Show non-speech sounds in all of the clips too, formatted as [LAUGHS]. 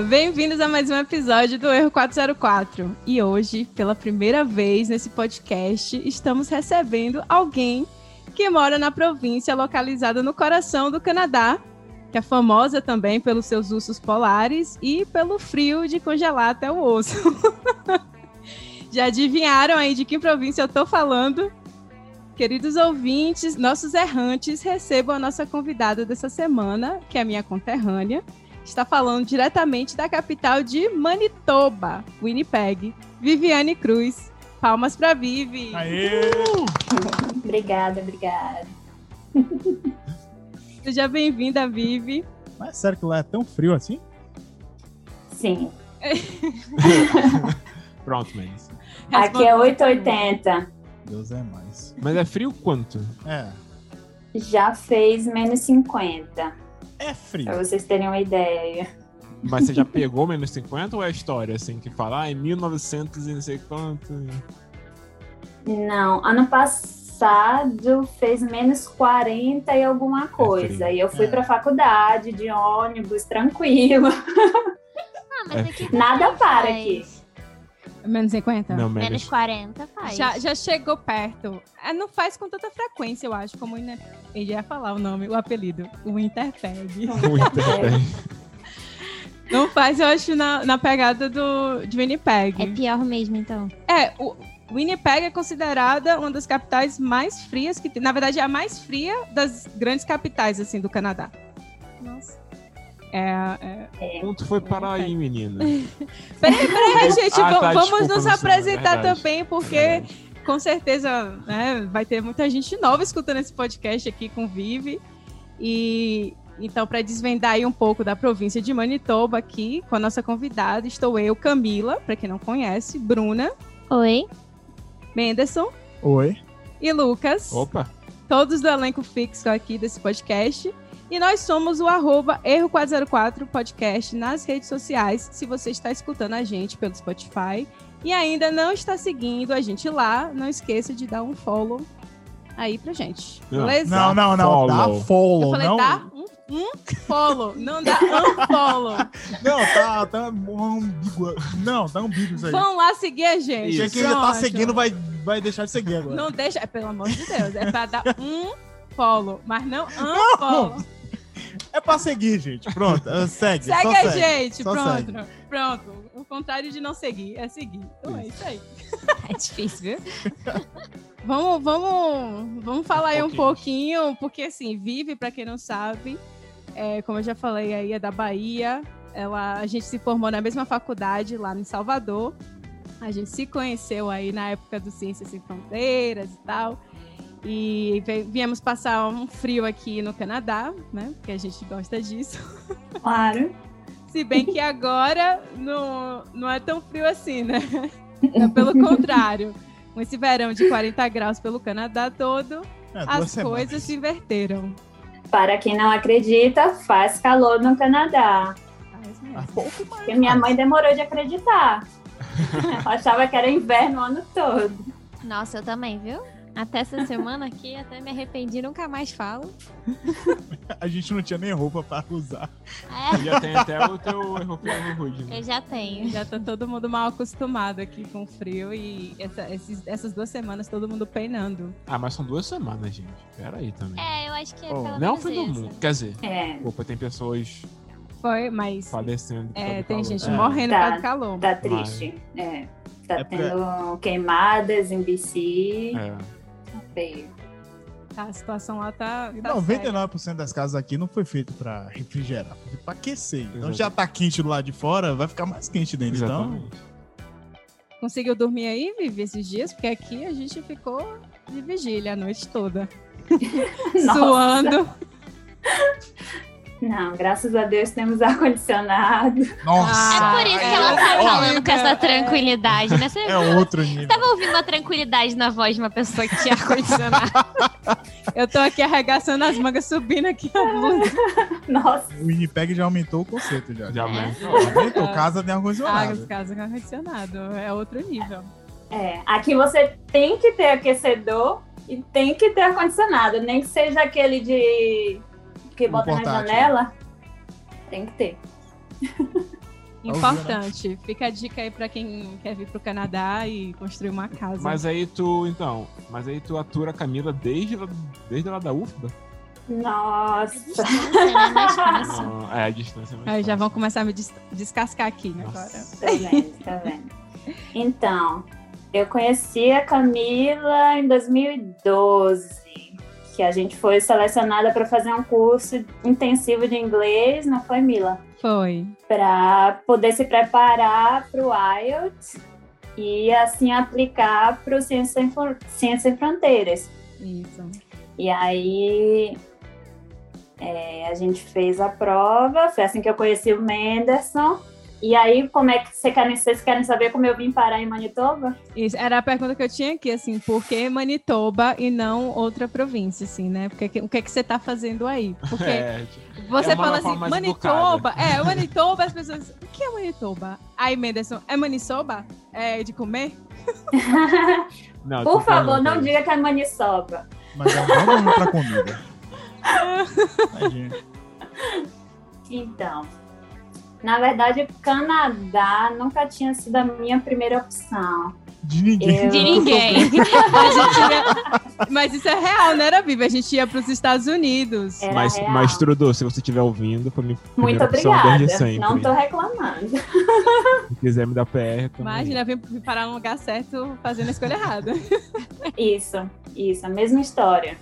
Bem-vindos a mais um episódio do Erro 404. E hoje, pela primeira vez nesse podcast, estamos recebendo alguém que mora na província localizada no coração do Canadá, que é famosa também pelos seus ursos polares e pelo frio de congelar até o osso. [LAUGHS] Já adivinharam aí de que província eu tô falando? Queridos ouvintes, nossos errantes, recebam a nossa convidada dessa semana, que é a minha conterrânea. Está falando diretamente da capital de Manitoba, Winnipeg, Viviane Cruz. Palmas para Vivi. Aê! [LAUGHS] obrigada, obrigada. [LAUGHS] Seja bem-vinda, Vivi. Mas é sério que lá é tão frio assim? Sim. [LAUGHS] Pronto, Menes. Aqui é 880. Deus é mais. Mas é frio quanto? É. Já fez menos 50. É frio. Pra vocês terem uma ideia. Mas você já pegou menos 50 ou é a história assim que fala, ah, em 1900 e não sei quanto? Não, ano passado fez menos 40 e alguma coisa. frio. e eu fui É. pra faculdade de ônibus, tranquilo. Ah, mas É aqui frio. Nada para faz. aqui. Menos 50? Não, Menos menos. 40 faz. Já, já chegou perto. É, não faz com tanta frequência, eu acho, como o ele ia falar o nome, o apelido, o Interpeg. [LAUGHS] Muito bem. [LAUGHS] Não faz, eu acho, na, na pegada do, de Winnipeg. É pior mesmo, então. É, o Winnipeg é considerada uma das capitais mais frias que tem. Na verdade, é a mais fria das grandes capitais, assim, do Canadá. Nossa. É, é... Ponto foi para aí, menina. [LAUGHS] Peraí, peraí, gente, Ah, tá, vamos desculpa, nos apresentar verdade. também, porque com certeza né, vai ter muita gente nova escutando esse podcast aqui com Vive. E então, para desvendar aí um pouco da província de Manitoba aqui, com a nossa convidada, estou eu, Camila, para quem não conhece, Bruna, Oi? Menderson Oi. e Lucas. Opa! todos do elenco fixo aqui desse podcast. E nós somos o arroba Erro404 Podcast nas redes sociais, se você está escutando a gente pelo Spotify e ainda não está seguindo a gente lá, não esqueça de dar um follow aí pra gente. Não. Beleza? Não, não, não. Follow. Dá Eu follow, falei, não. dá um, um follow, não dá um follow. [LAUGHS] Não, tá, tá ambíguo. Não, tá ambíguo isso aí. Vão lá seguir a gente. Quem que ainda tá seguindo vai, vai deixar de seguir agora. Não deixa, é, pelo amor de Deus, é pra dar um follow, mas não um follow. É pra seguir, gente. Pronto, eh, segue. Segue só a segue. gente, só pronto. segue. Pronto. O contrário de não seguir é seguir. Então é isso aí. [LAUGHS] É difícil, viu? [LAUGHS] Vamos, vamos, vamos falar aí um pouquinho. pouquinho, porque assim, Vive, pra quem não sabe, é, como eu já falei aí, é da Bahia. Ela, a gente se formou na mesma faculdade lá em Salvador. A gente se conheceu aí na época do Ciências Sem Fronteiras e tal. E viemos passar um frio aqui no Canadá, né? Porque a gente gosta disso. [LAUGHS] Claro. Se bem que agora não, não é tão frio assim, né? É pelo contrário. Com esse verão de 40 graus pelo Canadá todo, É, as semanas. coisas se inverteram. Para quem não acredita, faz calor no Canadá. Ah, pouco mais. Porque minha mãe demorou de acreditar. [LAUGHS] Ela achava que era inverno o ano todo. Nossa, eu também, viu? Até essa semana aqui, até me arrependi, nunca mais falo. [LAUGHS] A gente não tinha nem roupa pra usar. É, Já tem até o teu erro rude. né? eu já tenho. Já tá todo mundo mal acostumado aqui com o frio e essa- esses- essas duas semanas todo mundo peinando. Ah, mas são duas semanas, gente. Pera aí também. É, eu acho que é Oh, pelo Não é fim do mundo. Quer dizer, É, opa, tem pessoas Foi, mas falecendo. por é, tem calor. gente É. morrendo por Tá. do calor. tá triste. É. Tá É pra- tendo queimadas em BC. É. Feio. Tá, a situação lá tá. E tá séria. 99% das casas aqui não foi feito pra refrigerar, foi feito pra aquecer. Então Exatamente. já tá quente do lado de fora, vai ficar mais quente dentro. Então, Exatamente. Conseguiu dormir aí, Vivi, esses dias? Porque aqui a gente ficou de vigília a noite toda. [LAUGHS] Suando. [LAUGHS] Não, graças a Deus temos [LAUGHS] ar-condicionado. nossa! É por isso que ela tá falando com essa tranquilidade, né? Você É outro nível. tava ouvindo uma tranquilidade na voz de uma pessoa que tinha ar-condicionado. [LAUGHS] Eu tô aqui arregaçando as mangas, subindo aqui a blusa. [LAUGHS] Nossa, O Winnipeg já aumentou o conceito já. Já É. aumentou. Aumentou, casa tem Ah, ar-condicionado. as casas com ar-condicionado. É outro nível. é. Aqui você tem que ter aquecedor e tem que ter ar-condicionado. Nem que seja aquele de. Que O bota na janela. Tem que ter. [LAUGHS] Importante. Fica a dica aí pra quem quer vir pro Canadá e construir uma casa. Mas aí tu, então, mas aí tu atura a Camila desde, desde lá da UFBA? Nossa. Distância? Mais [LAUGHS] fácil. Ah, é, a distância é mais Aí já vão começar a me des- descascar aqui né, agora. Tá vendo, tá vendo. Então, eu conheci a Camila em 2012, que a gente foi selecionada para fazer um curso intensivo de inglês, não foi, Mila? Foi. Para poder se preparar para o IELTS e assim aplicar para o Ciência Sem Ciência Sem Fronteiras. Isso. E aí é, a gente fez a prova, foi assim que eu conheci o Menderson. E aí, como é que vocês querem, vocês querem saber como eu vim parar em Manitoba? Isso, era a pergunta que eu tinha aqui, assim, por que Manitoba e não outra província, assim, né? Porque, o que é que você tá fazendo aí? Porque [LAUGHS] É, tipo, você é uma fala assim, Manitoba, é, [LAUGHS] Manitoba, as pessoas, o que é Manitoba? Aí, Menderson, é maniçoba? É de comer? [LAUGHS] não, Por favor, não diga que é Maniçoba. Mas é um bom nome pra comida. Imagina. Então, na verdade, o Canadá nunca tinha sido a minha primeira opção. De ninguém. Eu- De ninguém. [LAUGHS] Ia- Mas isso é real, né, era Vivi? A gente ia para os Estados Unidos. Era Mas, real. mas Trudeau, se você estiver ouvindo, foi minha Muito obrigada. desde sempre. Não tô reclamando. [LAUGHS] Se quiser me dar PR, também. Imagina, vim parar no lugar certo fazendo a escolha errada. Isso, isso, a mesma história.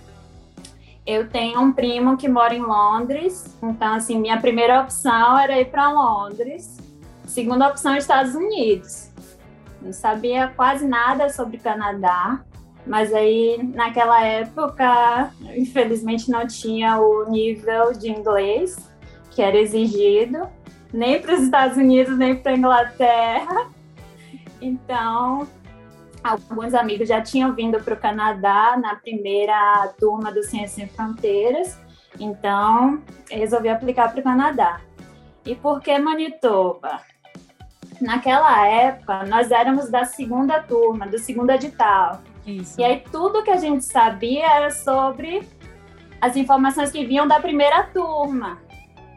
Eu tenho um primo que mora em Londres, então assim, minha primeira opção era ir para Londres. Segunda opção, Estados Unidos. Não sabia quase nada sobre Canadá, mas aí naquela época, infelizmente não tinha o nível de inglês que era exigido, nem para os Estados Unidos, nem para Inglaterra. Então, Alguns amigos já tinham vindo para o Canadá na primeira turma do Ciências Sem Fronteiras, então resolvi aplicar para o Canadá. E por que Manitoba? Naquela época, nós éramos da segunda turma, do segundo edital. Isso. E aí tudo que a gente sabia era sobre as informações que vinham da primeira turma.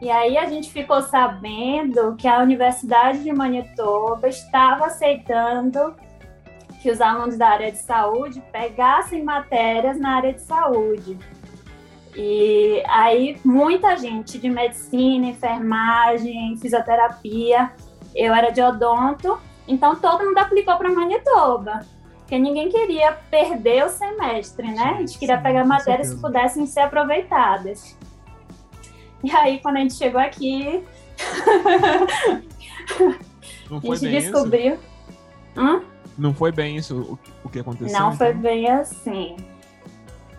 E aí a gente ficou sabendo que a Universidade de Manitoba estava aceitando que os alunos da área de saúde pegassem matérias na área de saúde. E aí muita gente de medicina, enfermagem, fisioterapia, eu era de odonto, então todo mundo aplicou para Manitoba porque ninguém queria perder o semestre, né? A gente queria pegar matérias que pudessem ser aproveitadas. E aí, quando a gente chegou aqui, [LAUGHS] a gente bem isso? descobriu. Não foi bem isso o, o que aconteceu? Não foi então? bem assim.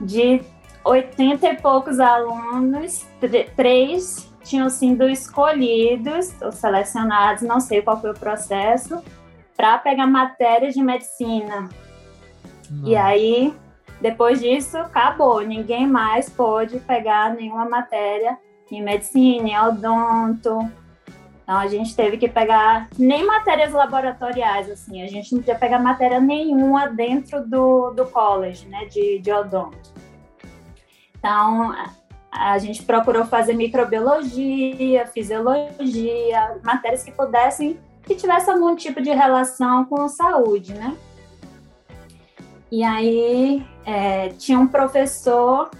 De 80 e poucos alunos, tr- três tinham sido escolhidos ou selecionados, não sei qual foi o processo, para pegar matérias de medicina. Não. E aí, depois disso, acabou. Ninguém mais pôde pegar nenhuma matéria em medicina, em odonto. Então, a gente teve que pegar nem matérias laboratoriais, assim. A gente não podia pegar matéria nenhuma dentro do, do college, né, de, de odonto. Então, a, gente procurou fazer microbiologia, fisiologia, matérias que pudessem, que tivessem algum tipo de relação com saúde, né? E aí é, tinha um professor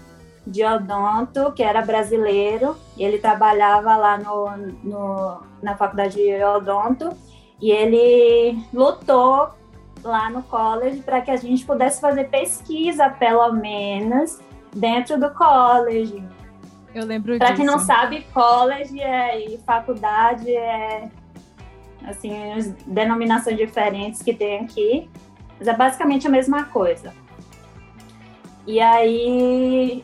de odonto que era brasileiro e ele trabalhava lá no, no- na faculdade de odonto e ele lutou lá no college para que a gente pudesse fazer pesquisa pelo menos dentro do college. Eu lembro Para disso. quem não sabe, college é, e faculdade é assim, as denominações diferentes que tem aqui, mas é basicamente a mesma coisa. E aí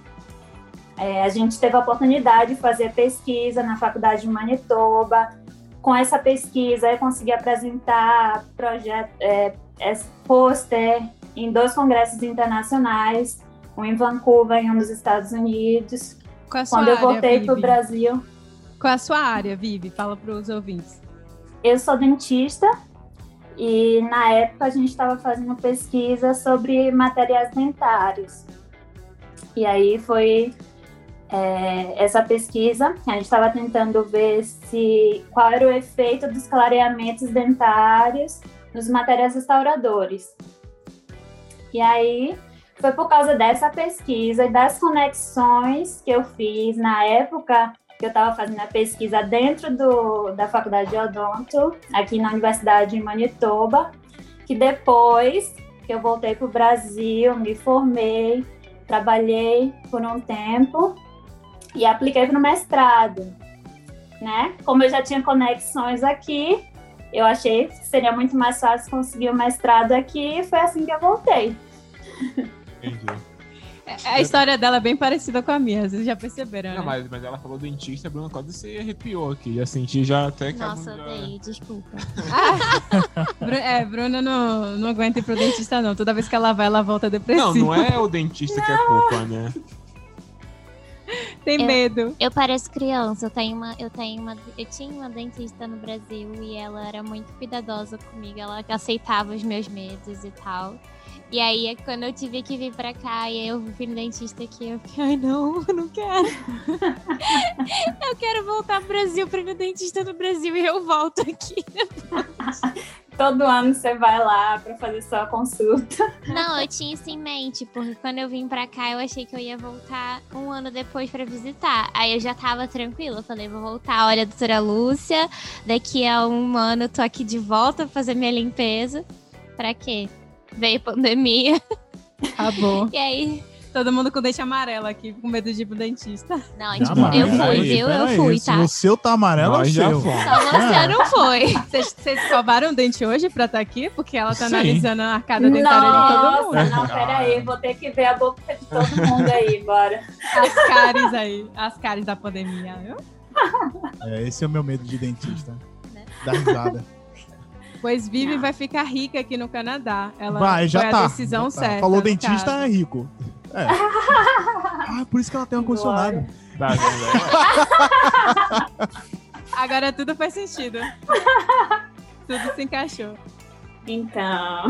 é, a gente teve a oportunidade de fazer pesquisa na faculdade de Manitoba. Com essa pesquisa, eu consegui apresentar projeto, é, esse pôster em dois congressos internacionais, um em Vancouver e um nos Estados Unidos. Qual é a sua Quando eu voltei para o? Brasil, Qual é a sua área, Vivi? Fala para os ouvintes. eu sou dentista e na época a gente estava fazendo pesquisa sobre materiais dentários. E aí foi é, essa pesquisa, a gente estava tentando ver se qual era o efeito dos clareamentos dentários nos materiais restauradores. E aí foi por causa dessa pesquisa e das conexões que eu fiz na época que eu estava fazendo a pesquisa dentro do, da faculdade de odonto, aqui na Universidade de Manitoba, que depois que eu voltei para o Brasil, me formei, trabalhei por um tempo e apliquei para o mestrado, né? Como eu já tinha conexões aqui, eu achei que seria muito mais fácil conseguir o mestrado aqui e foi assim que eu voltei. Entendi. A história dela é bem parecida com a minha, vocês já perceberam, né? Não, mas, mas ela falou dentista, a Bruna quase se arrepiou aqui. Já senti já até que a Nossa, Bruna- odeio, desculpa. [LAUGHS] Bru- É, Bruna não, não aguenta ir pro dentista, não. Toda vez que ela vai, ela volta depressiva. Não, não é o dentista que é culpa, né? [LAUGHS] [LAUGHS] Tem Eu- medo. Eu pareço criança, eu tenho uma, eu tenho uma, eu tinha uma dentista no Brasil e ela era muito cuidadosa comigo, ela aceitava os meus medos e tal. E aí, é quando eu tive que vir pra cá e aí eu fui no dentista aqui, eu fiquei, ai não, [LAUGHS] eu não quero. [LAUGHS] eu quero voltar pro Brasil pra ir no dentista no Brasil e eu volto aqui. [LAUGHS] Todo ano você vai lá para fazer sua consulta. Não, eu tinha isso em mente, porque quando eu vim pra cá, eu achei que eu ia voltar um ano depois pra visitar. Aí eu já tava tranquila, eu falei, vou voltar, olha, doutora Lúcia, daqui a um ano eu tô aqui de volta pra fazer minha limpeza. Pra quê? Veio pandemia, Acabou. [LAUGHS] e aí... Todo mundo com dente amarelo aqui, com medo de ir pro dentista. Não, tipo, eu fui, viu? Eu fui, Se tá? o seu tá amarelo, é o Nós já seu. fomos. Só você não foi. Vocês vocês escovaram o dente hoje pra estar aqui? Porque ela tá Sim. analisando a arcada dentária de todo Nossa, mundo. não, peraí, vou ter que ver a boca de todo mundo aí, [LAUGHS] bora. As caries aí. As caries da pandemia, viu? É, esse é o meu medo de dentista. Né? Dá risada. [LAUGHS] Pois Vivi vai ficar rica aqui no Canadá. Ela Vai, já foi tá. a decisão já tá. certa. Falou dentista, caso. é rico. É. [LAUGHS] Ah, por isso que ela tem um ar-condicionado. Tá vendo? [LAUGHS] Agora tudo faz sentido. tudo se encaixou. Então.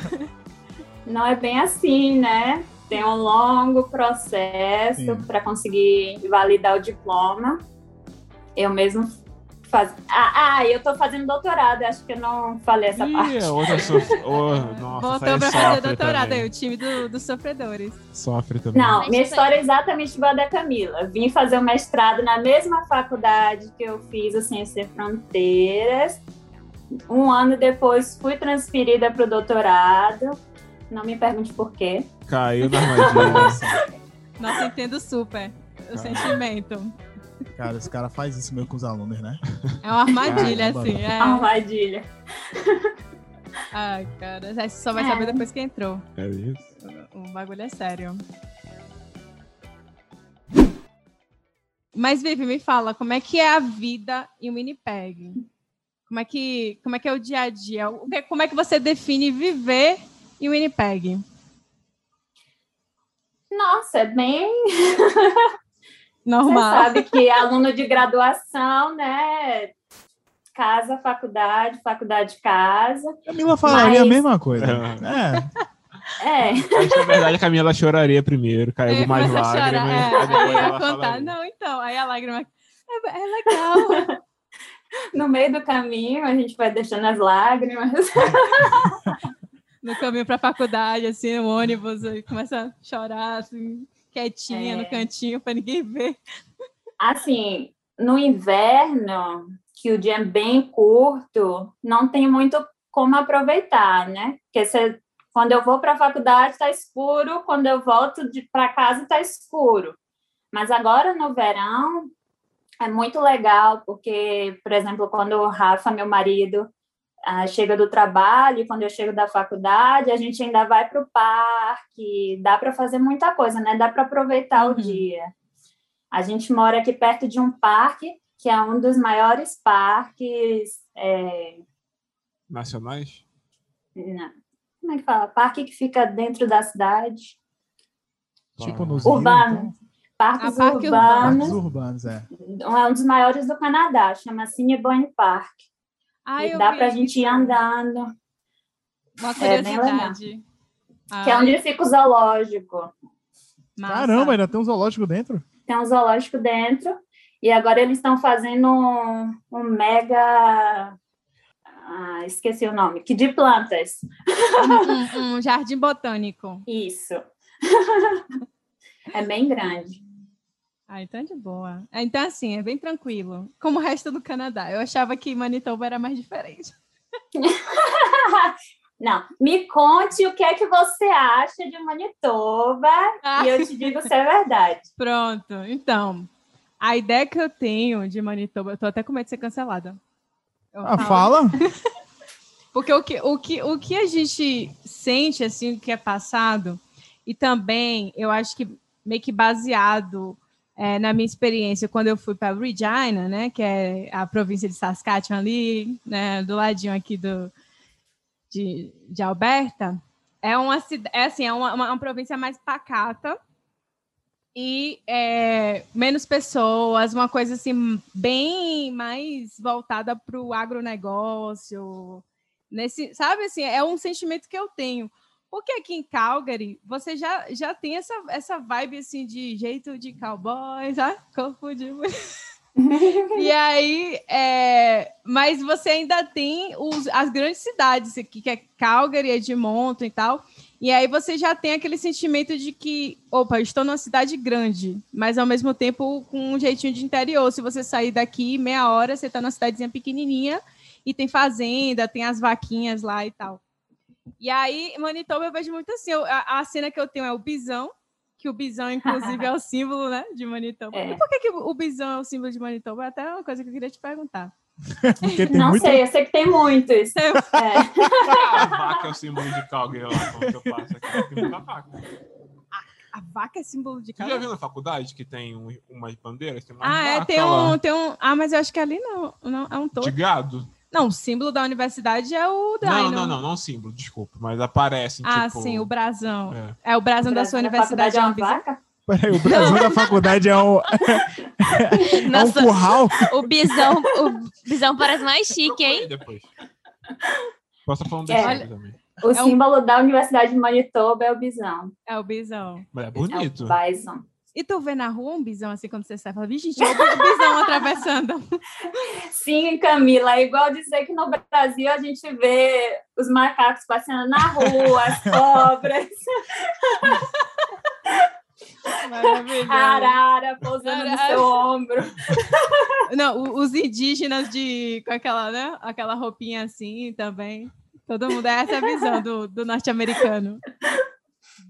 [LAUGHS] não é bem assim, né? Tem um longo processo para conseguir validar o diploma. Eu mesmo faz... ah, ah, eu tô fazendo doutorado, acho que eu não falei essa parte. Ih, outra [LAUGHS] sofre. Oh, nossa, Voltou pra fazer doutorado também. aí, o time do- dos sofredores. Sofre também. Não, minha história é exatamente igual a da Camila. Vim fazer o mestrado na mesma faculdade que eu fiz o Ciência Sem Fronteiras. Um ano depois fui transferida para o doutorado. Não me pergunte por quê. Caiu na armadilha. [LAUGHS] Nossa, entendo super o sentimento. Cara, esse cara faz isso mesmo com os alunos, né? É uma armadilha, Caramba. assim. É... Armadilha. Ai, cara. Você só vai É. saber depois que entrou. É isso. O bagulho é sério. Mas, Vivi, me fala, como é que é a vida em Winnipeg? Como é que, como é, que é o dia a dia? Como é que você define viver em Winnipeg? Nossa, é bem. Você Normal. sabe que aluno de graduação, né? Casa, faculdade, faculdade, casa. A Mila falaria a Mas- mesma coisa. É. É, Acho que na verdade a Camila choraria primeiro, caiu mais a lágrimas. é, aí eu ia contar. Não, então. Aí a lágrima. É, é legal. [LAUGHS] no meio do caminho a gente vai deixando as lágrimas. [LAUGHS] no caminho pra faculdade, assim, no ônibus, aí começa a chorar, assim, quietinha É. no cantinho pra ninguém ver. Assim, no inverno, que o dia é bem curto, não tem muito como aproveitar, né? Porque você, quando eu vou para a faculdade está escuro, quando eu volto para casa está escuro. Mas agora no verão é muito legal, porque, por exemplo, quando o Rafa, meu marido, ah, chega do trabalho, e quando eu chego da faculdade, a gente ainda vai para o parque, dá para fazer muita coisa, né? Dá para aproveitar Uhum. o dia. A gente mora aqui perto de um parque, que é um dos maiores parques. é, Nacionais? na- como é que fala? Parque que fica dentro da cidade. Tipo nos Urbano. rios, Parques Ah, parque então. Parques urbanos. é. É um dos maiores do Canadá, chama Cinnabon Park. Ah, e dá vi pra gente ir isso. andando. Uma É curiosidade. Que é onde fica o zoológico. Massa. Caramba, ainda tem um zoológico dentro? Tem um zoológico dentro. E agora eles estão fazendo um, um mega. Ah, esqueci o nome. Que de plantas. Um, [LAUGHS] um- um jardim botânico. Isso. [LAUGHS] é bem grande. Ah, então é de boa. Ah, Então, assim, é bem tranquilo. Como o resto do Canadá. Eu achava que Manitoba era mais diferente. [LAUGHS] Não, me conte o que é que você acha de Manitoba Ah. e eu te digo se é verdade. [LAUGHS] Pronto. Então, a ideia que eu tenho de Manitoba, eu tô até com medo de ser cancelada. Eu Ah, falo- fala. [LAUGHS] Porque o que, o, que, o que a gente sente, assim, o que é passado, e também eu acho que meio que baseado é, na minha experiência quando eu fui para Regina, né, que é a província de Saskatchewan ali, né, do ladinho aqui do, de, de Alberta, é uma é assim, é uma, uma, uma província mais pacata e é, menos pessoas, uma coisa assim bem mais voltada para o agronegócio, nesse, sabe assim, é um sentimento que eu tenho. Porque aqui em Calgary, você já, já tem essa, essa vibe assim de jeito de cowboy, mulher. [LAUGHS] E aí, é, mas você ainda tem os, as grandes cidades aqui, que é Calgary, Edmonton e tal. E aí você já tem aquele sentimento de que, opa, estou numa cidade grande, mas ao mesmo tempo com um jeitinho de interior. Se você sair daqui meia hora, você está numa cidadezinha pequenininha e tem fazenda, tem as vaquinhas lá e tal. E aí, Manitoba, eu vejo muito assim. eu- a, a cena que eu tenho é o bisão, que o bisão, inclusive, é o [LAUGHS] símbolo né, de Manitoba. É. E por que, que o bisão é o símbolo de Manitoba? É até uma coisa que eu queria te perguntar. Porque [LAUGHS] tem Não muito. sei, eu sei que tem muitos. É. [LAUGHS] A vaca é o símbolo de Calgary lá, eu passo aqui. Tem muita vaca. A vaca é símbolo de Você já Calgary? viu na faculdade que tem um, umas bandeiras? Tem uma Ah, é, tem lá. um, tem um. Ah, mas eu acho que ali não, não é um De touro. gado? Não, o símbolo da universidade é o Dino. Não, não, não, não símbolo, desculpa. Mas aparecem, Ah, tipo... sim, o brasão. É. É, o brasão da sua universidade é é um uma bisão. vaca? Peraí, o Brasil da faculdade é um, [LAUGHS] é um Nossa, curral. o bisão, o bisão parece mais chique, hein? Depois. Posso estar falando É. besteira também. O É um- símbolo da Universidade de Manitoba é o bisão. É o bisão. Mas é É bonito. o bison. E tu vê na rua um bisão assim quando você sai? Fala, vixe, gente, o bisão atravessando. [LAUGHS] Sim, Camila, é igual dizer que no Brasil a gente vê os macacos passeando na rua, as [LAUGHS] cobras, a arara pousando no Arara. seu ombro. [LAUGHS] Não, os indígenas de com aquela, né? Aquela roupinha assim também. Todo mundo é essa a visão do, do norte-americano.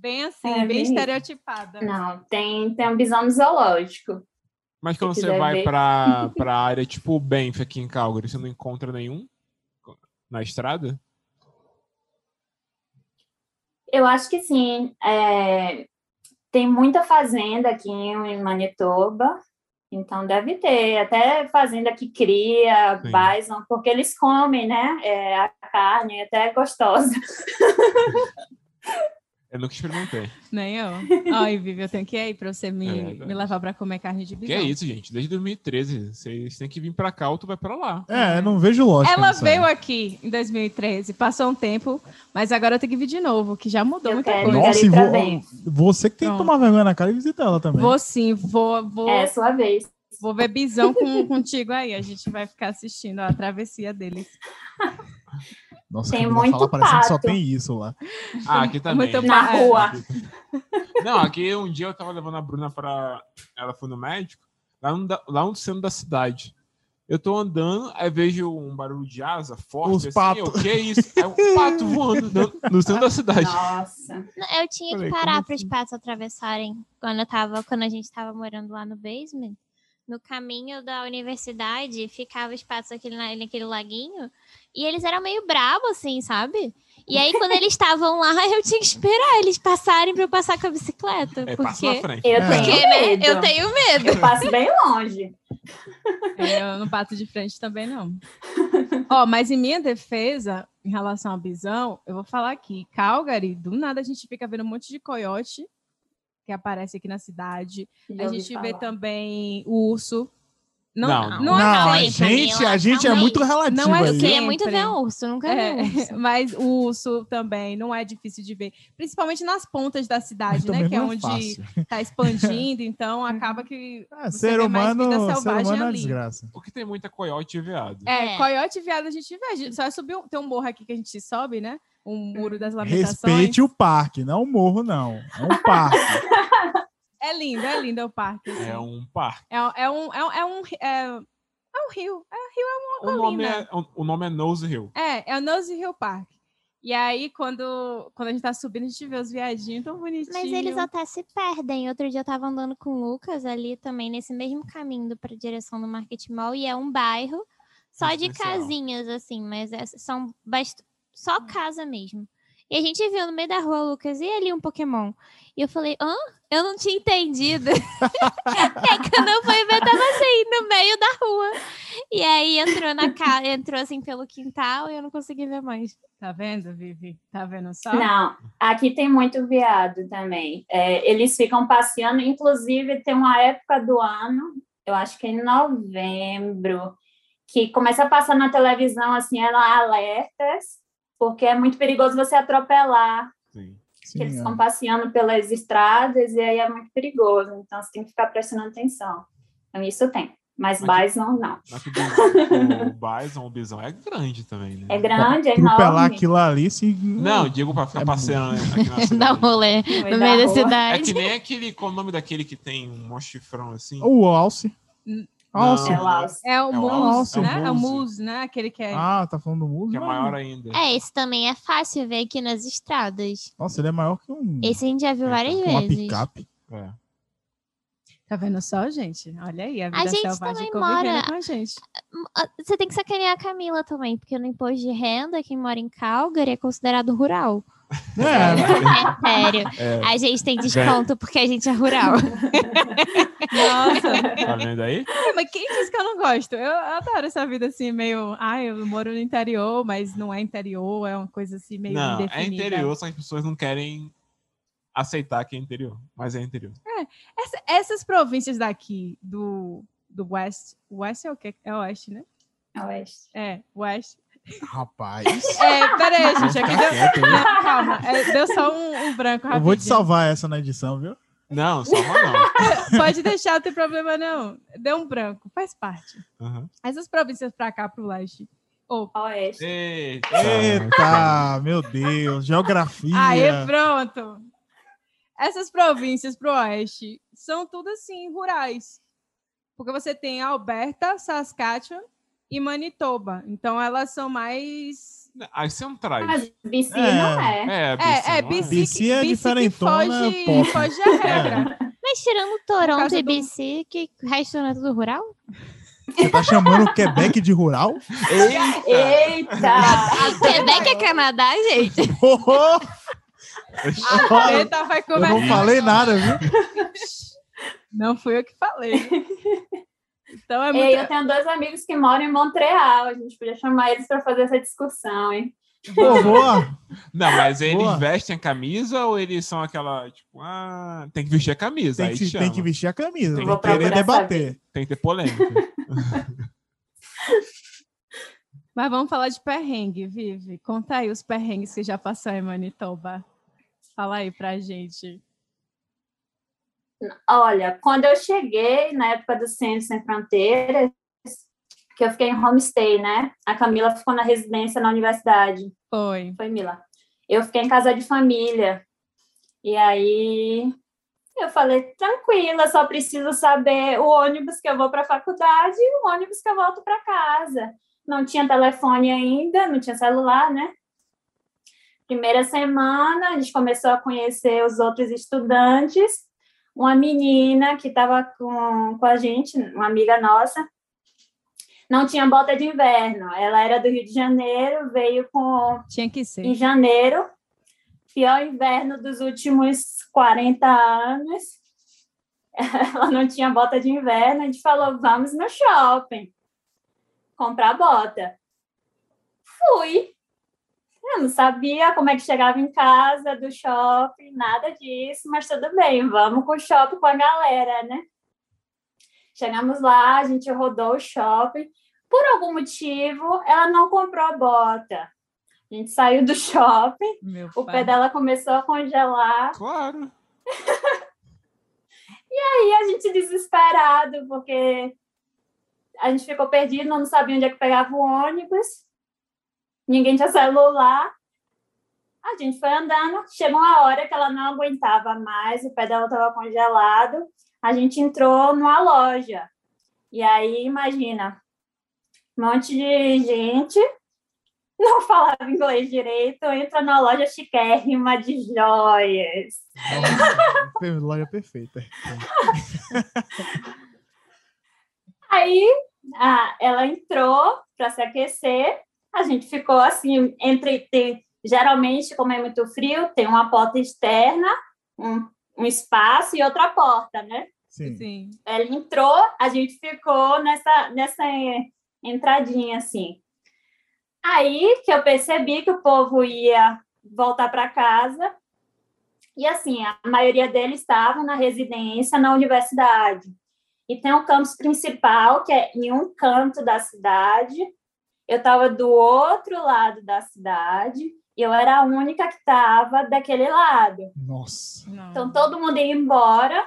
Bem assim, É, bem, estereotipada. Não, tem, tem um bisão zoológico. Mas quando Se você vai pra, [LAUGHS] pra área tipo o Banff aqui em Calgary, você não encontra nenhum na estrada? Eu acho que sim. é, tem muita fazenda aqui em Manitoba, então deve ter. Até fazenda que cria Sim. bison, porque eles comem, né? é, a carne é até gostosa. [LAUGHS] Eu nunca experimentei. [LAUGHS] Nem eu. Ai, Vivi, eu tenho que ir aí pra você me, É me levar pra comer carne de Que bisão. é isso, gente? Desde 2013. Vocês têm que vir pra cá ou tu vai pra lá. É, não vejo lógica. Ela veio aí. aqui em 2013, passou um tempo, mas agora eu tenho que vir de novo, que já mudou Eu muita quero. coisa. Nossa, Quero e ir pra vo- Banff. você que tem que Pronto. tomar vergonha na cara e visitar ela também. Vou sim, vou, vou, É sua vez. vou ver bisão com, contigo aí. A gente vai ficar assistindo a travessia deles. [LAUGHS] Nossa, Tem muito fala parecendo que só pato. tem isso lá. Ah, aqui [LAUGHS] também. Muito Na É. rua. [LAUGHS] Não, aqui um dia eu tava levando a Bruna pra. Ela foi no médico, lá no, lá no centro da cidade. Eu tô andando, aí vejo um barulho de asa forte. Os assim, eu, que é isso? É um pato voando no, no centro da cidade. Nossa. Eu tinha Falei, que parar para os assim? patos atravessarem quando eu tava, quando a gente tava morando lá no basement. No caminho da universidade, ficava os patos aquele, na- naquele laguinho, e eles eram meio bravos, assim, sabe? E aí, quando eles estavam lá, [LAUGHS] eu tinha que esperar eles passarem para eu passar com a bicicleta. É, passa na porque frente. Eu É. tenho porque, né, medo. eu tenho medo. Eu passo bem longe. É, Eu não passo de frente também, não. Ó, mas em minha defesa, em relação ao bisão, eu vou falar aqui. Calgary, do nada a gente fica vendo um monte de coiote que aparece aqui na cidade. A gente vê também o urso. Não, Não, não, Não, é a sempre, gente, a Camila, gente é muito relativo Não é queria sempre. muito ver um urso, nunca vi É, [LAUGHS] urso. mas o urso também não é difícil de ver, principalmente nas pontas da cidade, né? Que é não é onde está expandindo, então acaba que [LAUGHS] É, você ser vê mais humano, vida ser selvagem humano é desgraça. Porque tem muita coiote e veado. é, É. coiote e viado a gente vê. A gente só subiu, tem um morro aqui que a gente sobe, né? Um muro das lamentações. Respeite o parque, não o morro, não. É um parque. [LAUGHS] É lindo, é lindo o parque. assim. É um parque. É, é um, é, um- é um, é, é um rio. É, rio é O uma nome colina. é, o- o nome é Nose Hill. É, é o Nose Hill Park. E aí, quando, quando a gente tá subindo, a gente vê os viadinhos tão bonitinhos. Mas eles até se perdem. Outro dia eu tava andando com o Lucas ali também, nesse mesmo caminho para direção do Market Mall, e é um bairro só de Residencial. casinhas, assim, mas é- são bast... só casa mesmo. E a gente viu no meio da rua, Lucas, e ali um Pokémon? E eu falei, hã? Eu não tinha entendido. [LAUGHS] [LAUGHS] é que eu não fui ver, tava assim, no meio da rua. E aí entrou na casa, entrou assim pelo quintal e eu não consegui ver mais. Tá vendo, Vivi? Tá vendo só? Não, aqui tem muito viado também. É, eles ficam passeando, inclusive tem uma época do ano, eu acho que é em novembro, que começa a passar na televisão assim, ela alertas, porque é muito perigoso você atropelar, Sim. que eles Sim, ficam é. passeando pelas estradas e aí é muito perigoso, então você tem que ficar prestando atenção. Então isso tem, mas Mas- bison não. O o bison, o bisão é grande também, né? É grande, é Atropelar enorme. aquilo ali, se. Não, digo pra ficar É passeando aqui na [LAUGHS] Dá cidade. rolê No meio da. É cidade. que nem aquele, qual o nome daquele que tem um mó chifrão assim? O alce. N- Alce. É o alce. É o É o Mousse, né? é É o Mousse. Mousse, né? Aquele que é... Ah, tá falando do muso? Que é maior ainda. É, esse também é fácil ver aqui nas estradas. Nossa, ele é maior que um. Esse a gente já viu várias uma vezes. picape. É. Tá vendo só, gente? Olha aí, a vida gente selvagem mora- com a gente. Ah, Você tem que sacanear a Camila também, porque no imposto de renda, quem mora em Calgary é considerado rural. É, É [LAUGHS] sério. É. A gente tem desconto porque a gente é rural. Nossa, Tá vendo aí? mas quem disse que eu não gosto? Eu, adoro essa vida assim, meio... Ai, eu moro no interior, mas não é interior, é uma coisa assim meio Não, é indefinida. interior, só que as pessoas não querem aceitar que é interior. Mas é interior. Essa- essas províncias daqui, do, do West... West é o quê? É Oeste, né? Oeste. É, West. Rapaz. É, peraí, gente, aqui Fica deu... quieto? Não, calma, é, deu só um, um branco Eu rapidinho. vou te salvar essa na edição, viu? Não, só uma não. [LAUGHS] Pode deixar, não tem problema não. Deu um branco, faz parte. Uhum. Essas províncias pra cá, pro leste. Ou, Oeste. Eita. Eita, meu Deus. Geografia. Aí, pronto. Essas províncias pro oeste são tudo assim, rurais. Porque você tem Alberta, Saskatchewan e Manitoba. Então elas são mais. Aí você não traz. Mas BC É. não é. É, É, é, não BC, BC que, é BC que diferentona, foge, pop. foge a regra. Mas tirando Toronto e do- BC, que o resto não é tudo rural? Você tá chamando o Quebec de rural? Eita! Quebec é Canadá, gente. Oh, A treta vai eu não começar. falei nada, viu? Não fui eu que falei. Então é muito. Ei, eu tenho dois amigos que moram em Montreal. A gente podia chamar eles para fazer essa discussão, hein? Pô, boa. [LAUGHS] Não, mas eles Boa. vestem a camisa ou eles são aquela, tipo, ah, tem que vestir a camisa. Tem aí que, tem que vestir a camisa. Tem que que querer debater. Tem que ter polêmica. [LAUGHS] Mas vamos falar de perrengue, Vivi. Conta aí os perrengues que já passou em Manitoba. Fala aí pra gente. Olha, quando eu cheguei na época do Ciência Sem Fronteiras, que eu fiquei em homestay, né? A Camila ficou na residência na universidade. Foi. Foi, Mila. Eu fiquei em casa de família. E aí eu falei, tranquila, só preciso saber o ônibus que eu vou para a faculdade e o ônibus que eu volto para casa. Não tinha telefone ainda, não tinha celular, né? Primeira semana, a gente começou a conhecer os outros estudantes. Uma menina que estava com, com a gente, uma amiga nossa, não tinha bota de inverno. Ela era do Rio de Janeiro, veio com Tinha que ser. em janeiro, pior inverno dos últimos 40 anos. [LAUGHS] Ela não tinha bota de inverno, a gente falou, vamos no shopping comprar bota. Fui. Eu não sabia como é que chegava em casa do shopping, nada disso, mas tudo bem, vamos com o shopping com a galera, né? Chegamos lá, a gente rodou o shopping. Por algum motivo, ela não comprou a bota. A gente saiu do [LAUGHS] shopping, Meu o pai. pé dela começou a congelar. Claro. [LAUGHS] E a gente desesperado, porque a gente ficou perdido, não sabia onde é que pegava o ônibus. Ninguém tinha celular. A gente foi andando, chegou uma hora que ela não aguentava mais, o pé dela estava congelado. A gente entrou numa loja. E aí, imagina, um monte de gente [LAUGHS] não falava inglês direito, entra na loja chiquérrima de joias. Nossa, loja perfeita. [LAUGHS] Aí ah, ela entrou para se aquecer, a gente ficou assim, entre. Tem, geralmente, como é muito frio, tem uma porta externa, um, um espaço e outra porta, né? Sim. Sim. Ela entrou, a gente ficou nessa, nessa entradinha assim. Aí que eu percebi que o povo ia voltar para casa. E assim, a maioria deles estava na residência na universidade. E tem um campus principal, que é em um canto da cidade. Eu estava do outro lado da cidade. E eu era a única que estava daquele lado. Nossa. Não. Então todo mundo ia embora.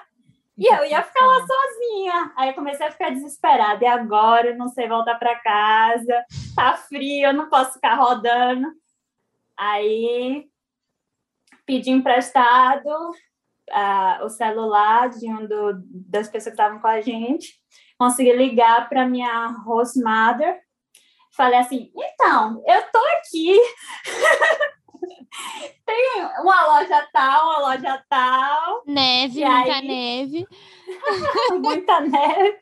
E eu ia ficar lá sozinha. Aí eu comecei a ficar desesperada. E agora eu não sei voltar para casa. Tá frio, eu não posso ficar rodando. Aí pedi emprestado ah, o celular de um do, das pessoas que estavam com a gente. Consegui ligar para minha host mother. Falei assim: então, eu tô aqui. [LAUGHS] Tem uma loja tal, uma loja tal Neve, muita aí? neve. [LAUGHS] muita neve.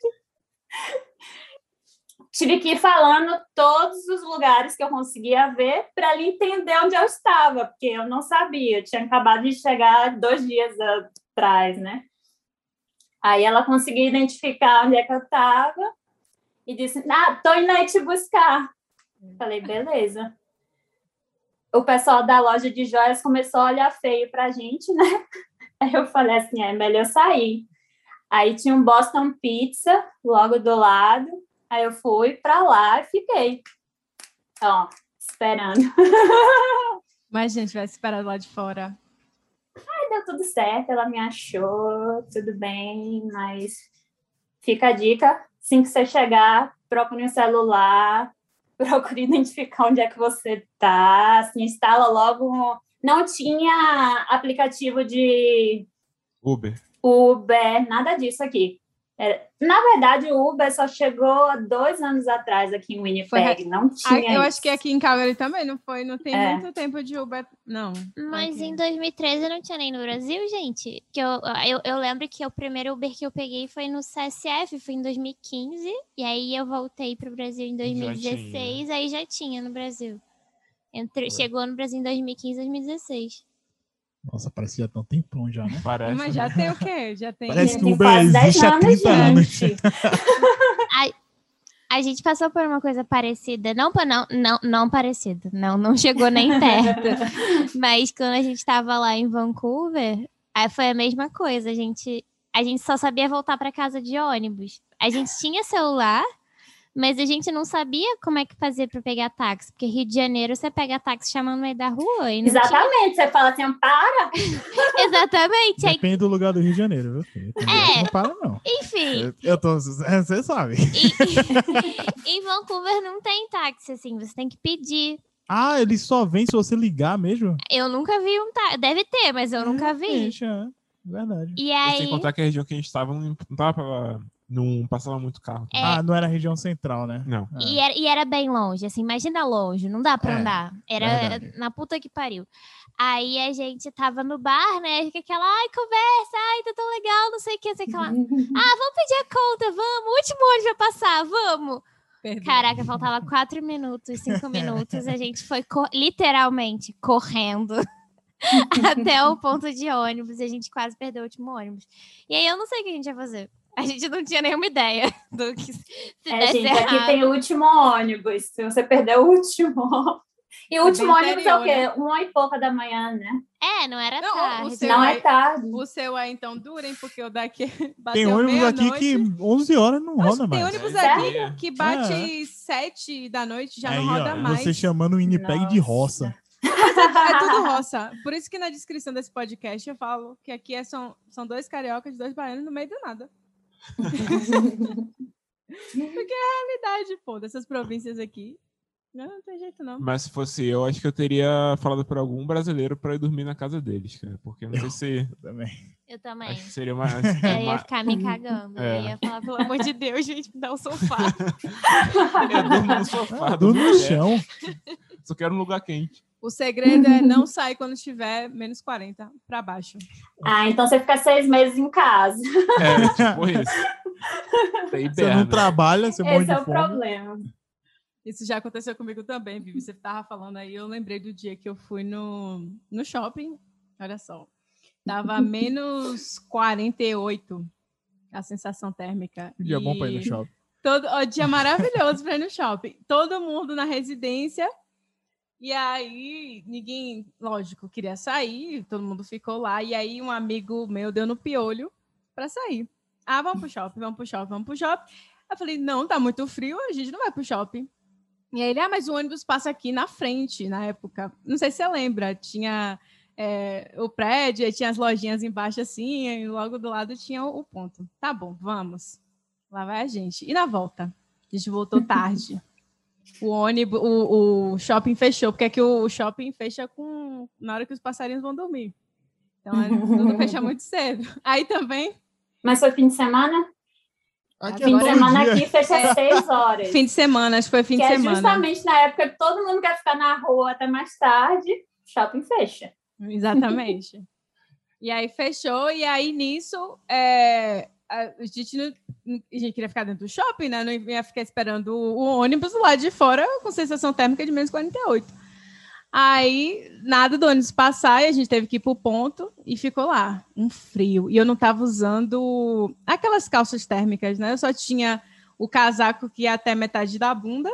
Tive que ir falando todos os lugares que eu conseguia ver para ele entender onde eu estava, porque eu não sabia. Eu tinha acabado de chegar dois dias atrás, né? Aí ela conseguiu identificar onde é que eu estava e disse: Ah, tô indo aí te buscar. Falei, beleza. O pessoal da loja de joias começou a olhar feio pra gente, né? [LAUGHS] Aí eu falei assim: é melhor sair. Aí tinha um Boston Pizza logo do lado. Aí eu fui para lá e fiquei. Ó, esperando. [LAUGHS] Mas, gente, vai esperar lá de fora. Aí deu tudo certo, ela me achou, tudo bem, mas fica a dica: assim que você chegar, procure um celular, [LAUGHS] procure identificar onde é que você tá, assim, instala logo. um- Não tinha aplicativo de Uber. Uber, nada disso aqui. É, na verdade, o Uber só chegou há dois anos atrás aqui em Winnipeg. Não Ah, tinha. eu isso. acho que aqui em Calgary também não foi. Não tem É. muito tempo de Uber, não. Mas Aqui. em 2013 não tinha nem no Brasil, gente. Que eu, eu, eu lembro que o primeiro Uber que eu peguei foi no CSF, foi em 2015. E aí eu voltei pro Brasil em 2016, aí já tinha no Brasil. Entre, chegou no Brasil em 2015, 2016. Nossa, parece que já tá um tempão já, né? Parece. Mas já tem o quê? Já tem. Parece que o tem Uber quase 10 existe há 30 anos. gente. [LAUGHS] A gente passou por uma coisa parecida, não, não, não, não parecida, não, não chegou nem [LAUGHS] perto. Mas quando a gente tava lá em Vancouver, aí foi a mesma coisa. A gente, a gente só sabia voltar para casa de ônibus. A gente tinha celular, mas a gente não sabia como é que fazer para pegar táxi, porque Rio de Janeiro você pega táxi chamando no meio da rua e não tinha- Exatamente. Você fala assim, para. [LAUGHS] Exatamente. Aí, Depende do lugar do Rio de Janeiro, viu? que Não para, não. enfim, Eu, eu tô. Você sabe. e- [LAUGHS] em Vancouver não tem táxi assim, você tem que pedir. Ah, ele só vem se você ligar mesmo? Eu nunca vi um táxi, deve ter, mas eu nunca vi. Gente, é. Verdade. E aí, Sem contar que a região que a gente tava não, não tava pra- não passava muito carro. É. Ah, não era região central, né? Não. É. E era, e era bem longe, assim, imagina longe, não dá pra É, andar. Era verdade. na puta que pariu. Aí a gente tava no bar, né? Fica aquela, ai, conversa, ai, tá tão legal, não sei o que, não sei o que lá. [LAUGHS] Ah, vamos pedir a conta, vamos, o último ônibus vai passar, vamos. Perdão. Caraca, faltava quatro minutos, cinco [LAUGHS] minutos, a gente foi co- literalmente correndo [LAUGHS] até o ponto de ônibus, e a gente quase perdeu o último ônibus. E aí eu não sei o que a gente ia fazer. A gente não tinha nenhuma ideia [LAUGHS] do que se É, gente, errado. aqui tem o último ônibus. Se você perder o último, [LAUGHS] E o último ônibus é o interior, quê? Uma e pouca da manhã, né? É, não era Não, tarde. Não é- é tarde. O seu é então duro, hein? Porque o daqui [LAUGHS] Tem bateu ônibus aqui que 11 horas não roda tem mais. ônibus É, aqui é. que bate É. sete da noite, já Aí, não roda ó, mais. Você chamando o Winnipeg de roça. É tudo roça. Por isso que na descrição desse podcast eu falo que aqui é- são, são dois cariocas, dois baianos no meio do nada. Porque é a realidade, pô, dessas províncias aqui. Não, não tem jeito, não. Mas se fosse eu, acho que eu teria falado pra algum brasileiro pra ir dormir na casa deles, cara. Porque eu não sei se. Também. Eu também. Acho que seria mais. [LAUGHS] Eu ia ficar me cagando. É. Eu ia falar, pelo amor de Deus, gente, me dá um sofá. [LAUGHS] Eu durmo no sofá. Ah, Tudo durmo no chão. Só quero um lugar quente. O segredo é não [LAUGHS] sair quando estiver menos 40 pra baixo. Ah, então você fica seis meses em casa. É, [LAUGHS] tipo isso. Você Você não trabalha, você morre Esse é o fome. problema. Isso já aconteceu comigo também, Vivi. Você tava falando aí, eu lembrei do dia que eu fui no, no shopping. Olha só. Tava [LAUGHS] menos 48 a sensação térmica. Dia bom pra ir no E shopping. Todo, ó, dia maravilhoso pra ir no shopping. Todo mundo na residência. E aí, ninguém, lógico, queria sair, todo mundo ficou lá. E aí, um amigo meu deu no piolho pra sair. Ah, vamos pro shopping, vamos pro shopping, vamos pro shopping. Eu falei, não, tá muito frio, a gente não vai pro shopping. E aí ele, ah, mas o ônibus passa aqui na frente, na época. Não sei se você lembra, tinha é, o prédio, tinha as lojinhas embaixo assim, e logo do lado tinha o, o ponto. Tá bom, vamos. Lá vai a gente. E na volta? A gente voltou tarde. O ônibus, o, o shopping fechou, porque aqui o shopping fecha com na hora que os passarinhos vão dormir. Então, é, tudo [LAUGHS] fecha muito cedo. Aí também, Mas foi fim de semana? Aqui Fim é de todo semana dia. aqui fecha às seis horas. fim de semana, acho que foi fim que de é semana. justamente na época que todo mundo quer ficar na rua até mais tarde, shopping fecha. Exatamente. [LAUGHS] e aí fechou, e aí nisso é, a gente não a gente queria ficar dentro do shopping, né? Não ia ficar esperando o, ônibus lado de fora com sensação térmica de menos 48. Aí, nada do ônibus passar e a gente teve que ir pro ponto e ficou lá, um frio. E eu não tava usando aquelas calças térmicas, né? Eu só tinha o casaco que ia até metade da bunda.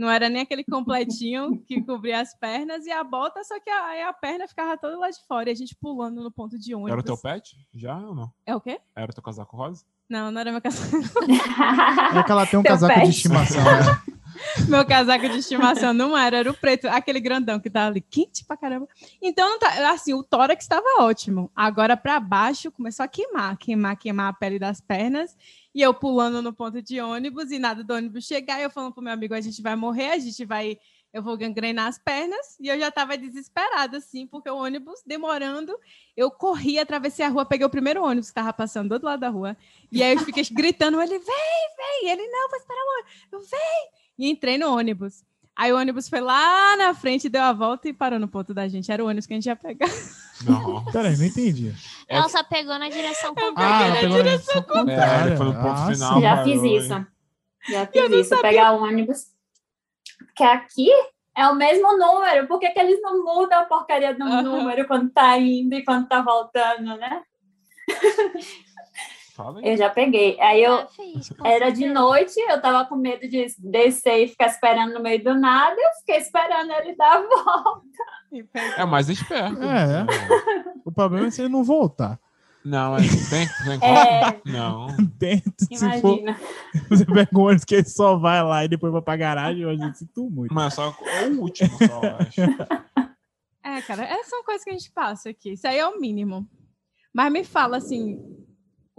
Não era nem aquele completinho que cobria as pernas e a bota, só que a, aí a perna ficava toda lá de fora. E a gente pulando no ponto de ônibus. Era o teu pet? Já ou não? É o quê? Era o teu casaco rosa? Não, não era meu casaco. [LAUGHS] É que ela tem um Teu casaco pet. de estimação. né? [LAUGHS] Meu casaco de estimação não era, era o preto, aquele grandão que tava ali, quente pra caramba. Então, não tá, assim, o tórax estava ótimo. Agora, para baixo, começou a queimar, queimar, queimar a pele das pernas. E eu pulando no ponto de ônibus e nada do ônibus chegar. E eu falando pro meu amigo, a gente vai morrer, a gente vai... Eu vou gangrenar as pernas. E eu já tava desesperada, assim, porque o ônibus demorando. Eu corri, atravessei a rua, peguei o primeiro ônibus que tava passando do outro lado da rua. E aí eu fiquei [LAUGHS] gritando, ele, vem, vem. E ele, não, vou esperar o ônibus. Eu, vem e entrei no ônibus. Aí o ônibus foi lá na frente, deu a volta e parou no ponto da gente. Era o ônibus que a gente ia pegar. [LAUGHS] Não. [LAUGHS] Peraí, não entendi. É- Ela só pegou na direção Ah, contrária. ela pegou na direção É, contrária. ele foi no ponto Ah, final. Já parou, fiz hein? isso. Já fiz isso. Pegar o ônibus. Porque aqui é o mesmo número. Por que, que eles não mudam a porcaria do Aham. número quando tá indo e quando tá voltando, né? [LAUGHS] Eu já peguei. Aí eu fiz, com era de noite, eu tava com medo de descer e ficar esperando no meio do nada. Eu fiquei esperando ele dar a volta. É mais esperto. É. O problema é se ele não voltar. Não, mas tem, tem como? É, Não. Tenta, se for, imagina. você pega um ônibus que ele só vai lá e depois vai pra garagem, eu já sinto muito. Mas só é o último, só, eu acho. É, cara, essas são coisas que a gente passa aqui. Isso aí é o mínimo. Mas me fala, assim,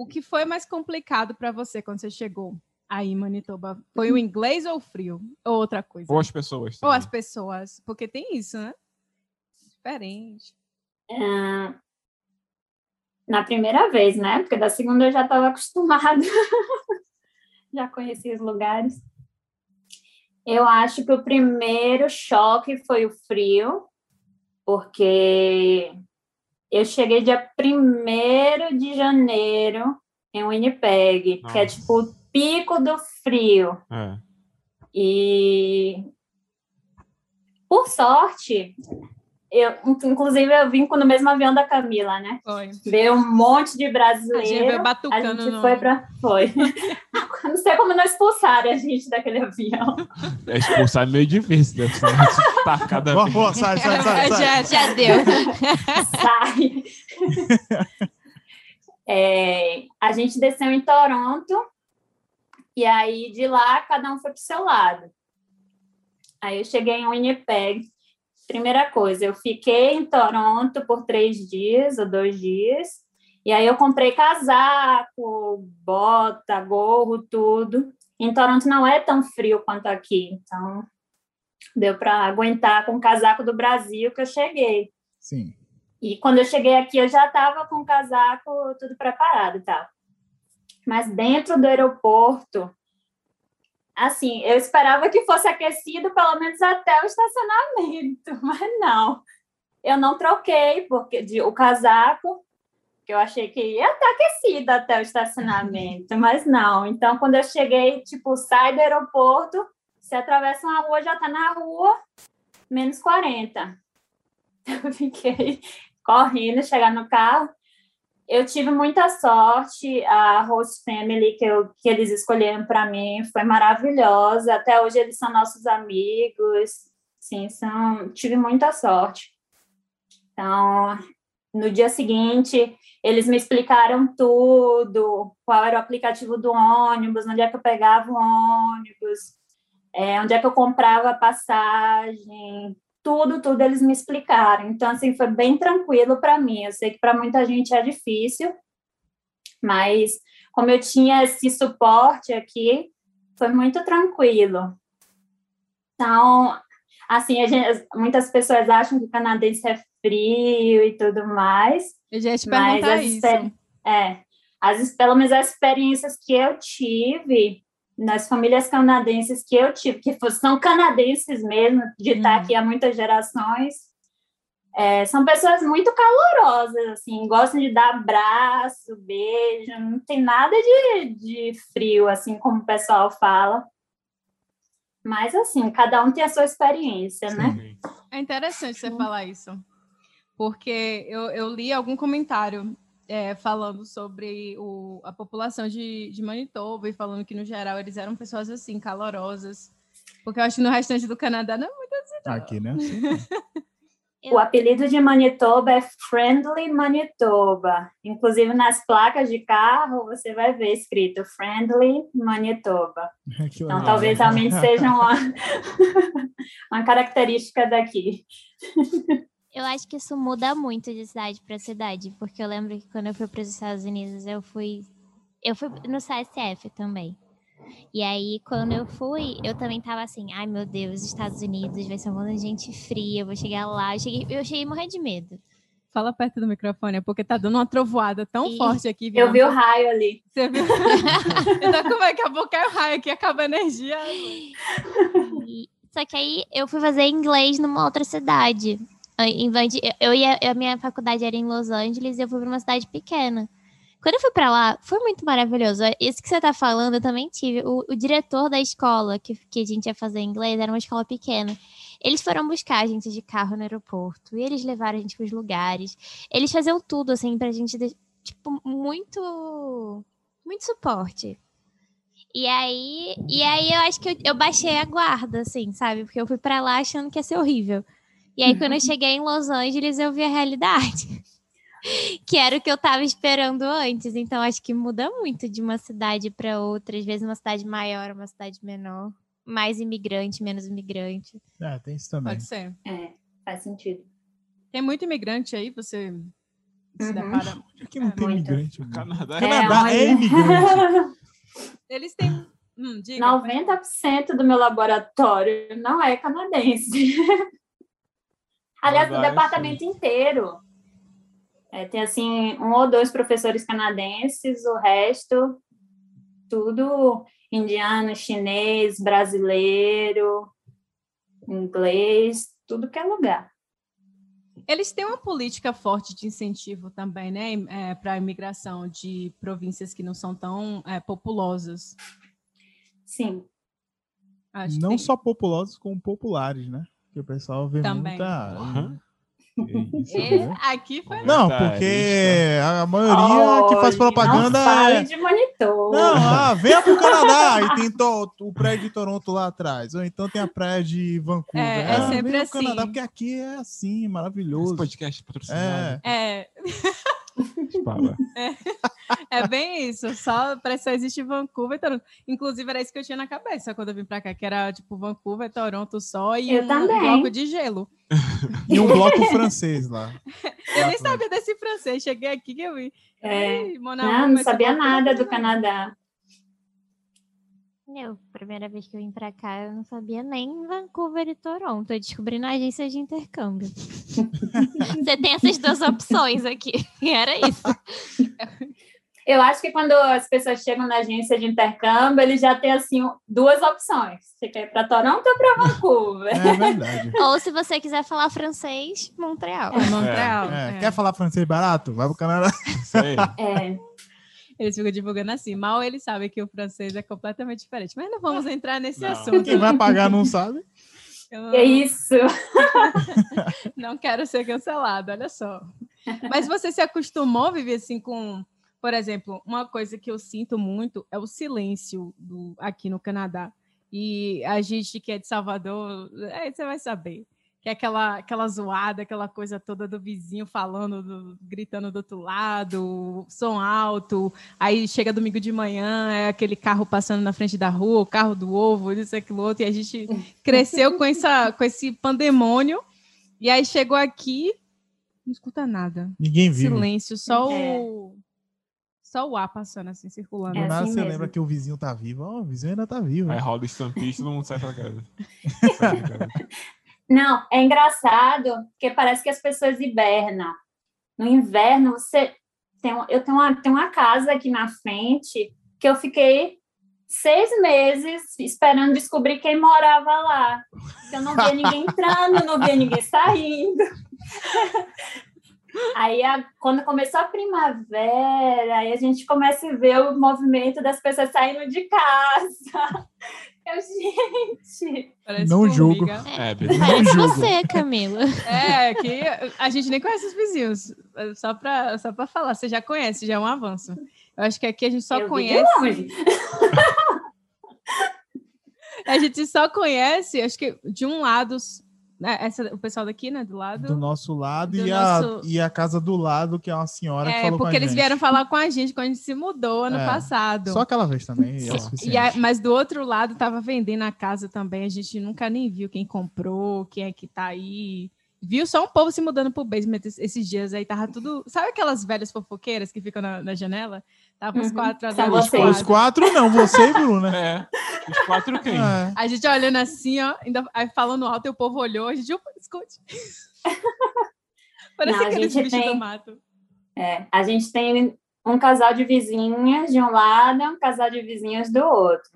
o que foi mais complicado para você quando você chegou aí em Manitoba? Foi o inglês ou o frio? Ou outra coisa? Ou as pessoas. Ou também. as pessoas? Porque tem isso, né? Diferente. Ah, na primeira vez, né? Porque da segunda eu já estava acostumada. [LAUGHS] já conheci os lugares. Eu acho que o primeiro choque foi o frio, porque eu cheguei dia 1 de janeiro em Winnipeg, que é Nossa. tipo o pico do frio. É. E por sorte, Eu, inclusive, eu vim no mesmo avião da Camila, né? Foi. Veio um monte de A gente veio A batucando gente no... foi pra. Foi. [LAUGHS] não sei como não expulsaram a gente daquele avião. É expulsar é meio difícil, deve ser tacada. Boa, boa, sai, sai, sai. [LAUGHS] sai. Já- Já deu. [LAUGHS] Sai. É, a gente desceu em Toronto. E aí, de lá, cada um foi pro seu lado. Aí eu cheguei em Winnipeg. Primeira coisa, eu fiquei em Toronto por três dias ou dois dias. E aí eu comprei casaco, bota, gorro, tudo. Em Toronto não é tão frio quanto aqui, então deu para aguentar com o casaco do Brasil que eu cheguei. Sim. E quando eu cheguei aqui, eu já estava com o casaco tudo preparado e tal. Mas dentro do aeroporto, assim, eu esperava que fosse aquecido pelo menos até o estacionamento, [LAUGHS] mas não. Eu não troquei porque de, o casaco, que eu achei que ia estar aquecido até o estacionamento, [LAUGHS] mas não. Então, quando eu cheguei, tipo, sai do aeroporto, você atravessa uma rua, já está na rua, menos 40. [LAUGHS] Eu fiquei correndo, chegar no carro. Eu tive muita sorte, a host family que, eu, que eles escolheram para mim foi maravilhosa. Até hoje eles são nossos amigos. Sim, são, tive muita sorte. Então, no dia seguinte, eles me explicaram tudo, qual era o aplicativo do ônibus, onde é que eu pegava o ônibus, é, onde é que eu comprava a passagem, tudo, tudo eles me explicaram. Então, assim, foi bem tranquilo para mim. Eu sei que para muita gente é difícil, mas como eu tinha esse suporte aqui, foi muito tranquilo. Então, assim, gente, muitas pessoas acham que o canadense é frio e tudo mais. Eu já ia te Mas as isso. É, as, pelo menos as experiências que eu tive nas famílias canadenses que eu tive, que são canadenses mesmo, de estar Uhum. aqui há muitas gerações, é, são pessoas muito calorosas, assim, gostam de dar abraço, beijo, não tem nada de, de frio, assim como o pessoal fala. Mas, assim, cada um tem a sua experiência, né? É interessante você falar isso, porque eu, eu li algum comentário é, falando sobre o, a população de, de Manitoba e falando que, no geral, eles eram pessoas assim, calorosas. Porque eu acho que no restante do Canadá não é muito Aqui, né? [LAUGHS] O apelido de Manitoba é Friendly Manitoba. Inclusive, nas placas de carro, você vai ver escrito Friendly Manitoba. [LAUGHS] Que Então, legal. talvez realmente [LAUGHS] seja uma, uma característica daqui. Eu acho que isso muda muito de cidade para cidade, porque eu lembro que quando eu fui para os Estados Unidos, eu fui eu fui no CSF também. E aí, quando eu fui, eu também tava assim, ai meu Deus, Estados Unidos vai ser um monte de gente fria, eu vou chegar lá. Eu cheguei, eu cheguei a morrer de medo. Fala perto do microfone, é porque tá dando uma trovoada tão Ih, forte aqui. Eu Viana. vi o raio ali. Você viu? [LAUGHS] então, como é que acabou cai o raio aqui, acaba a energia? E- só que aí eu fui fazer inglês numa outra cidade. Em de- eu ia, a minha faculdade era em Los Angeles e eu fui para uma cidade pequena. Quando eu fui para lá, foi muito maravilhoso. Isso que você tá falando, eu também tive. O, o diretor da escola que, que a gente ia fazer inglês era uma escola pequena. Eles foram buscar a gente de carro no aeroporto e eles levaram a gente para os lugares. Eles faziam tudo assim pra gente, tipo, muito muito suporte. E aí, e aí eu acho que eu, eu baixei a guarda, assim, sabe? Porque eu fui pra lá achando que ia ser horrível. E aí, quando eu cheguei em Los Angeles, eu vi a realidade. [LAUGHS] que era o que eu tava esperando antes. Então, acho que muda muito de uma cidade pra outra. Às vezes, uma cidade maior, uma cidade menor. Mais imigrante, menos imigrante. É, tem isso também. Pode ser. É, faz sentido. Tem muito imigrante aí, você se Uhum. depara. Aqui não É, tem muito. imigrante. mano. Canadá Canadá olha. é imigrante. Eles têm. Hum, diga. 90% do meu laboratório não é canadense. [LAUGHS] Aliás, o é departamento inteiro. É, tem, assim, um ou dois professores canadenses, o resto, tudo indiano, chinês, brasileiro, inglês, tudo que é lugar. Eles têm uma política forte de incentivo também, né, para a imigração de províncias que não são tão é, populosas. Sim, Não tem. só populosos, como populares, né? Que o pessoal vê Também. muita. Que isso, né? aqui foi. Não, porque a maioria que faz propaganda Não fale é. de monitor. Não, ah, venha pro Canadá e tem to- o prédio de Toronto lá atrás. Ou então tem a praia de Vancouver. É, é Ah, sempre venha pro assim. Canadá, porque aqui é assim, Esse maravilhoso. podcast patrocinado. É. É, Fala. é bem isso. Só parece que só existe Vancouver e Toronto. Inclusive, era isso que eu tinha na cabeça quando eu vim pra cá, que era tipo Vancouver, Toronto só e Eu um também. bloco de gelo. E um bloco francês lá. [LAUGHS] Eu nem sabia desse francês. Cheguei aqui que eu vi. É. Ih, Mona Não, não sabia nada do Canadá. Eu, primeira vez que eu vim pra cá, eu não sabia nem Vancouver e Toronto. Eu descobri na agência de intercâmbio. [LAUGHS] Você tem essas duas opções aqui. E [LAUGHS] era isso. Eu acho que quando as pessoas chegam na agência de intercâmbio, eles já têm assim duas opções. Você quer ir para Toronto ou para [LAUGHS] Vancouver? É verdade. Ou se você quiser falar francês, Montreal. É, Montreal. É, é. Quer falar francês barato? Vai pro Canadá. Isso aí. É. Eles ficam divulgando assim. Mal eles sabem que o francês é completamente diferente. Mas não vamos entrar nesse Não. assunto. Quem vai pagar não sabe. Eu É isso. [LAUGHS] não quero ser cancelado, olha só. Mas você se acostumou a viver assim com, por exemplo, uma coisa que eu sinto muito é o silêncio do, aqui no Canadá. E a gente que é de Salvador, é, você vai saber. Que é aquela, aquela zoada, aquela coisa toda do vizinho falando, do- gritando do outro lado, som alto. Aí chega domingo de manhã, é aquele carro passando na frente da rua, o carro do ovo, isso, aquilo outro. E a gente [LAUGHS] cresceu com, essa, com esse pandemônio. E aí chegou aqui, não escuta nada. Ninguém viu. Silêncio, só É. o. Só o ar passando assim, circulando. Do É nada assim você mesmo. lembra que o vizinho tá vivo. Ó, o vizinho ainda tá vivo. Aí rola estampista e todo mundo sai pra casa. Sai pra casa. Não, é engraçado porque parece que as pessoas hibernam. No inverno, você tem, um- eu tenho uma, tenho uma casa aqui na frente que eu fiquei seis meses esperando descobrir quem morava lá. Eu não via ninguém entrando, não via ninguém saindo. [LAUGHS] Aí, a- quando começou a primavera, aí a gente começa a ver o movimento das pessoas saindo de casa. [LAUGHS] Eu, gente, Parece Não julgo. É, beleza. Parece julgo. você, Camila. É, que a gente nem conhece os vizinhos. Só para só pra falar, você já conhece, já é um avanço. Eu acho que aqui a gente só eu conhece. longe. [LAUGHS] A gente só conhece, acho que de um lado, essa, o pessoal daqui, né? Do lado. Do nosso lado Do e, a, nosso- e a casa do lado, que é uma senhora que É, falou com porque a eles gente. vieram falar com a gente quando a gente se mudou ano É, passado. Só aquela vez também. é o E suficiente. a- mas do outro lado tava vendendo a casa também. A gente nunca nem viu quem comprou, quem é que tá aí. Viu só um povo se mudando pro basement es- esses dias aí. Tava tudo. Sabe aquelas velhas fofoqueiras que ficam na, na janela? Tava os Uhum, quatro pro Os quatro não, você e Bruna. É. Os quatro quem? É. A gente olhando assim, ó, ainda falando alto, e o povo olhou. A gente, opa, escute. [LAUGHS] Parece Não, a aqueles gente bichos do tem- mato. É, a gente tem um casal de vizinhas de um lado e um casal de vizinhos do outro.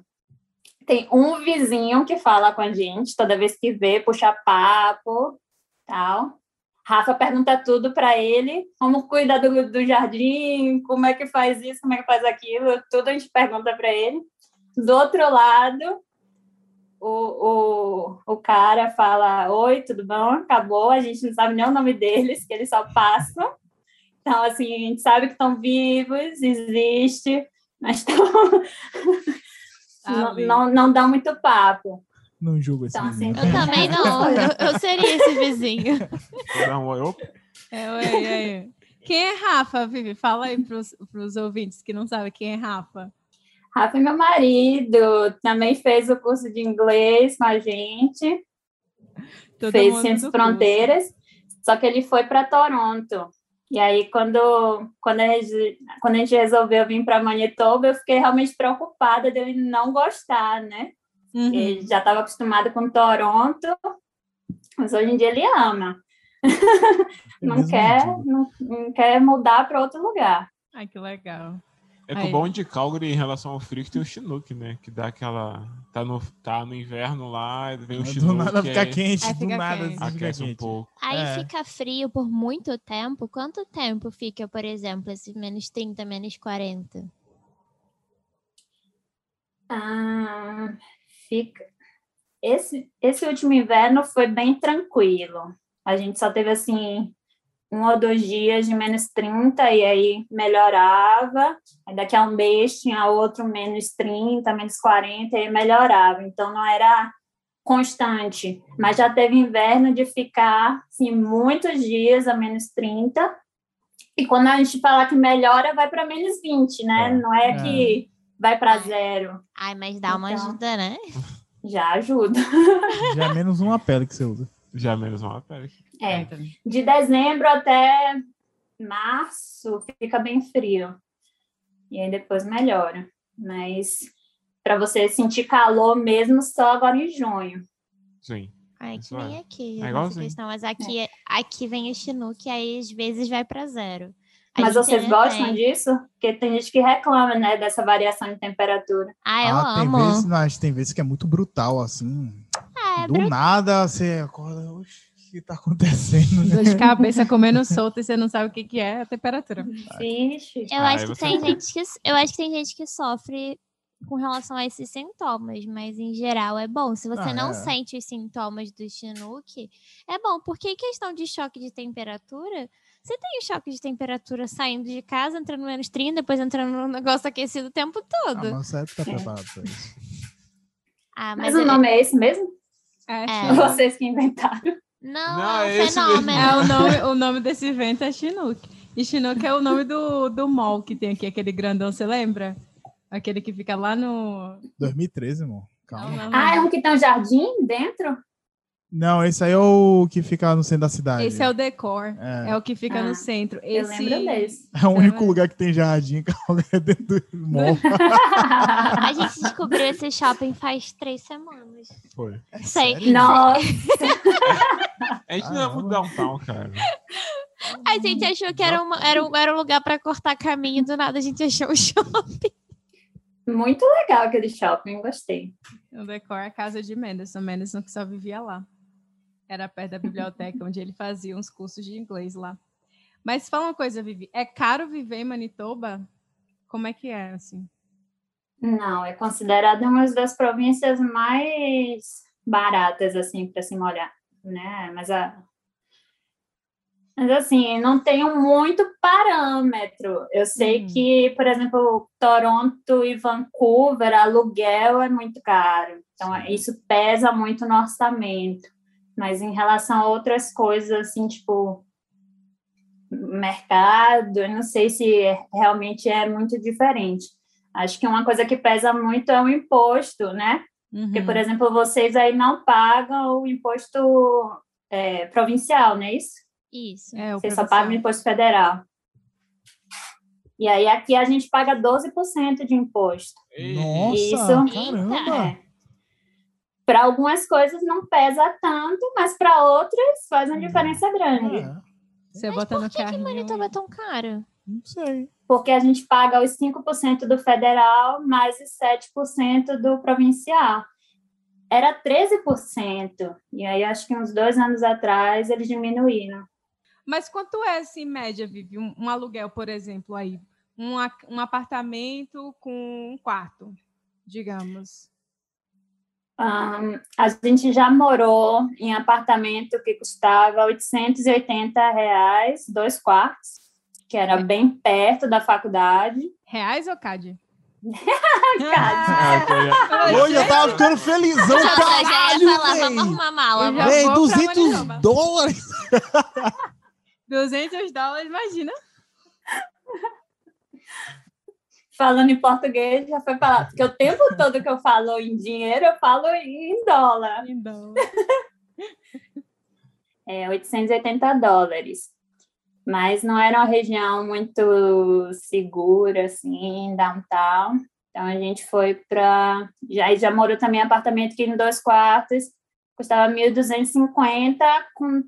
Tem um vizinho que fala com a gente toda vez que vê, puxa papo, tal. Rafa pergunta tudo para ele, como cuida do, do jardim, como é que faz isso, como é que faz aquilo, tudo a gente pergunta para ele. Do outro lado, o, o, o cara fala, oi, tudo bom? Acabou, a gente não sabe nem o nome deles, que eles só passam. Então, assim, a gente sabe que estão vivos, existe, mas tão... [LAUGHS] não, não, não dá muito papo. Não julgo esse Então, assim. Eu também não. Eu, eu seria esse vizinho. Oi. É, e aí? Quem é Rafa, Vivi? Fala aí pros, pros ouvintes que não sabem quem é Rafa. Rafa é meu marido, também fez o curso de inglês com a gente, Todo fez Ciências do curso. Fronteiras, só que ele foi para Toronto. E aí, quando, quando, a gente, quando a gente resolveu vir para Manitoba, eu fiquei realmente preocupada dele não gostar, né? Uhum. Ele já estava acostumado com Toronto, mas hoje em dia ele ama. [LAUGHS] Não quer, não, não quer mudar para outro lugar. Ai, que legal. É que Aí. o bom de Calgary em relação ao frio é que tem o Chinook, né? Que dá aquela. Tá no, tá no inverno lá, e vem o Chinook. Do nada fica aí quente, Aí do fica nada quente. fica Aquece um quente. pouco. Aí É. fica frio por muito tempo. Quanto tempo fica, por exemplo, esse menos 30, menos 40? Ah, fica. Esse, esse último inverno foi bem tranquilo. A gente só teve assim um ou dois dias de menos 30 e aí melhorava. Aí daqui a um mês tinha outro menos 30, menos 40 e aí melhorava. Então não era constante, mas já teve inverno de ficar assim, muitos dias a menos 30. E quando a gente fala que melhora, vai para menos 20, né? É. Não é, É. que vai para zero. Ai, mas dá uma Então. ajuda, né? Já ajuda. Já é menos uma pele que você usa. Já é menos uma pele. É. De dezembro até março fica bem frio. E aí depois melhora. Mas para você sentir calor mesmo só agora em junho. Sim. Ai, que nem é. aqui. É igualzinho. questão, mas aqui, aqui vem o Chinook, aí às vezes vai para zero. A Mas vocês gostam tem. disso? Porque tem gente que reclama, né, dessa variação de temperatura. Ah, eu ah, tem amo. vezes, não, acho que tem vezes que é muito brutal, assim. É, Do nada você acorda, oxe, o que tá acontecendo? Dor de cabeça comendo solto e você não sabe o que, que é a temperatura. Eu Ah, acho que tem gente que eu acho que tem gente que sofre com relação a esses sintomas, mas em geral é bom. Se você Ah, não é. sente os sintomas do Chinook, é bom, porque em questão de choque de temperatura, você tem o choque de temperatura saindo de casa, entrando no menos 30, depois entrando no negócio aquecido o tempo Ah, todo. mas você tá preparado pra isso. Ah, Mas, mas, o nome é esse mesmo? É, É. Vocês que inventaram. Não, Não, é é um fenômeno. É, o [LAUGHS] nome, o nome desse evento é Chinook. E Chinook é o nome do, do mall que tem aqui, aquele grandão, você lembra? Aquele que fica lá no. 2013, irmão. Calma. Não, não, Ah, é não. um que tem um jardim dentro? Não, esse aí é o que fica no centro da cidade. Esse é o decor. É. É o que fica Ah, no centro. Eu Esse... lembro desse. É o único É. lugar que tem jardim [LAUGHS] que é dentro do mall. A gente descobriu esse shopping faz três semanas. Foi. Sei. Sério? Nossa, A gente não é não. downtown, cara. A gente achou que era, uma, era, um, era um lugar para cortar caminho, do nada a gente achou o shopping. muito legal aquele shopping, gostei. O decor é a casa de Menderson. Menderson que só vivia lá. Era perto da biblioteca, onde ele fazia uns cursos de inglês lá. Mas fala uma coisa, Vivi. É caro viver em Manitoba? Como é que é, assim? Não, é considerada uma das províncias mais baratas, assim, para se morar, né? Mas, a... Mas, assim, não tenho muito parâmetro. Eu sei Uhum. que, por exemplo, Toronto e Vancouver, aluguel é muito caro. Então, Sim. isso pesa muito no orçamento. Mas em relação a outras coisas, assim, tipo mercado, eu não sei se é- realmente é muito diferente. Acho que uma coisa que pesa muito é o imposto, né? Porque, Uhum. por exemplo, vocês aí não pagam o imposto é, provincial, não é isso? Isso. É, Vocês só pagam o imposto federal. E aí aqui a gente paga 12% de imposto. Nossa, Isso. caramba! Para algumas coisas não pesa tanto, mas para outras faz uma Hum. diferença grande. É, Você Mas bota por no que, que. Manitoba é tão caro? não sei. Porque a gente paga os 5% do federal mais os 7% do provincial. Era 13%. E aí acho que uns dois anos atrás eles diminuíram. Mas quanto é, assim, em média, Vivi? Um, um aluguel, por exemplo, aí? Um, um apartamento com um quarto, digamos. Ahn, a gente já morou em apartamento que custava 880 reais, dois quartos, que era bem perto da faculdade. Reais ou CAD? [LAUGHS] Ah, ok. Hoje eu tava ficando felizão, Eu já ia caralho, falar, vamos véi! arrumar mala. Véi, vou pra 200 Manitoba. dólares! [LAUGHS] 200 dólares, imagina. [LAUGHS] Falando em português, já foi falado, porque o tempo [LAUGHS] todo que eu falo em dinheiro, eu falo em dólar. Em dólar. [LAUGHS] É 880 dólares. Mas não era uma região muito segura, assim, downtown. Então a gente foi para. Já, já morou também em apartamento aqui em dois quartos, custava 1.250, com,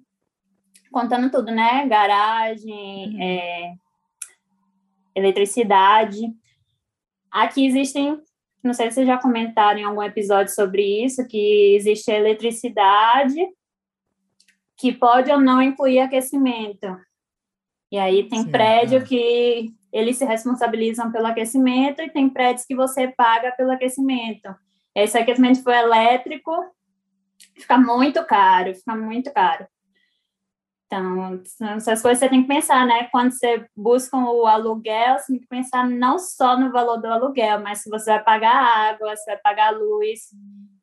contando tudo, né? Garagem, Uhum. é, eletricidade. Aqui existem, não sei se vocês já comentaram em algum episódio sobre isso, que existe a eletricidade que pode ou não incluir aquecimento. E aí tem Sim, prédio é. que eles se responsabilizam pelo aquecimento e tem prédios que você paga pelo aquecimento. Esse aquecimento foi elétrico, fica muito caro, fica muito caro. Então, são essas coisas você tem que pensar, né? Quando você busca o aluguel, você tem que pensar não só no valor do aluguel, mas se você vai pagar água, se vai pagar luz,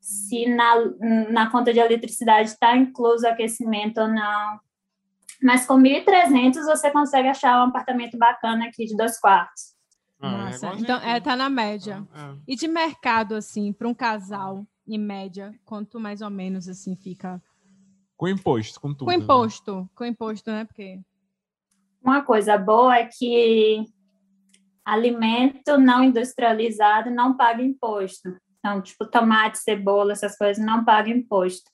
se na, na conta de eletricidade está incluso aquecimento ou não. Mas com 1.300 você consegue achar um apartamento bacana aqui de dois quartos. Ah, é Massa. igualzinho então, é, tá na média. É. E de mercado, assim, para um casal, em média, quanto mais ou menos, assim, fica? Com imposto, com tudo. Com né? imposto. Com imposto, né? Porque... Uma coisa boa é que alimento não industrializado não paga imposto. Então, tipo, tomate, cebola, essas coisas não pagam imposto.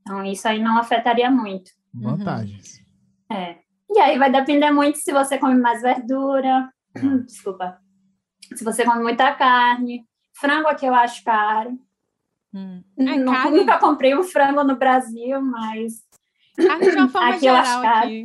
Então, isso aí não afetaria muito. Vantagens. É. E aí vai depender muito se você come mais verdura. É. Desculpa. Se você come muita carne. Frango aqui eu acho caro. Hum. É, Nu- carne- Nunca [LAUGHS] comprei um frango no Brasil, mas Carne de uma forma Aqui geral caro. aqui.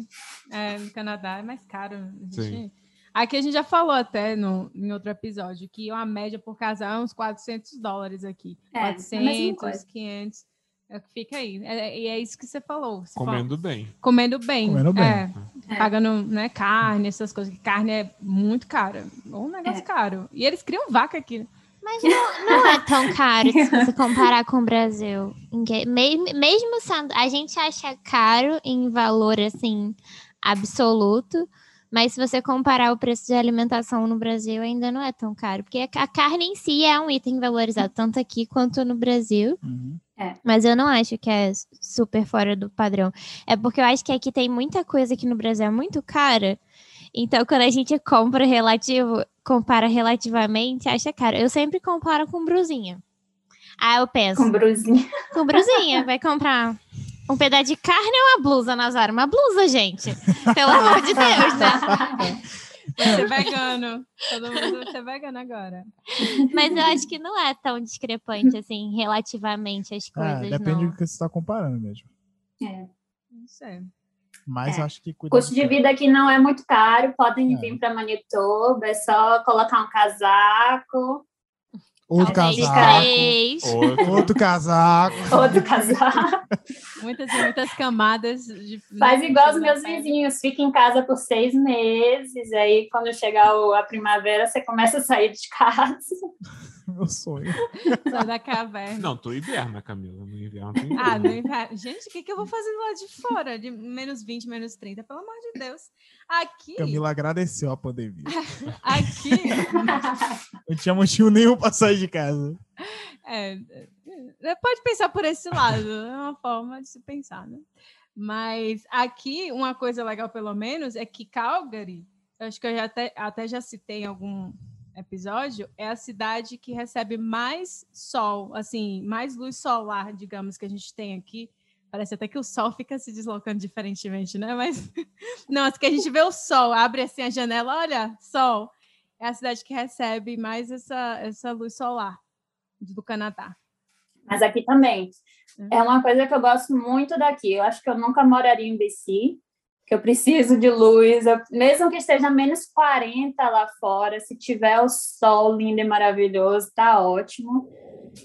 É, no Canadá é mais caro. A gente- Sim. Aqui a gente já falou até no, em outro episódio que uma média por casal é uns 400 dólares aqui. É, a mesma 400, coisa. 500. É o que fica aí. É- E é, isso que você falou. Você Comendo bem. comendo bem. Comendo bem. É, É. pagando né, carne, essas coisas. Carne é muito cara. Um negócio É. caro. E eles criam vaca aqui. Mas não, não é tão caro se você comparar com o Brasil. Mesmo, mesmo sendo. A gente acha caro em valor assim absoluto. Mas se você comparar o preço de alimentação no Brasil, ainda não é tão caro. Porque a carne em si é um item valorizado, tanto aqui quanto no Brasil. Uhum. Mas eu não acho que é super fora do padrão. É porque eu acho que aqui tem muita coisa que no Brasil é muito cara. Então, quando a gente compra relativo, compara relativamente, acha caro. Eu sempre comparo com brusinha. Ah, eu penso, com brusinha. com brusinha, vai comprar um pedaço de carne ou uma blusa, Nazara? Uma blusa, gente. Pelo amor de Deus, né? Vai ser vegano. Todo mundo vai ser vegano agora. Mas eu acho que não é tão discrepante, assim, relativamente as É, coisas, depende não. do que você está comparando mesmo. É. Não sei. Mas É. acho que custo de vida aqui não é muito caro, podem É. vir para Manitoba, é só colocar um casaco, Outro Talvez casaco. três. Outro. Outro casaco. outro casaco. [LAUGHS] Muitas e muitas camadas de. Faz né, igual os meus pele. vizinhos, fica em casa por seis meses, aí quando chegar o- a primavera, você começa a sair de casa. [LAUGHS] Meu sonho. Sai da caverna. Não, tu hiberna, Camila. No inverno tem Ah, no inverno. Gente, o que, que eu vou fazer do lado de fora? De menos 20, menos 30, pelo amor de Deus. Aqui, Camila agradeceu a pandemia. [LAUGHS] aqui, Não tinha motivo nenhum sair de casa. é, é, pode pensar por esse lado, é uma forma de se pensar, né? Mas aqui, uma coisa legal, pelo menos, é que Calgary, acho que eu já até, até já citei em algum episódio, é a cidade que recebe mais sol, assim, mais luz solar, digamos, que a gente tem aqui. Parece até que o sol fica se deslocando diferentemente, né? Mas [LAUGHS] não, é que a gente vê o sol, abre assim a janela, olha, sol. É a cidade que recebe mais essa, essa luz solar do Canadá. Mas aqui também. É uma coisa que eu gosto muito daqui. Eu acho que eu nunca moraria em BC, que eu preciso de luz. Eu- mesmo que esteja menos 40 lá fora, se tiver o sol lindo e maravilhoso, tá ótimo.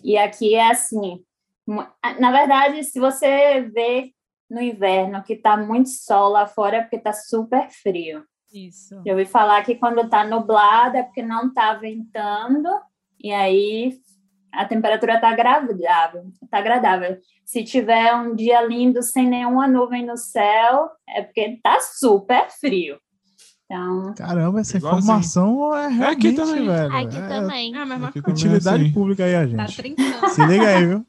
E aqui é assim. Na verdade, se você vê no inverno que tá muito sol lá fora, é porque tá super frio. Isso. Eu ouvi falar que quando tá nublado é porque não tá ventando, e aí a temperatura tá agradável, tá agradável. Se tiver um dia lindo sem nenhuma nuvem no céu, é porque tá super frio. Então, Caramba, essa Igualzinho. informação é realmente, aqui também. velho. Aqui é também. É a mesma é Utilidade assim. pública aí, a Tá gente. trincando. Se liga aí, viu?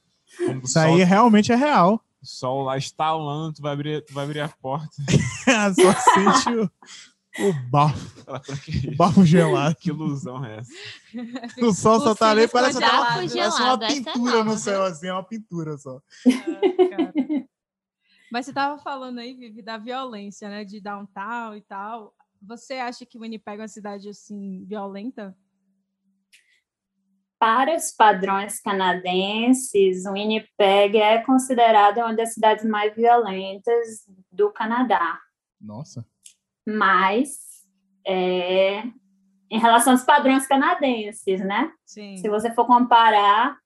Isso aí realmente é real. o sol lá estalando, tu vai abrir, tu vai abrir a porta. [LAUGHS] Só sente o, o bafo, o bafo gelado. Que ilusão é essa? O sol só tá ali, parece, até uma, congelados. parece uma Gelado, essa é pintura nova, no céu, assim, é uma pintura só. Ah. Mas você estava falando aí, Vivi, da violência, né? De downtown e tal. Você acha que Winnipeg é uma cidade assim violenta? Para os padrões canadenses, Winnipeg é considerada uma das cidades mais violentas do Canadá. Nossa. Mas, é, em relação aos padrões canadenses, né? Sim. Se você for comparar,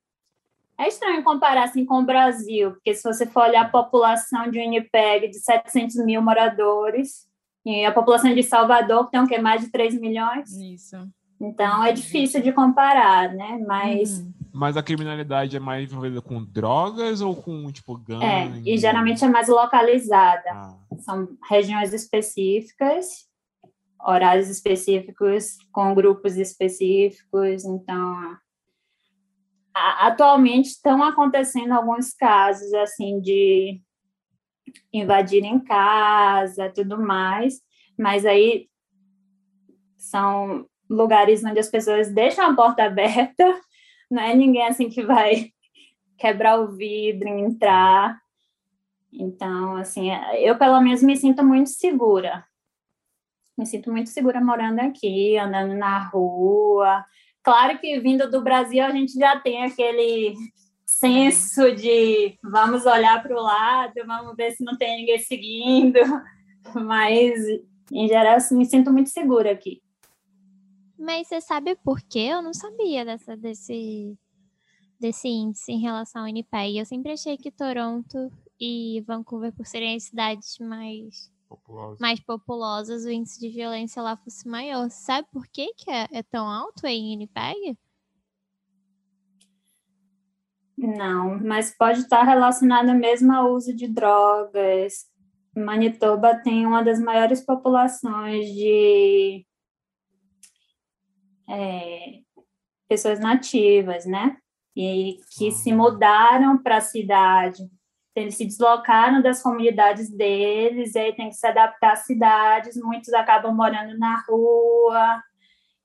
É estranho comparar assim com o Brasil, porque se você for olhar a população de Winnipeg de 700 mil moradores, e a população de Salvador, que tem o que, mais de 3 milhões, Isso. Então é difícil de comparar, né? Mas Uhum. Mas a criminalidade é mais envolvida com drogas ou com, tipo, gangue? é, e geralmente é mais localizada. Ah, São regiões específicas, horários específicos, com grupos específicos. Então, a- atualmente estão acontecendo alguns casos assim de invadir em casa, tudo mais, mas aí são lugares onde as pessoas deixam a porta aberta, [LAUGHS] não é ninguém assim que vai [LAUGHS] quebrar o vidro e entrar. Então, assim, eu pelo menos me sinto muito segura. Me sinto muito segura morando aqui, andando na rua. Claro que vindo do Brasil a gente já tem aquele [LAUGHS] senso de vamos olhar para o lado, vamos ver se não tem ninguém seguindo. Mas, em geral, assim, me sinto muito segura aqui. Mas você sabe por quê? Eu não sabia dessa, desse, desse índice em relação ao Winnipeg. Eu sempre achei que Toronto e Vancouver, por serem as cidades mais, populosa. mais populosas, o índice de violência lá fosse maior. Sabe por que, que é, é tão alto em Winnipeg? Não, mas pode estar relacionado mesmo ao uso de drogas. Manitoba tem uma das maiores populações de é, pessoas nativas, né? E que se mudaram para a cidade. Eles se deslocaram das comunidades deles, e aí tem que se adaptar às cidades. Muitos acabam morando na rua,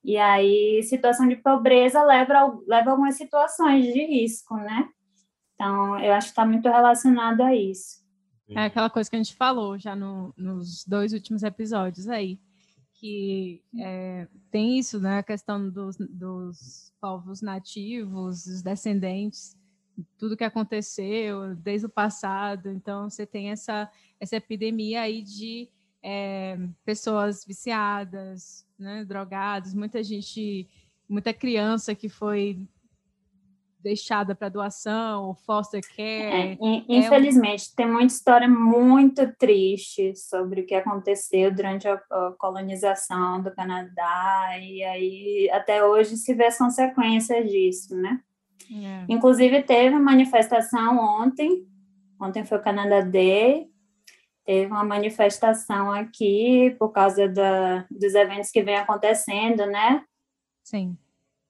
e aí, situação de pobreza leva, leva algumas situações de risco, né? Então, eu acho que está muito relacionado a isso. É aquela coisa que a gente falou já no- nos dois últimos episódios aí, que é, tem isso, né? A questão dos, dos povos nativos, os descendentes, tudo que aconteceu desde o passado. Então, você tem essa, essa epidemia aí de é, pessoas viciadas, né? drogadas, muita gente, muita criança que foi deixada para doação, foster É, care. in- infelizmente, tem muita história muito triste sobre o que aconteceu durante a, a colonização do Canadá, e aí até hoje se vê as consequências disso, né? É. Inclusive, teve uma manifestação ontem, ontem foi o Canada Day, teve uma manifestação aqui por causa da, dos eventos que vem acontecendo, né? Sim.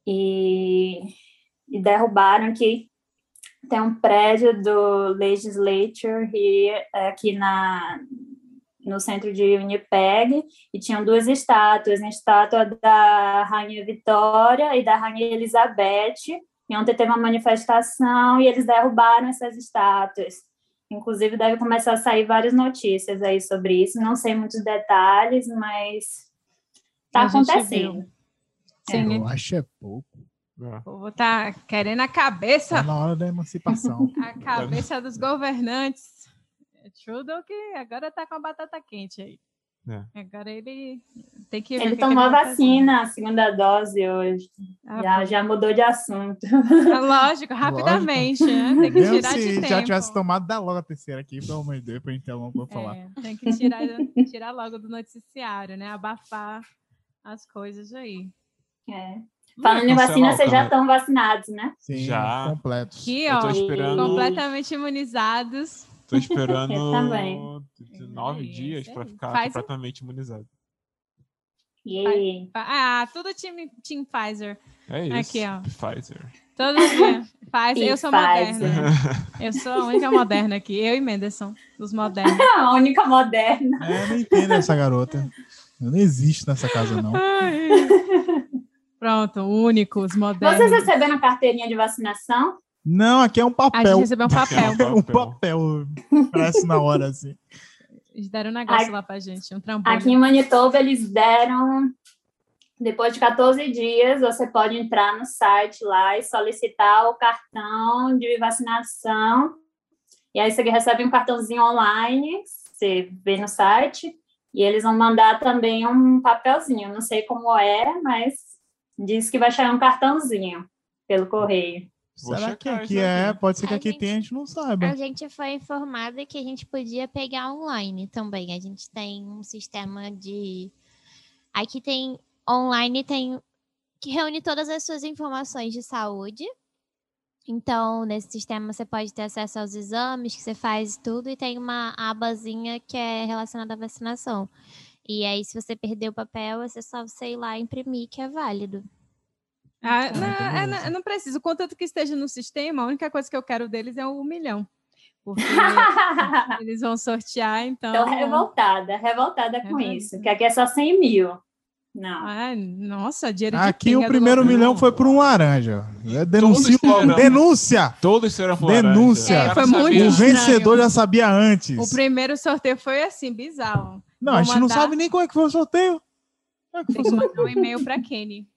E, e derrubaram aqui. Tem um prédio do Legislature here, aqui na, no centro de Winnipeg, e tinham duas estátuas, a estátua da Rainha Vitória e da Rainha Elizabeth, e ontem teve uma manifestação e eles derrubaram essas estátuas. Inclusive, deve começar a sair várias notícias aí sobre isso. Não sei muitos detalhes, mas está acontecendo. Sim, Eu acho é pouco. É. o povo tá querendo a cabeça, Tá na hora da emancipação. [LAUGHS] a cabeça dos governantes. É Trudeau que agora tá com a batata quente aí. É. Agora ele tem que Ele tomou vacina, a segunda dose hoje. Ah, Já, já mudou de assunto. pô, Lógico, rapidamente, né? Tem que Mesmo tirar de se tempo. já tivesse tomado, dá logo a terceira aqui, pelo amor de Deus, gente ter alguma coisa pra falar. É, tem que tirar, tirar logo do noticiário, né? Abafar as coisas aí. É. Falando em cancelar vacina, vocês já Canadá. estão vacinados, né? Sim, Já. completos. Aqui, ó, esperando. completamente imunizados. Tô esperando [LAUGHS] nove É dias para ficar Faz um- completamente imunizado. E Ah, tudo time Team Pfizer. É isso. Aqui, ó. Pfizer. Todos dia. Pfizer. Eu sou Pfizer. moderna. [LAUGHS] Eu sou a única moderna aqui. Eu e Menderson, os modernos. [LAUGHS] a única moderna. É, eu não entendo essa garota. Eu não existo nessa casa, não. Pronto, únicos, modernos. Vocês receberam carteirinha de vacinação? Não, aqui é um A gente papel. recebeu um papel. Papel. um papel. Parece na hora, assim. Eles deram um negócio Aqui- lá pra gente, um trambolho. Aqui em Manitoba, eles deram. Depois de 14 dias, você pode entrar no site lá e solicitar o cartão de vacinação. E aí você recebe um cartãozinho online, você vê no site, e eles vão mandar também um papelzinho. Não sei como é, mas diz que vai chegar um cartãozinho pelo correio. Vou Será que aqui é? aqui. Pode ser que A aqui gente- tenha, a gente não saiba. A gente foi informada que a gente podia pegar online também. A gente tem um sistema de. Aqui tem online, tem que reúne todas as suas informações de saúde. Então, nesse sistema você pode ter acesso aos exames que você faz e tudo, e tem uma abazinha que é relacionada à vacinação. E aí, se você perder o papel, é só você ir lá e imprimir, que é válido. Ah, então não, é, beleza. não, preciso. Contanto que esteja no sistema, a única coisa que eu quero deles é um milhão. Porque [LAUGHS] eles vão sortear, então. Tô revoltada, revoltada com É isso. Que aqui é só 100 mil. Não. Ai, nossa, dinheiro de Aqui o primeiro milhão foi por um laranja. É, Denuncio Todos logo. terão. Denúncia! Todos serão Denúncia. É, foi muito O vencedor já sabia antes. O primeiro sorteio foi assim, bizarro. Não, Vou a gente não mandar- sabe nem como é que foi o sorteio. Como é que Tem foi, o que sorteio? mandar um e-mail para Kenny.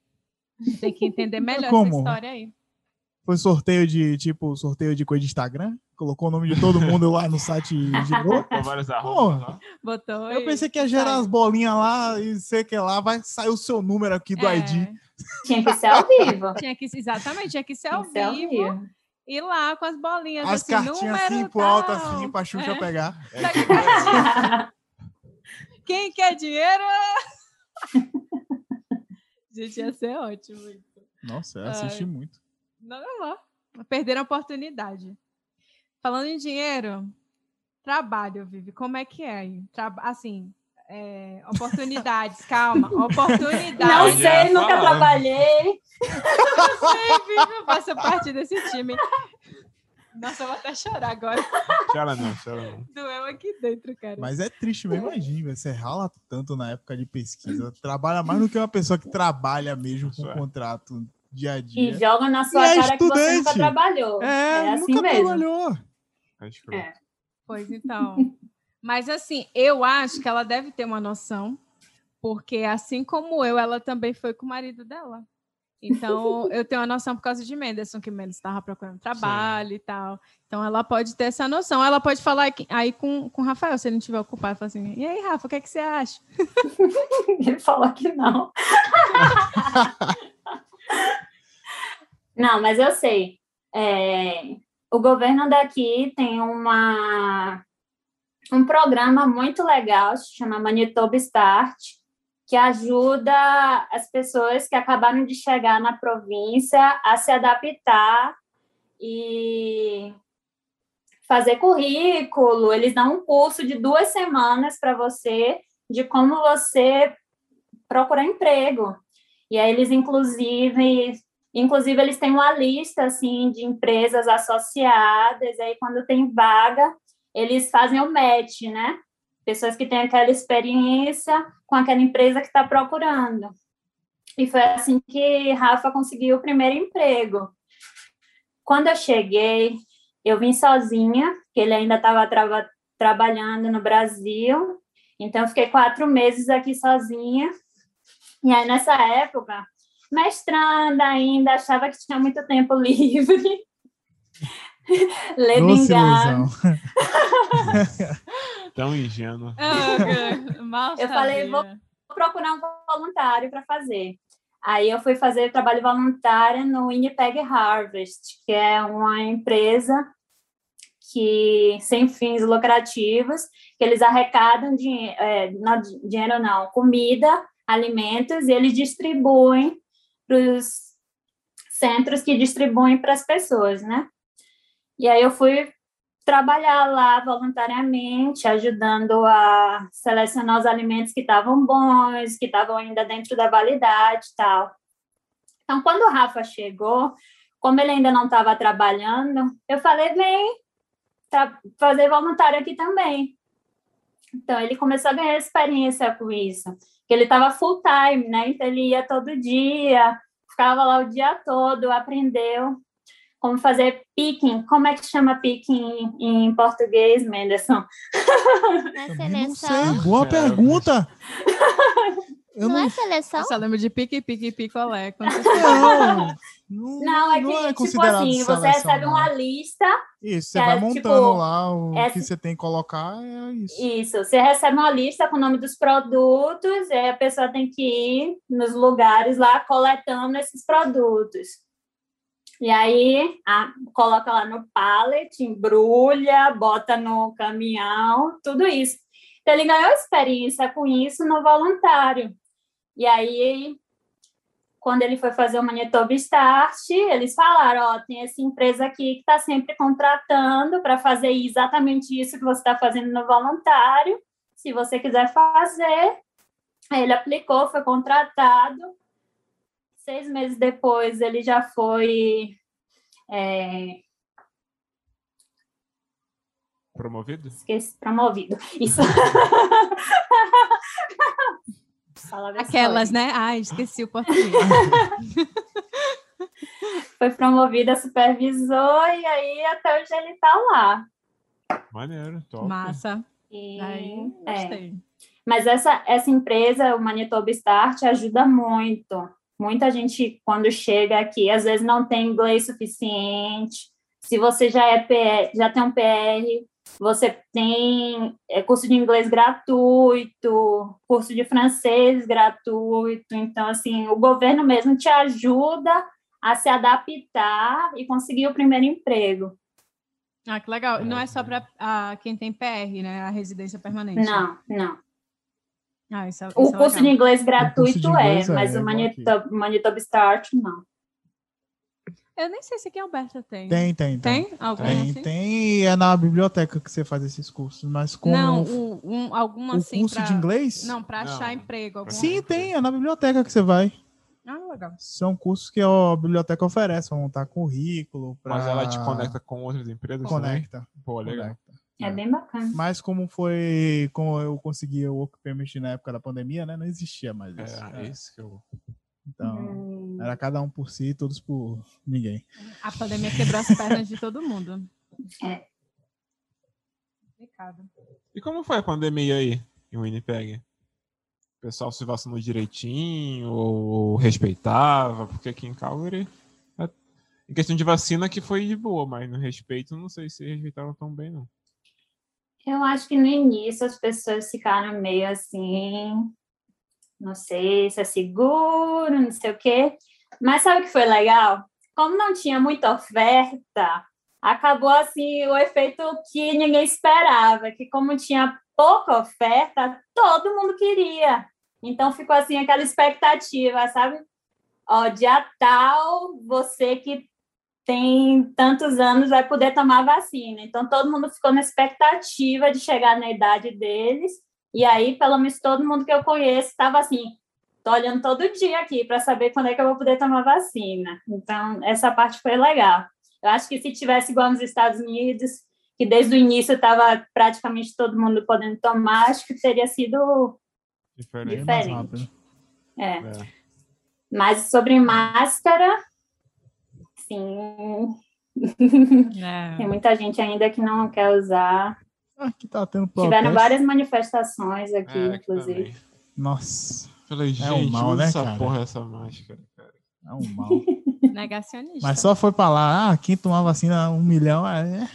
Tem que entender melhor Como? essa história aí. Foi sorteio de, tipo, sorteio de coisa de Instagram? Colocou o nome de todo mundo lá no site e girou? Com várias arrobas. Botou. Eu e- pensei que ia gerar as bolinhas lá e sei que lá vai sair o seu número aqui do É, ID. Tinha que ser ao vivo. Tinha que, exatamente, tinha que ser ao Tinha que ser ao vivo. vivo. E lá com as bolinhas. As assim, cartinhas número assim pro alto, assim, pra Xuxa É. pegar. [LAUGHS] Quem quer dinheiro? [LAUGHS] Gente, ia ser ótimo. Nossa, eu Ai. assisti muito. Não, não, não. Perderam a oportunidade. Falando em dinheiro, trabalho, Vivi, como é que é aí? Traba- assim, é, oportunidades, [LAUGHS] calma, Não oportunidades. já sei, nunca trabalhei. [LAUGHS] sei, Vivi, eu faço parte desse time. Nossa, eu vou até chorar agora. Chora não, chora não. Doeu aqui dentro, cara. Mas é triste mesmo, imagina, você rala tanto na época de pesquisa, trabalha mais do que uma pessoa que trabalha mesmo com é. contrato dia a E dia. joga na sua E é cara que você nunca trabalhou. É, É, assim nunca mesmo. trabalhou. É. É. Pois então. Mas assim, eu acho que ela deve ter uma noção, porque assim como eu, ela também foi com o marido dela. Então, eu tenho uma noção por causa de Menderson, que Menderson estava procurando trabalho e tal. Então, ela pode ter essa noção. Ela pode falar aí com, com o Rafael, se ele não estiver ocupado, fala assim: e aí, Rafa, o que, é que você acha? [LAUGHS] Ele falou que não. não, mas eu sei. É, o governo daqui tem uma, um programa muito legal, se chama Manitoba Start, que ajuda as pessoas que acabaram de chegar na província a se adaptar e fazer currículo. Eles dão um curso de duas semanas para você de como você procurar emprego. E aí eles inclusive, inclusive eles têm uma lista assim de empresas associadas, aí quando tem vaga, eles fazem o match, né? Pessoas que têm aquela experiência com aquela empresa que está procurando. E foi assim que Rafa conseguiu o primeiro emprego. Quando eu cheguei, eu vim sozinha, que ele ainda estava trava- trabalhando no Brasil, então, eu fiquei quatro meses aqui sozinha. E aí, nessa época, mestrando ainda, achava que tinha muito tempo [LAUGHS] livre. [LAUGHS] Ilusão. [LAUGHS] Tão ingênuo. Ah. Mal Eu falei. Vou procurar um voluntário para fazer. Aí, eu fui fazer trabalho voluntário no Winnipeg Harvest, que é uma empresa que sem fins lucrativos, que eles arrecadam dinheiro, é, não, dinheiro não, comida, alimentos, e eles distribuem para os centros que distribuem para as pessoas, né? E aí eu fui trabalhar lá voluntariamente, ajudando a selecionar os alimentos que estavam bons, que estavam ainda dentro da validade e tal. Então, quando o Rafa chegou, como ele ainda não estava trabalhando, eu falei, vem fazer voluntário aqui também. Então, ele começou a ganhar experiência com isso, ele estava full time, né? Então, ele ia todo dia, ficava lá o dia todo, aprendeu como fazer picking. Como é que chama picking em, em português, Menderson? Na [LAUGHS] Também não sei. seleção. Boa É, pergunta. Eu Não não, é seleção? Eu só lembro de pique, pique, picolé. Quando [LAUGHS] você não, não, Não, é que, tipo considerado assim, você seleção, recebe não. uma lista, Isso, você que vai é, montando tipo, lá o essa- que você tem que colocar, é isso. isso, você recebe uma lista com o nome dos produtos, e aí a pessoa tem que ir nos lugares lá coletando esses produtos. E aí a- coloca lá no pallet, embrulha, bota no caminhão, tudo isso. Então ele ganhou experiência com isso no voluntário. E aí, quando ele foi fazer o Manitoba Start, eles falaram, ó, tem essa empresa aqui que está sempre contratando para fazer exatamente isso que você está fazendo no voluntário. Se você quiser fazer, ele aplicou, foi contratado. Seis meses depois, ele já foi. é, Promovido? esqueci, promovido. Isso. [LAUGHS] Aquelas, né? Ai, esqueci o português. [LAUGHS] Foi promovido a supervisor e aí até hoje ele está lá. Maneiro, top. Massa. E, Aí, é. gostei. Mas essa, essa empresa, o Manitoba Start, ajuda muito. Muita gente, quando chega aqui, às vezes não tem inglês suficiente. Se você já é PR, já tem um PR, você tem é, curso de inglês gratuito, curso de francês gratuito. Então, assim, o governo mesmo te ajuda a se adaptar e conseguir o primeiro emprego. Ah, que legal. É, Não é só para quem tem PR, né? A residência permanente. Não, não. Ah, isso, é- O isso é curso de legal. inglês de gratuito inglês é, é, mas é o Manitoba, Manitoba Start, não. Eu nem sei se aqui em Alberta tem. Tem, tem, tem. Tem? Tem, assim? tem, e é na biblioteca que você faz esses cursos, mas como Não, o, o, um, algum assim curso pra... de inglês? Não, para achar emprego. Sim, tem, é na biblioteca que você vai. Ah, legal. São cursos que a biblioteca oferece, vão montar currículo, pra... Mas ela te conecta com outras empresas? Conecta. Pô, legal. conecta. É É. bem bacana. Mas como foi, como eu consegui o Work Permit na época da pandemia, né? Não existia mais isso. É, É. isso que eu. Então, Hum, era cada um por si, todos por ninguém. A pandemia quebrou as pernas de todo mundo. É. Complicado. E como foi a pandemia aí em Winnipeg? O pessoal se vacinou direitinho ou respeitava? Porque aqui em Calgary, é- em questão de vacina que foi de boa, mas no respeito não sei se respeitavam tão bem, não. Eu acho que no início as pessoas ficaram meio assim, não sei se é seguro, não sei o quê. Mas sabe o que foi legal? Como não tinha muita oferta, acabou assim o efeito que ninguém esperava, que como tinha pouca oferta, todo mundo queria. Então ficou assim aquela expectativa, sabe? Ó, dia tal, você que tem tantos anos vai poder tomar vacina. Então, todo mundo ficou na expectativa de chegar na idade deles. E aí, pelo menos todo mundo que eu conheço estava assim: tô olhando todo dia aqui para saber quando é que eu vou poder tomar vacina. Então, essa parte foi legal. Eu acho que se tivesse igual nos Estados Unidos, que desde o início estava praticamente todo mundo podendo tomar, acho que teria sido. Diferente. Diferente. É. É. Mas sobre máscara, [LAUGHS] sim, É. tem muita gente ainda que não quer usar. Aqui tá tendo Tiveram protesto. várias manifestações aqui, É, aqui inclusive. também. Nossa, Falei, É um gente, mal, né, essa cara? porra dessa máscara, cara. é um mal. [LAUGHS] Negacionista. Mas só foi pra lá, ah, quem tomar vacina um milhão, é...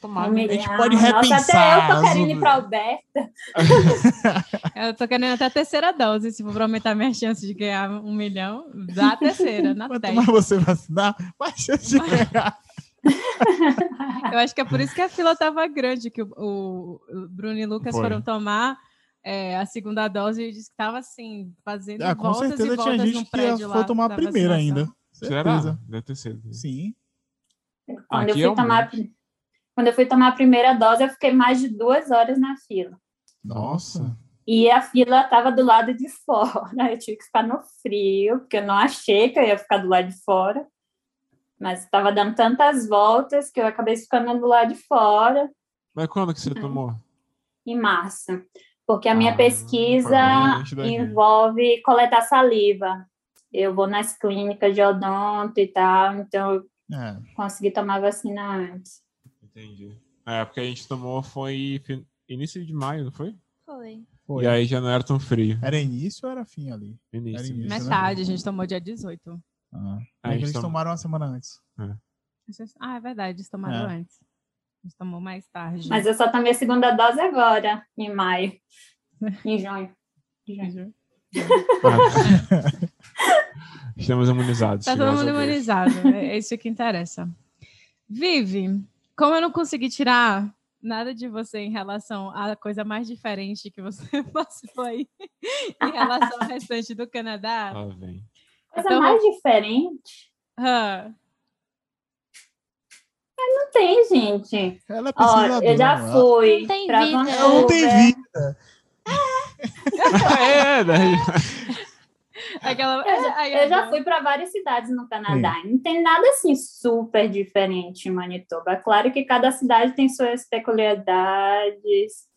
Tomar. Um gente milhão. pode Nossa, até repensar eu tô querendo ir pra Alberta. [LAUGHS] Eu tô querendo até a terceira dose. Se for pra aumentar minha chance de ganhar um milhão, dá a terceira, na Quanto mais você vacinar, mais chance de ganhar. [LAUGHS] Eu acho que é por isso que a fila tava grande, que o, o- o Bruno e Lucas Foi. foram tomar é, a segunda dose e disse que tava assim, fazendo Ah, com voltas e certeza voltas tinha num gente que foi tomar a primeira vacinação. ainda. Será? Certeza. Deve ter sido. Sim. Quando eu, é tomar, quando eu fui tomar a primeira dose, eu fiquei mais de duas horas na fila. Nossa. E a fila estava do lado de fora. [LAUGHS] Eu tive que ficar no frio, porque eu não achei que eu ia ficar do lado de fora. Mas estava dando tantas voltas que eu acabei ficando do lado de fora Mas quando que você tomou? em março. Porque a minha Ah, pesquisa da gente. envolve coletar saliva. Eu vou nas clínicas de odonto e tal, então eu É. consegui tomar vacina antes. Entendi. É, porque a gente tomou foi início de maio, não foi? Foi. Foi. E aí já não era tão frio. Era início ou era fim ali? Início. Era início. início. Metade, a gente tomou dia 18. Ah. A É gente eles tom- tomaram uma semana antes. Ah, é verdade, eles tomaram É. antes. A gente tomou mais tarde. Mas eu só tomei a segunda dose agora, em maio. [LAUGHS] Em junho. Em junho. Ah. [LAUGHS] Estamos imunizados. Tá todo mundo imunizado. É isso que interessa. Vive, como eu não consegui tirar nada de você em relação à coisa mais diferente que você [LAUGHS] passou aí em [LAUGHS] relação ao restante do Canadá. Lá vem. Coisa Então- mais diferente. ah, Não tem, gente. Ela é Ó, eu já ela- fui Não tem vida. Ela não tem vida. é, daí- [LAUGHS] [LAUGHS] aquela, Eu já, Ai, eu já fui para várias cidades no Canadá. e Não tem nada assim super diferente em Manitoba. É Claro que cada cidade tem suas peculiaridades.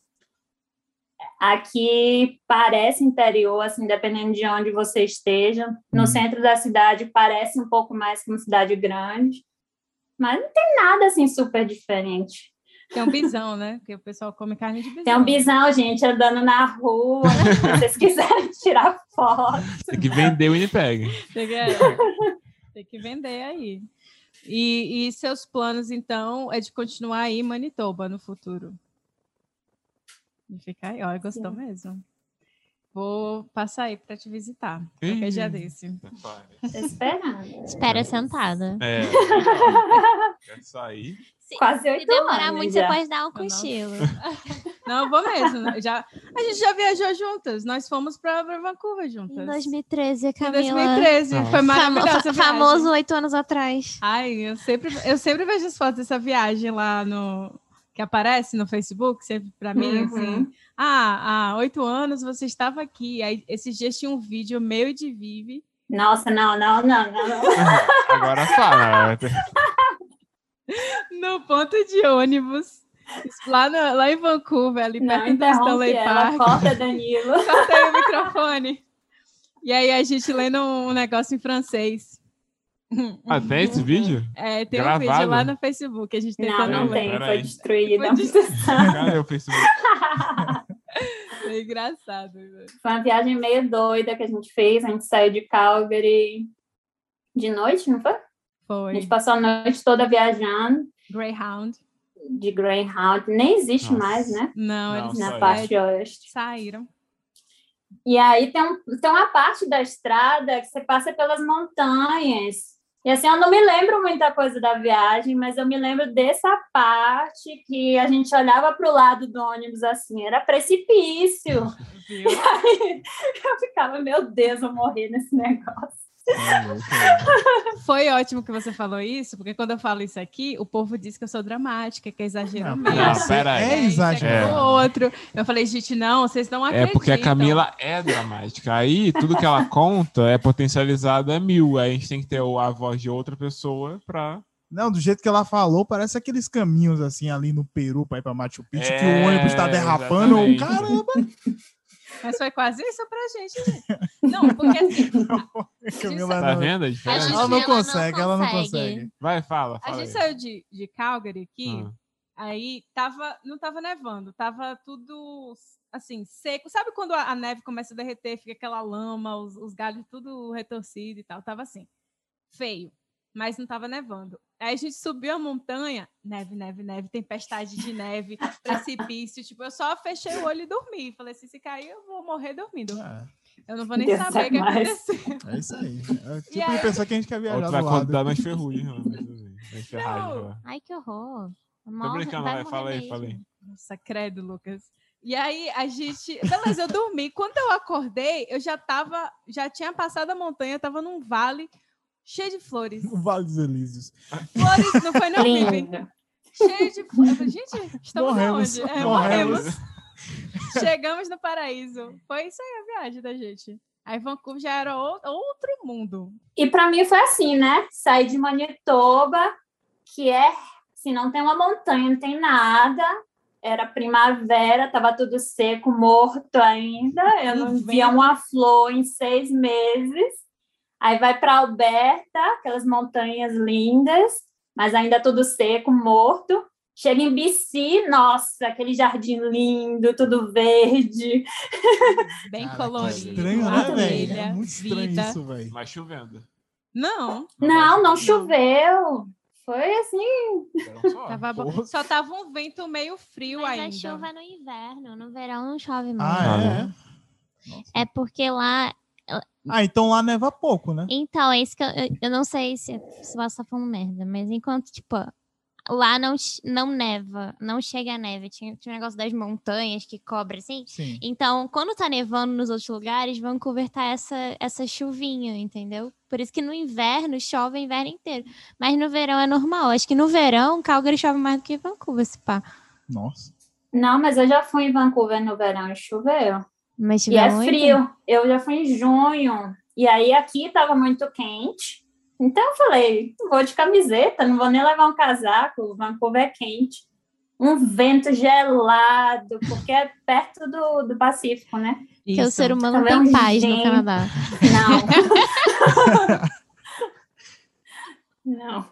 Aqui parece interior, assim, dependendo de onde você esteja. No Hum. centro da cidade parece um pouco mais que uma cidade grande. Mas não tem nada assim super diferente. Tem um bisão, né? Porque o pessoal come carne de bisão. Tem um bisão, gente, andando na rua. Se vocês [LAUGHS] quiserem tirar foto. tem que vender o Winnipeg. Tem que, é, tem que vender aí. E, e seus planos, então, é de continuar aí em Manitoba no futuro? De ficar aí, olha, gostou mesmo. Vou passar aí para te visitar. Qualquer dia desse. Tô esperando. Espera sentada. É. [LAUGHS] Quer sair? Se, Quase se oito demorar anos muito, já. você pode dar um cochilo. [LAUGHS] Não, eu vou mesmo. né? Já, a gente já viajou juntas. Nós fomos para Vancouver juntas. Em 2013, Em Camila. 2013. Nossa. Foi maravilhosa. famoso oito anos atrás. Ai, eu sempre, eu sempre vejo as fotos dessa viagem lá no. Que aparece no Facebook, sempre pra mim, Uhum. assim. Ah, há oito anos você estava aqui. Aí, esses dias tinha um vídeo meu e de Vivi. Nossa, não, não, não, não. não. [LAUGHS] Agora fala. [LAUGHS] no ponto de ônibus. Lá, no- lá em Vancouver, ali Não perto do interrompe Stanley ela, Park. corta [LAUGHS] Danilo. Corta aí o microfone. E aí a gente lendo um negócio em francês. Ah, [LAUGHS] tem esse vídeo? É, tem um Gravado? vídeo lá no Facebook, a gente Não, tentando não ler. tem, foi destruída. Foi destruída. Cadê o Facebook? [LAUGHS] É engraçado. velho. Foi uma viagem meio doida que a gente fez. A gente saiu de Calgary de noite, não foi? A Foi. gente passou a noite toda viajando Greyhound. de Greyhound. Nem existe Nossa. mais, né? Não, Não, eles Na parte oeste. saíram. E aí tem, um, tem uma parte da estrada que você passa pelas montanhas. E assim, eu não me lembro muita coisa da viagem, mas eu me lembro dessa parte que a gente olhava para o lado do ônibus assim, era precipício. Viu? [LAUGHS] Eu ficava, meu Deus, eu vou morrer nesse negócio. [LAUGHS] Foi ótimo que você falou isso, porque quando eu falo isso aqui, o povo diz que eu sou dramática, que é exagero Não, mesmo. não, pera aí. É exagerado. É. outro. Eu falei, gente, não, vocês não É acreditam. porque a Camila é dramática. Aí tudo que ela conta é potencializado a mil. Aí a gente tem que ter o- a voz de outra pessoa pra. Não, do jeito que ela falou, parece aqueles caminhos assim ali no Peru pra ir pra Machu Picchu, que É, o ônibus tá derrapando. exatamente. Caramba, [LAUGHS] Mas foi quase isso pra gente. gente. Não, porque assim, [LAUGHS] Camila Tá não- vendo a A diferença? gente- Ela não Ela não consegue, ela não consegue. Vai, fala. a fala gente aí. saiu de, de Calgary aqui, Ah. aí tava, não tava nevando, tava tudo assim, seco. Sabe quando a, a neve começa a derreter, fica aquela lama, os, os galhos tudo retorcido e tal? Tava assim, feio, mas não tava nevando. Aí a gente subiu a montanha, neve, neve, neve, tempestade de neve, [LAUGHS] precipício. Tipo, eu só fechei o olho e dormi. Falei assim: se cair, eu vou morrer dormindo. É, Eu não vou nem Deus saber o que mais. aconteceu. é isso aí. É o tipo E aí- de pessoa que a gente quer viajar Outro do vai contar nas ferrugem. né? Lá. Ai, que horror. Tô Morre- brincando, vai fala aí, fala aí. Nossa, credo, Lucas. E aí a gente. Beleza, eu dormi. Quando eu acordei, eu já tava. Já tinha passado a montanha, tava num vale cheio de flores. [LAUGHS] O Vale dos Elíseos. Flores, não foi não? Lindo. Cheio de flores. Gente, estamos Morremos, aonde? É, morremos. morremos. [LAUGHS] Chegamos no paraíso. Foi isso aí a viagem da gente. Aí Vancouver já era ou- outro mundo. E para mim foi assim, né? Saí de Manitoba, que é, se não tem uma montanha, não tem nada. Era primavera, tava tudo seco, morto ainda. Eu não via uma flor em seis meses. Aí vai para Alberta, aquelas montanhas lindas, mas ainda tudo seco, morto. Chega em BC, nossa, aquele jardim lindo, tudo verde. [LAUGHS] Bem Cara, colorido. Estranho, né, velho? É muito estranho vida. isso, velho. Mas chovendo. Não, Não, não choveu. Foi assim, só. tava bom. Porra. Só tava um vento meio frio Mas ainda. a chuva é no inverno, no verão não chove muito. Ah, Ah, é? É porque lá Ah, então lá neva pouco, né? Então, é isso que eu, eu, eu não sei se, se você tá falando merda, mas enquanto, tipo, lá não, não neva, não chega a neve. Tinha, tinha um negócio das montanhas que cobre assim. Sim. Então, quando tá nevando nos outros lugares, Vancouver tá essa, essa chuvinha, entendeu? Por isso que no inverno chove o inverno inteiro. Mas no verão é normal. Acho que no verão, Calgary chove mais do que Vancouver, se pá. Nossa. Não, mas eu já fui em Vancouver no verão e choveu. Mas E é muito. frio. Eu já fui em junho. E aí aqui tava muito quente. Então eu falei, vou de camiseta, não vou nem levar um casaco. Vancouver é quente. Um vento gelado, porque é perto do, do Pacífico, né? Porque o Isso. ser humano Também tem paz no gente. Canadá. Não. [LAUGHS] não.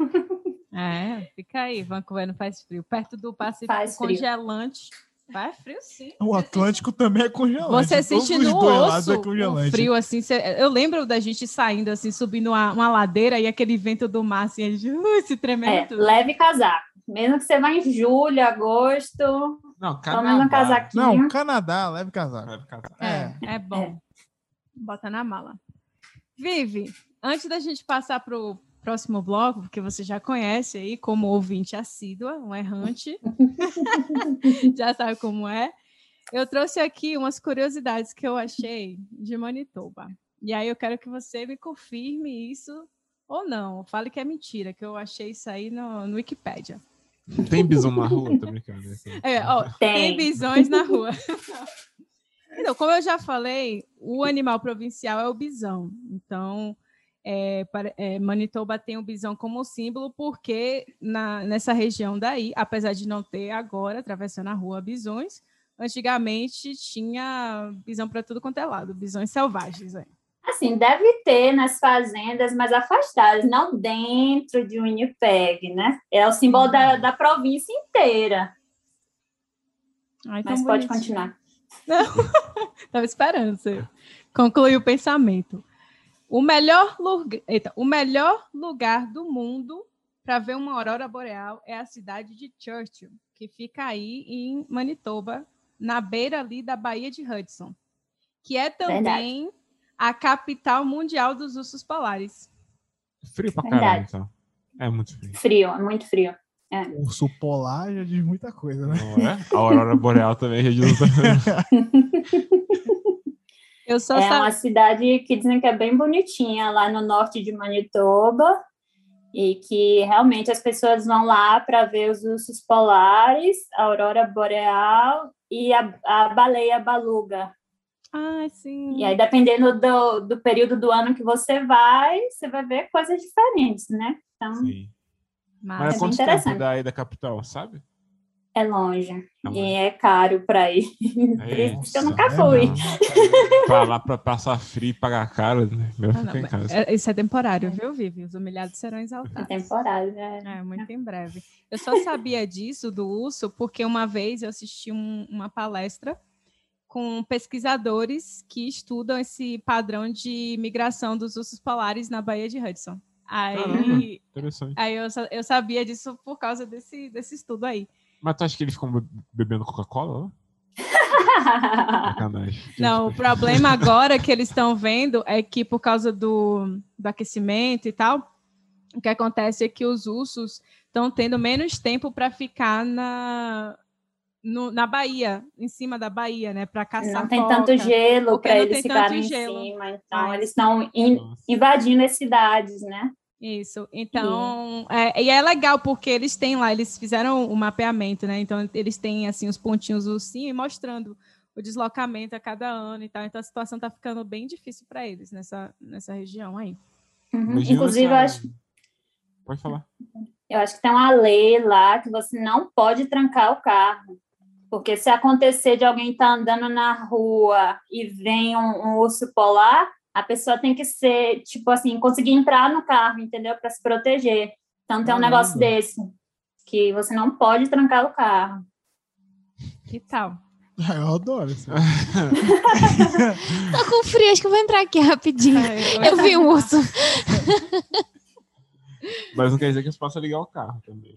É, fica aí, Vancouver não faz frio. Perto do Pacífico Faz frio. congelante. Faz frio sim. O Atlântico também é congelante. Você sente no osso é frio, assim. cê- eu lembro da gente saindo, assim, subindo uma, uma ladeira e aquele vento do mar, assim, a gente, uh, se É, tremendo. tudo. leve casaco. Mesmo que você vá em julho, agosto, Não, pelo menos um Canadá. casaquinho. Não, Canadá, leve casaco. Leve casaco. É. É, é bom. Bota na mala. Vive, antes da gente passar para o próximo bloco, porque você já conhece aí como ouvinte assídua, um errante, [LAUGHS] já sabe como é. Eu trouxe aqui umas curiosidades que eu achei de Manitoba. E aí eu quero que você me confirme isso ou não. Fale que é mentira, que eu achei isso aí no, no Wikipédia. Tem bison na rua? Tô brincando. É, ó, tem Tem. bisões na rua. [LAUGHS] Então, como eu já falei, o animal provincial é o bisão. Então, é, é, Manitoba tem o bisão como símbolo, porque na, nessa região daí, apesar de não ter agora, atravessando a rua, bisões, antigamente tinha bisão para tudo quanto é lado, bisões selvagens. É. Assim, deve ter nas fazendas mais afastadas, não dentro de Winnipeg, né? É o símbolo da, da província inteira. Ai, Mas pode bonitinho. continuar. Estava [LAUGHS] esperando você concluir o pensamento. O melhor, lugar, eita, o melhor lugar do mundo para ver uma aurora boreal é a cidade de Churchill, que fica aí em Manitoba, na beira ali da Baía de Hudson, que é também a capital mundial dos ursos polares. Frio pra Verdade. caralho, então. É muito frio. Frio, é muito frio. Urso polar já diz muita coisa, né? Não é? A aurora boreal também reduz. [LAUGHS] Eu só É sa- uma cidade que dizem que é bem bonitinha lá no norte de Manitoba e que realmente as pessoas vão lá para ver os ursos polares, a aurora boreal e a, a baleia baluga. Ai, sim. E aí, dependendo do, do período do ano que você vai, você vai ver coisas diferentes, né? Então, Sim. Mas- é bem quanto tempo daí da capital, sabe? É longe. É E é caro para ir. [LAUGHS] Por É, isso que eu nunca é fui. [LAUGHS] lá pra passar frio e pagar caro, né? Meu Ah, em casa. é- isso é temporário, viu, Vivi? Os humilhados serão exaltados. Temporada. né? É, muito em breve. Eu só sabia disso do urso porque uma vez eu assisti um- uma palestra com pesquisadores que estudam esse padrão de migração dos ursos polares na Baía de Hudson. Aí, Caramba. Interessante. aí eu, eu sabia disso por causa desse, desse estudo aí. Mas tu acha que eles ficam be- bebendo Coca-Cola? [LAUGHS] Não, o problema agora que eles estão vendo é que por causa do, do aquecimento e tal, o que acontece é que os ursos estão tendo menos tempo para ficar na, no- na Baía, em cima da Baía, né? Para caçar Não tem foca. tanto gelo para eles ficarem em cima, então eles estão invadindo as cidades, né? Isso. Então, é, e é legal porque eles têm lá, eles fizeram o mapeamento, né? Então, eles têm assim os pontinhos do ursinho e mostrando o deslocamento a cada ano e tal. Então, a situação está ficando bem difícil para eles nessa, nessa região aí. Uhum. Inclusive, eu essa- acho, Pode falar. eu acho que tem uma lei lá que você não pode trancar o carro. Porque se acontecer de alguém estar andando na rua e vem um, um urso polar, a pessoa tem que ser, tipo assim, conseguir entrar no carro, entendeu? Para se proteger. Então tem um Caramba. negócio desse, que você não pode trancar o carro. Que tal? Ah, Eu adoro isso. Tô com frio, acho que eu vou entrar aqui rapidinho. É, Eu vi um urso. Mas não quer dizer que você possa ligar o carro também.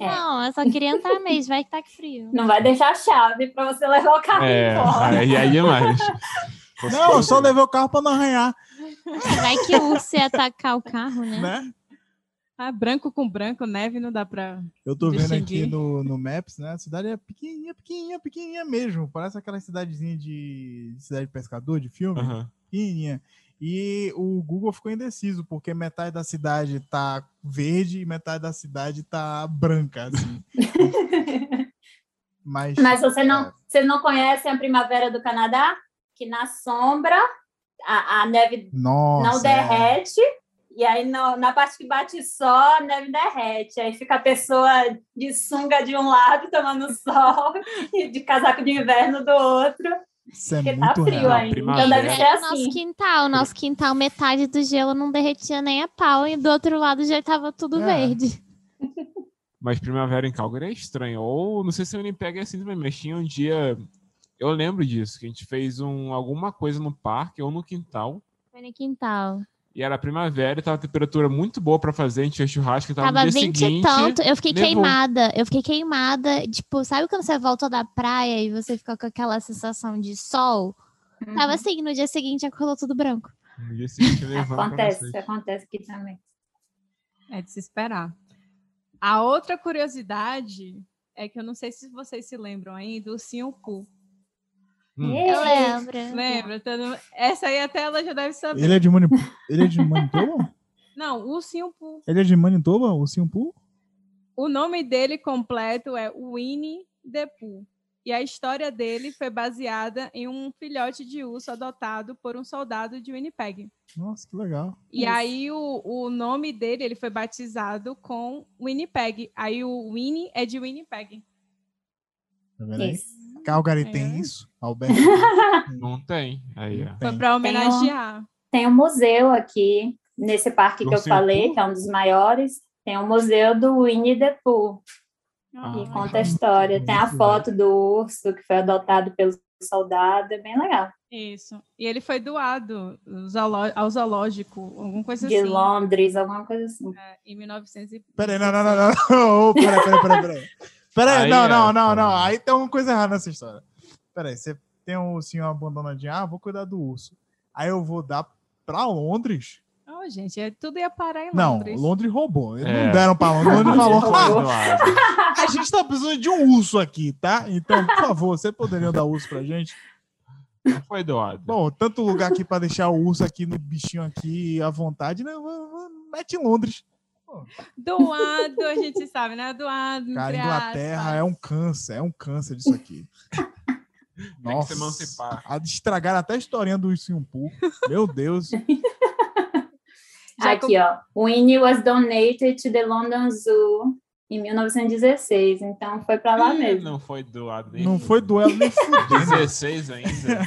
É. Não, eu só queria entrar mesmo, vai que tá que frio. Não vai deixar a chave para você levar o carro É, embora. aí, aí é mais. [LAUGHS] Não, eu só levei o carro pra não arranhar, Vai que o urso ia atacar o carro, né? né? Ah, branco com branco, neve não dá pra. Eu tô vendo aqui Distinguir. no, no Maps, né? A cidade é pequenininha, pequenininha, pequenininha mesmo. Parece aquela cidadezinha de, de cidade de pescador, de filme. Aham. Pequenininha. E o Google ficou indeciso, porque metade da cidade tá verde e metade da cidade tá branca, assim. [LAUGHS] Mas, Mas você não, é, vocês não conhecem a primavera do Canadá? Que na sombra a, a neve Nossa, não é. derrete, e aí no- na parte que bate sol, a neve derrete. Aí fica a pessoa de sunga de um lado tomando [LAUGHS] sol e de casaco de inverno do outro, Isso é porque tá muito frio real. ainda. primavera. Então deve ser Era o nosso assim. quintal, nosso quintal, metade do gelo não derretia nem a pau, e do outro lado já tava tudo É. verde. Mas primavera em Calgary é estranho. Ou não sei se o Winnipeg é assim também, mas tinha um dia. Eu lembro disso, que a gente fez um, alguma coisa no parque ou no quintal. Foi no quintal. E era primavera e tava a temperatura muito boa pra fazer. A gente fez churrasco e tava, Tava no dia 20 seguinte. e tanto, eu fiquei nevou. queimada. Eu fiquei queimada. Tipo, sabe quando você volta da praia e você fica com aquela sensação de sol? Uhum. Tava assim, no dia seguinte acordou tudo branco. No dia seguinte [LAUGHS] Acontece, acontece aqui também. É de se esperar. A outra curiosidade é que eu não sei se vocês se lembram ainda, o Sinhupu. Hum. Eu lembro. Lembra? Todo- Essa aí até ela já deve saber. Ele é de Manitoba? Ele é de Manitoba? [LAUGHS] Não, o Sinhupu. Ele é de Manitoba, o Simpu? O nome dele completo é Winnie the Pooh. E a história dele foi baseada em um filhote de urso adotado por um soldado de Winnipeg. Nossa, que legal. E Isso. aí o, o nome dele, ele foi batizado com Winnipeg. Aí o Winnie é de Winnipeg. Tá vendo aí? Isso. Calgary É. tem isso? Alberto? [LAUGHS] Não tem. Aí, ó. Foi Tem. para homenagear. Tem um museu aqui, nesse parque que eu falei, que é um dos maiores. Tem um museu do Winnie the Pooh. Ah, E que conta a história. Tem a foto do urso que foi adotado pelo soldado. É bem legal. Isso. E ele foi doado ao zooló- ao zoológico, alguma coisa De assim, Londres, alguma coisa assim. é, em 1900 e- Peraí, não, não, não, não. não. Ô, Peraí, peraí, peraí, peraí. Peraí, Aí não, é, não, não, não. Aí tem uma coisa errada nessa história. Peraí, você tem um senhor abandonadinho, ah, vou cuidar do urso. Aí eu vou dar pra Londres? Oh, gente, é, tudo ia parar em Não, Londres. Londres roubou. Eles É. não deram pra Londres. Londres falou, Londres ah, a gente tá precisando de um urso aqui, tá? Então, por favor, você poderia dar urso pra gente? Não foi doado. Bom, tanto lugar aqui pra deixar o urso aqui no bichinho aqui à vontade, né? Mete em Londres. Doado, a gente sabe, né? Doado. Cara, Inglaterra aspas. é um câncer, é um câncer disso aqui. [LAUGHS] Tem que se emancipar. a- Estragaram até a historinha do Poo. Meu Deus. [LAUGHS] Aqui, ó. Winnie was donated to the London Zoo em 1916. Então foi pra lá mesmo. Não foi doado nem. Não foi duelo nem fudendo. 16 ainda. [LAUGHS]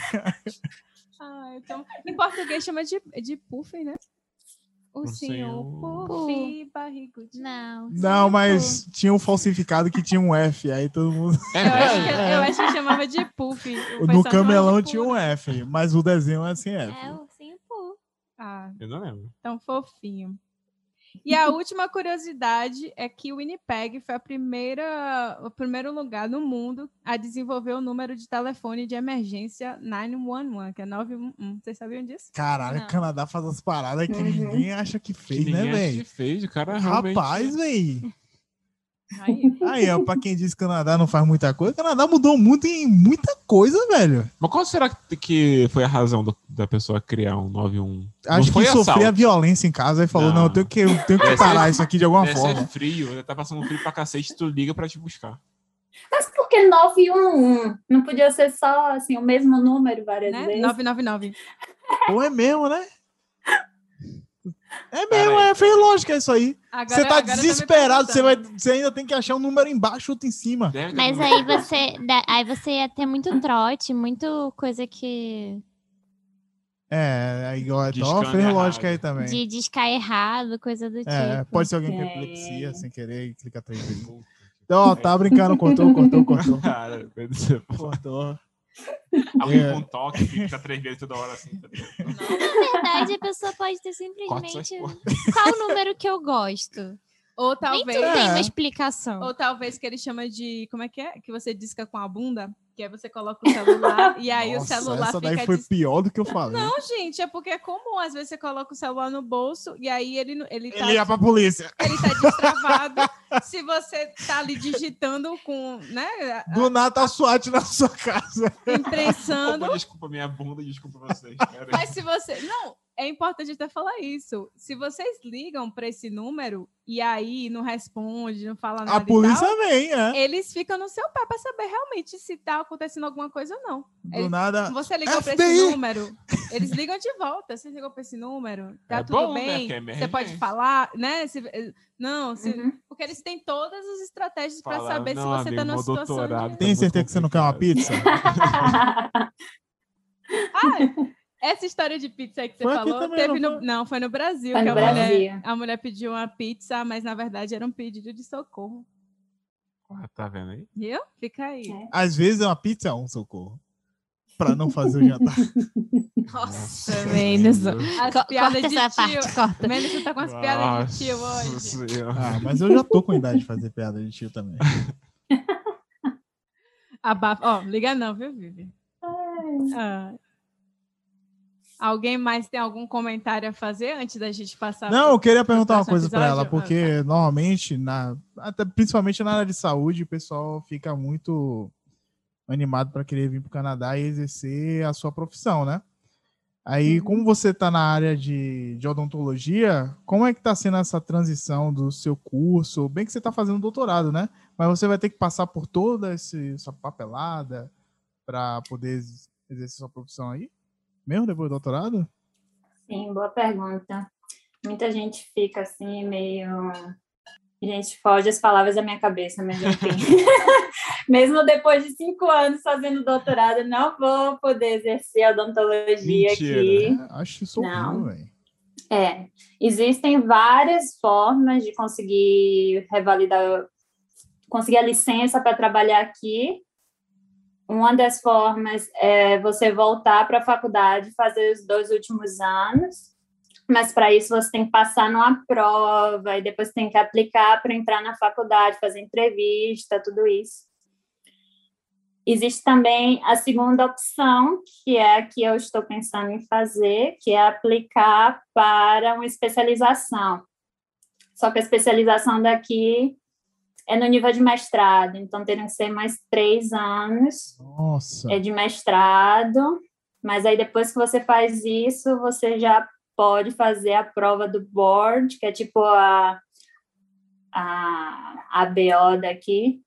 Ah, então, em português chama de, de puff, né? O Ursinho. puff barrigudinho. Não. Não, mas tinha um falsificado que tinha um F. Aí todo mundo. Eu [LAUGHS] acho, que, eu acho que chamava de puff. No camelão tinha um puff. F, mas o desenho é sem F. É o ursinho Pooh. Ah, Eu não lembro. tão fofinho. E a última curiosidade é que o Winnipeg foi a primeira, o primeiro lugar no mundo a desenvolver o número de telefone de emergência 911, que é 911. Vocês sabiam disso? Caralho, Não. o Canadá faz as paradas que Uhum. ninguém acha que Que fez, né, ninguém acha que velho? fez, o cara realmente... Rapaz, velho. Aí, Aí, ó, pra quem diz que o Canadá não faz muita coisa, o Canadá mudou muito em muita coisa, velho. Mas qual será que- foi a razão do- da pessoa criar um 91? Acho que sofria violência em casa e falou: não, Não. eu tenho que, eu tenho que parar isso aqui de alguma forma. ser frio, tá passando frio pra cacete, tu liga pra te buscar. Mas por que 911? Não podia ser só assim, o mesmo número várias né? vezes? 999. Pô, é mesmo, né? É Pera mesmo, é, fez lógica isso aí. Agora- Você tá me desesperado, você, vai, você ainda tem que achar um número embaixo, outro em cima. Mas aí você, aí você ia ter muito trote, muito coisa que. É, então, Discando fez errado. lógica aí também. de discar errado, coisa do É, tipo. pode ser alguém com É. epilepsia sem querer e clica três vezes. Então, ó, tá brincando, cortou, cortou, cortou. [LAUGHS] Cara. Cortou. Alguém É. com toque fica três vezes toda hora assim. Tá? Na verdade, a pessoa pode ter simplesmente. Qual o número que eu gosto? Ou Nem talvez. tudo tem É. uma explicação. Ou talvez que ele chama de. Como é que é? Que você disca com a bunda? Que aí você coloca o celular [LAUGHS] e aí Nossa, o celular essa fica. daí foi dis- pior do que eu falei. Não, gente, é porque é comum. Às vezes você coloca o celular no bolso e aí ele, ele, tá, Ele ia pra polícia. ele tá destravado. [LAUGHS] Se você tá ali digitando com, né? Do nada tá SWAT na sua casa. Imprensando. Opa, desculpa minha bunda, desculpa vocês. Mas se você. Não, é importante até falar isso. Se vocês ligam para esse número e aí não responde, não fala nada. A polícia tal, vem, é. eles ficam no seu pé para saber realmente se tá acontecendo alguma coisa ou não. Do Ele- nada. Você ligou para esse número, eles ligam de volta. Você ligou para esse número, tá É tudo bom, né? bem? Que é você pode falar, né? Se- eh, não, se- Uhum. porque eles têm todas as estratégias para saber se "Não, você tá amigo, numa meu situação de... Tem certeza que você não quer uma pizza? [LAUGHS] Ah, essa história de pizza aí que você Foi falou, teve não no, foi? não, foi no Brasil. Foi que no a, Mulher, Brasil. a mulher pediu uma pizza, mas na verdade era um pedido de socorro. Ah, Tá vendo aí? Viu? Fica aí. É. Às vezes uma pizza é um socorro. Pra não fazer o jantar. [LAUGHS] Nossa, Menos. As piadas corta de essa tio. parte, corta. Menos você tá com as piadas de tio Nossa hoje. Senhora. Ah, mas eu já tô com idade de fazer piada de tio também. [LAUGHS] Abafa. Ó, liga não, viu, Vivi? Ah. Alguém mais tem algum comentário a fazer antes da gente passar? Não, eu queria perguntar uma coisa pra ela, porque normalmente, na, até, principalmente na área de saúde, o pessoal fica muito animado para querer vir para o Canadá e exercer a sua profissão, né? Aí, Uhum. como você está na área de, de odontologia, como é que está sendo essa transição do seu curso? Bem que você está fazendo doutorado, né? Mas você vai ter que passar por toda esse- essa papelada para poder ex- exercer sua profissão aí? Mesmo depois do doutorado? Sim, boa pergunta. Muita gente fica assim, meio. Gente, foge as palavras da minha cabeça, mas enfim. [LAUGHS] Mesmo depois de cinco anos fazendo doutorado, não vou poder exercer a odontologia Mentira. aqui. É, acho isso Não. horrível, velho. É, existem várias formas de conseguir revalidar, conseguir a licença para trabalhar aqui. Uma das formas é você voltar para a faculdade, fazer os dois últimos anos, mas para isso você tem que passar numa prova e depois tem que aplicar para entrar na faculdade, fazer entrevista, tudo isso. Existe também a segunda opção, que é a que eu estou pensando em fazer, que é aplicar para uma especialização. Só que a especialização daqui é no nível de mestrado, então teriam que ser mais três anos Nossa. é de mestrado, mas aí depois que você faz isso, você já pode fazer a prova do board, que é tipo a, a, a BO daqui.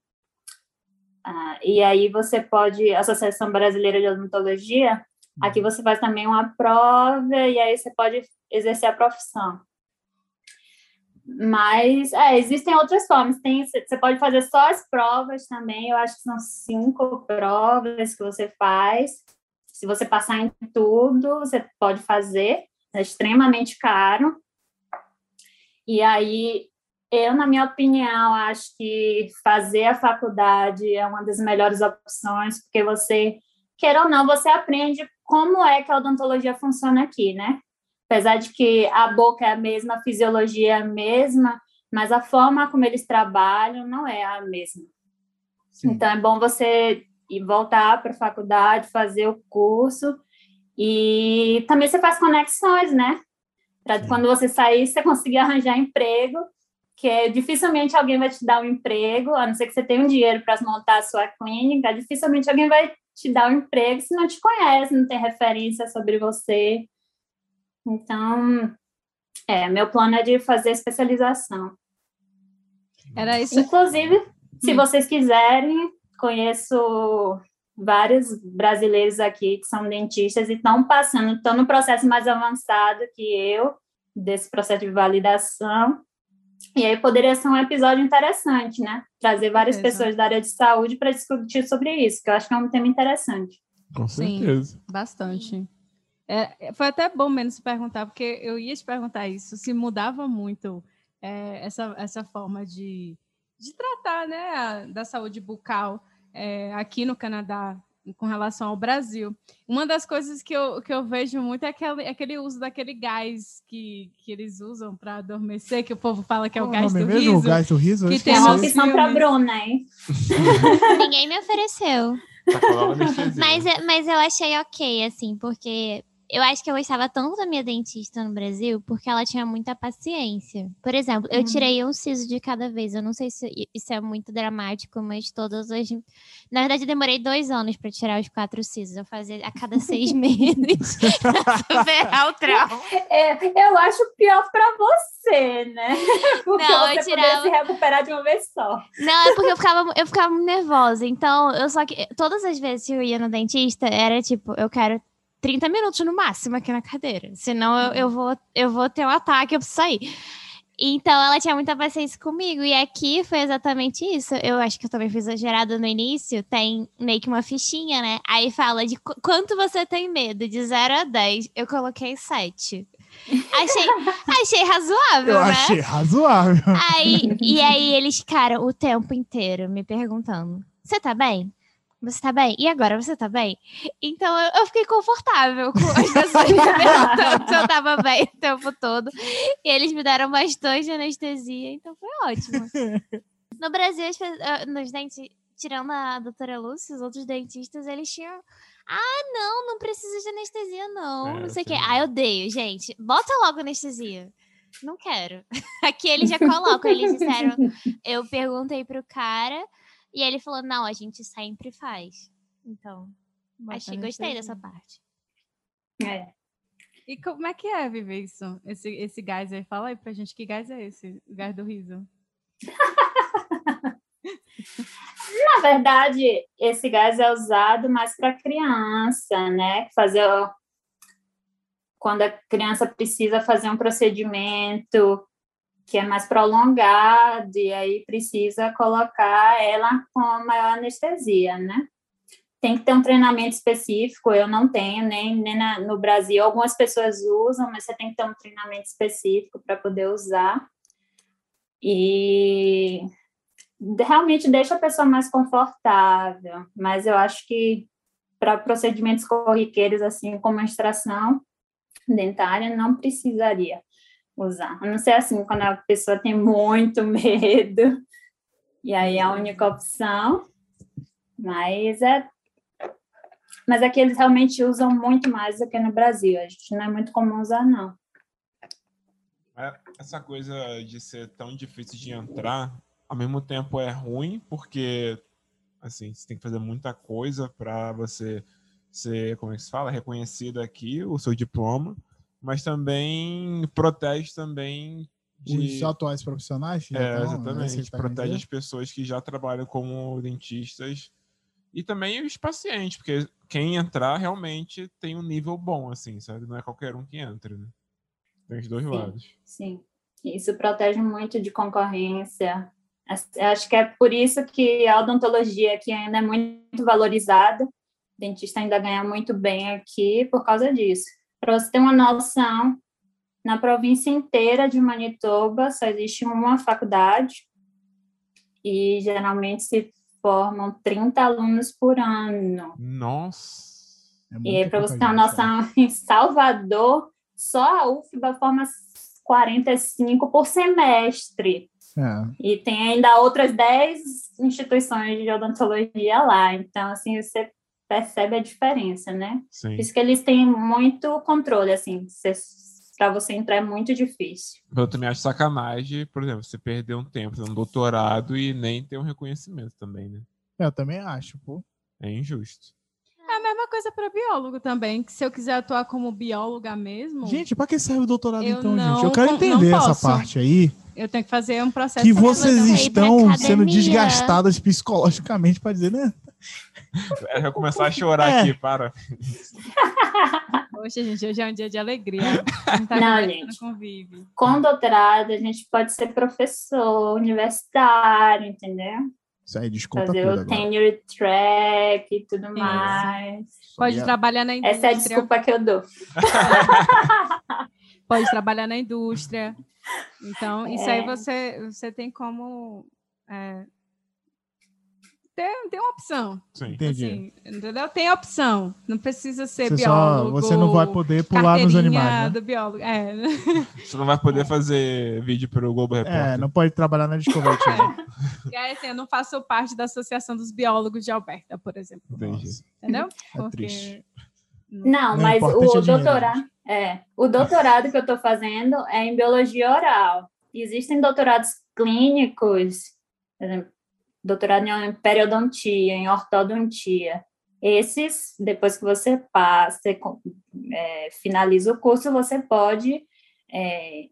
Ah, e aí você pode, Associação Brasileira de Odontologia, aqui você faz também uma prova e aí você pode exercer a profissão. Mas é, existem outras formas. Tem, você pode fazer só as provas também. Eu acho que são cinco provas que você faz. Se você passar em tudo, você pode fazer. É extremamente caro. E aí, eu, na minha opinião, acho que fazer a faculdade é uma das melhores opções, porque você, queira ou não, você aprende como é que a odontologia funciona aqui, né? Apesar de que a boca é a mesma, a fisiologia é a mesma, mas a forma como eles trabalham não é a mesma. Sim. Então é bom você ir voltar para a faculdade, fazer o curso e também você faz conexões, né? Para quando você sair, você conseguir arranjar emprego, que dificilmente alguém vai te dar um emprego, a não ser que você tenha um dinheiro para montar a sua clínica, dificilmente alguém vai te dar um emprego se não te conhece, não tem referência sobre você. Então, é, meu plano é de fazer especialização. Era isso. Inclusive, se Hum. vocês quiserem, conheço vários brasileiros aqui que são dentistas e estão passando, estão no processo mais avançado que eu, desse processo de validação. E aí poderia ser um episódio interessante, né? Trazer várias Certeza. pessoas da área de saúde para discutir sobre isso, que eu acho que é um tema interessante. Com Sim. certeza. Bastante. É, foi até bom menos se perguntar, porque eu ia te perguntar isso, se mudava muito é, essa, essa forma de, de tratar né, a- da saúde bucal é, aqui no Canadá, com relação ao Brasil. Uma das coisas que eu, que eu vejo muito é aquele, aquele uso daquele gás que, que eles usam para adormecer, que o povo fala que é o Qual gás do mesmo? riso. O gás do riso? Que esqueci. É tem uma opção para. Bruna, hein? [LAUGHS] Ninguém me ofereceu. Tá. Mas, é- mas eu achei ok, assim, porque eu acho que eu gostava tanto da minha dentista no Brasil porque ela tinha muita paciência. Por exemplo, eu Uhum. tirei um siso de cada vez. Eu não sei se isso é muito dramático, mas todas as. Na verdade, eu demorei dois anos para tirar os quatro sisos. Eu fazia a cada [LAUGHS] seis meses pra superar o trauma. É, eu acho pior para você, né? [LAUGHS] Porque Não, eu você tirava- poder se recuperar de uma vez só. Não, é porque eu ficava, eu ficava muito nervosa. Então, eu só que. Todas as vezes que eu ia no dentista, era tipo, eu quero 30 minutos no máximo aqui na cadeira. Senão eu, eu, vou, eu vou ter um ataque, eu preciso sair. Então, ela tinha muita paciência comigo. E aqui foi exatamente isso. Eu acho que eu também fui exagerada no início. Tem meio que uma fichinha, né? Aí fala de qu- quanto você tem medo, de 0 a 10. Eu coloquei 7. Achei, [LAUGHS] achei razoável, Eu né? achei razoável. Aí, e aí eles ficaram o tempo inteiro me perguntando: Você tá bem? Você tá bem? E agora, você tá bem? Então eu, eu fiquei confortável com as [LAUGHS] pessoas me perguntando se eu tava bem o tempo todo. E eles me deram bastante anestesia, então foi ótimo. [LAUGHS] No Brasil, ah, nos dentes, tirando a doutora Lúcia, os outros dentistas, eles tinham. Ah, não, não precisa de anestesia, não. É, não sei o quê. Ah, eu odeio, gente. Bota logo anestesia. Não quero. [LAUGHS] Aqui eles já colocam. Eles disseram. Eu perguntei pro cara e ele falou: não, a gente sempre faz. Então, achei, gostei dessa parte. É. E como é que é viver isso? Esse, esse gás aí? Fala aí pra gente que gás é esse, o gás do riso. [LAUGHS] Na verdade, esse gás é usado mais para criança, né? Fazer quando a criança precisa fazer um procedimento que é mais prolongado e aí precisa colocar ela com maior anestesia, né? Tem que ter um treinamento específico, eu não tenho, nem, nem na- no Brasil. Algumas pessoas usam, mas você tem que ter um treinamento específico para poder usar. E realmente deixa a pessoa mais confortável, mas eu acho que para procedimentos corriqueiros, assim como a extração dentária, não precisaria usar. A não ser assim, quando a pessoa tem muito [LAUGHS] medo, e aí é a única opção, mas é. Mas aqui eles realmente usam muito mais do que no Brasil. A gente não é muito comum usar, não. É, Essa coisa de ser tão difícil de entrar, ao mesmo tempo é ruim, porque assim, você tem que fazer muita coisa para você ser, como é que se fala, reconhecido aqui, o seu diploma, mas também protege também de... Os atuais profissionais? É, estão, né, exatamente. tá Protege as pessoas que já trabalham como dentistas e também os pacientes, porque quem entrar realmente tem um nível bom, assim, sabe? Não é qualquer um que entra, né? Tem os dois Sim. lados. Sim, isso protege muito de concorrência. Acho que é por isso que a odontologia aqui ainda é muito valorizada. O dentista ainda ganha muito bem aqui por causa disso. Para você ter uma noção, na província inteira de Manitoba só existe uma faculdade e geralmente se formam 30 alunos por ano. Nossa! É E aí, para pouca você ter uma gente, noção, em Salvador, só a UFBA forma 45 por semestre. É. E tem ainda outras 10 instituições de odontologia lá. Então, assim, você percebe a diferença, né? Sim. Por isso que eles têm muito controle, assim. Para você entrar é muito difícil. Eu também acho sacanagem, por exemplo, você perder um tempo fazendo doutorado e nem ter um reconhecimento também, né? É, eu também acho, pô. É injusto. É a mesma coisa para biólogo também, que se eu quiser atuar como bióloga mesmo, Gente, pra que serve o doutorado Eu então, gente? não Eu quero entender essa parte aí. eu tenho que fazer um processo Que vocês estão sendo desgastadas psicologicamente pra dizer, né? Eu vou começar a chorar É. aqui, para. [LAUGHS] Poxa, gente, hoje é um dia de alegria. [LAUGHS] Não, tá Não, gente. Vivi. Com doutorado, a gente pode ser professor universitário, entendeu? Isso aí, desconta Fazer tudo o agora. tenure track e tudo mais. Pode trabalhar na indústria. Essa é a desculpa que eu dou. [LAUGHS] Pode trabalhar na indústria. Então, isso aí É. você, você tem como é, tem, tem uma opção. Sim. Entendi. Assim, entendeu? Tem opção. Não precisa ser Você, só, biólogo. você não vai poder pular nos animais, né? do biólogo. É. [LAUGHS] Você não vai poder fazer vídeo pro Globo Repórter. É, não pode trabalhar na Discovery. E aí, assim, eu não faço parte da Associação dos Biólogos de Alberta, por exemplo. Entendi. Entendeu? É triste. Não, Não, mas é o dinheiro, doutorado, é, o doutorado que eu estou fazendo é em biologia oral. Existem doutorados clínicos, por exemplo, doutorado em periodontia, em ortodontia. Esses, depois que você passa, você, é, finaliza o curso, você pode é,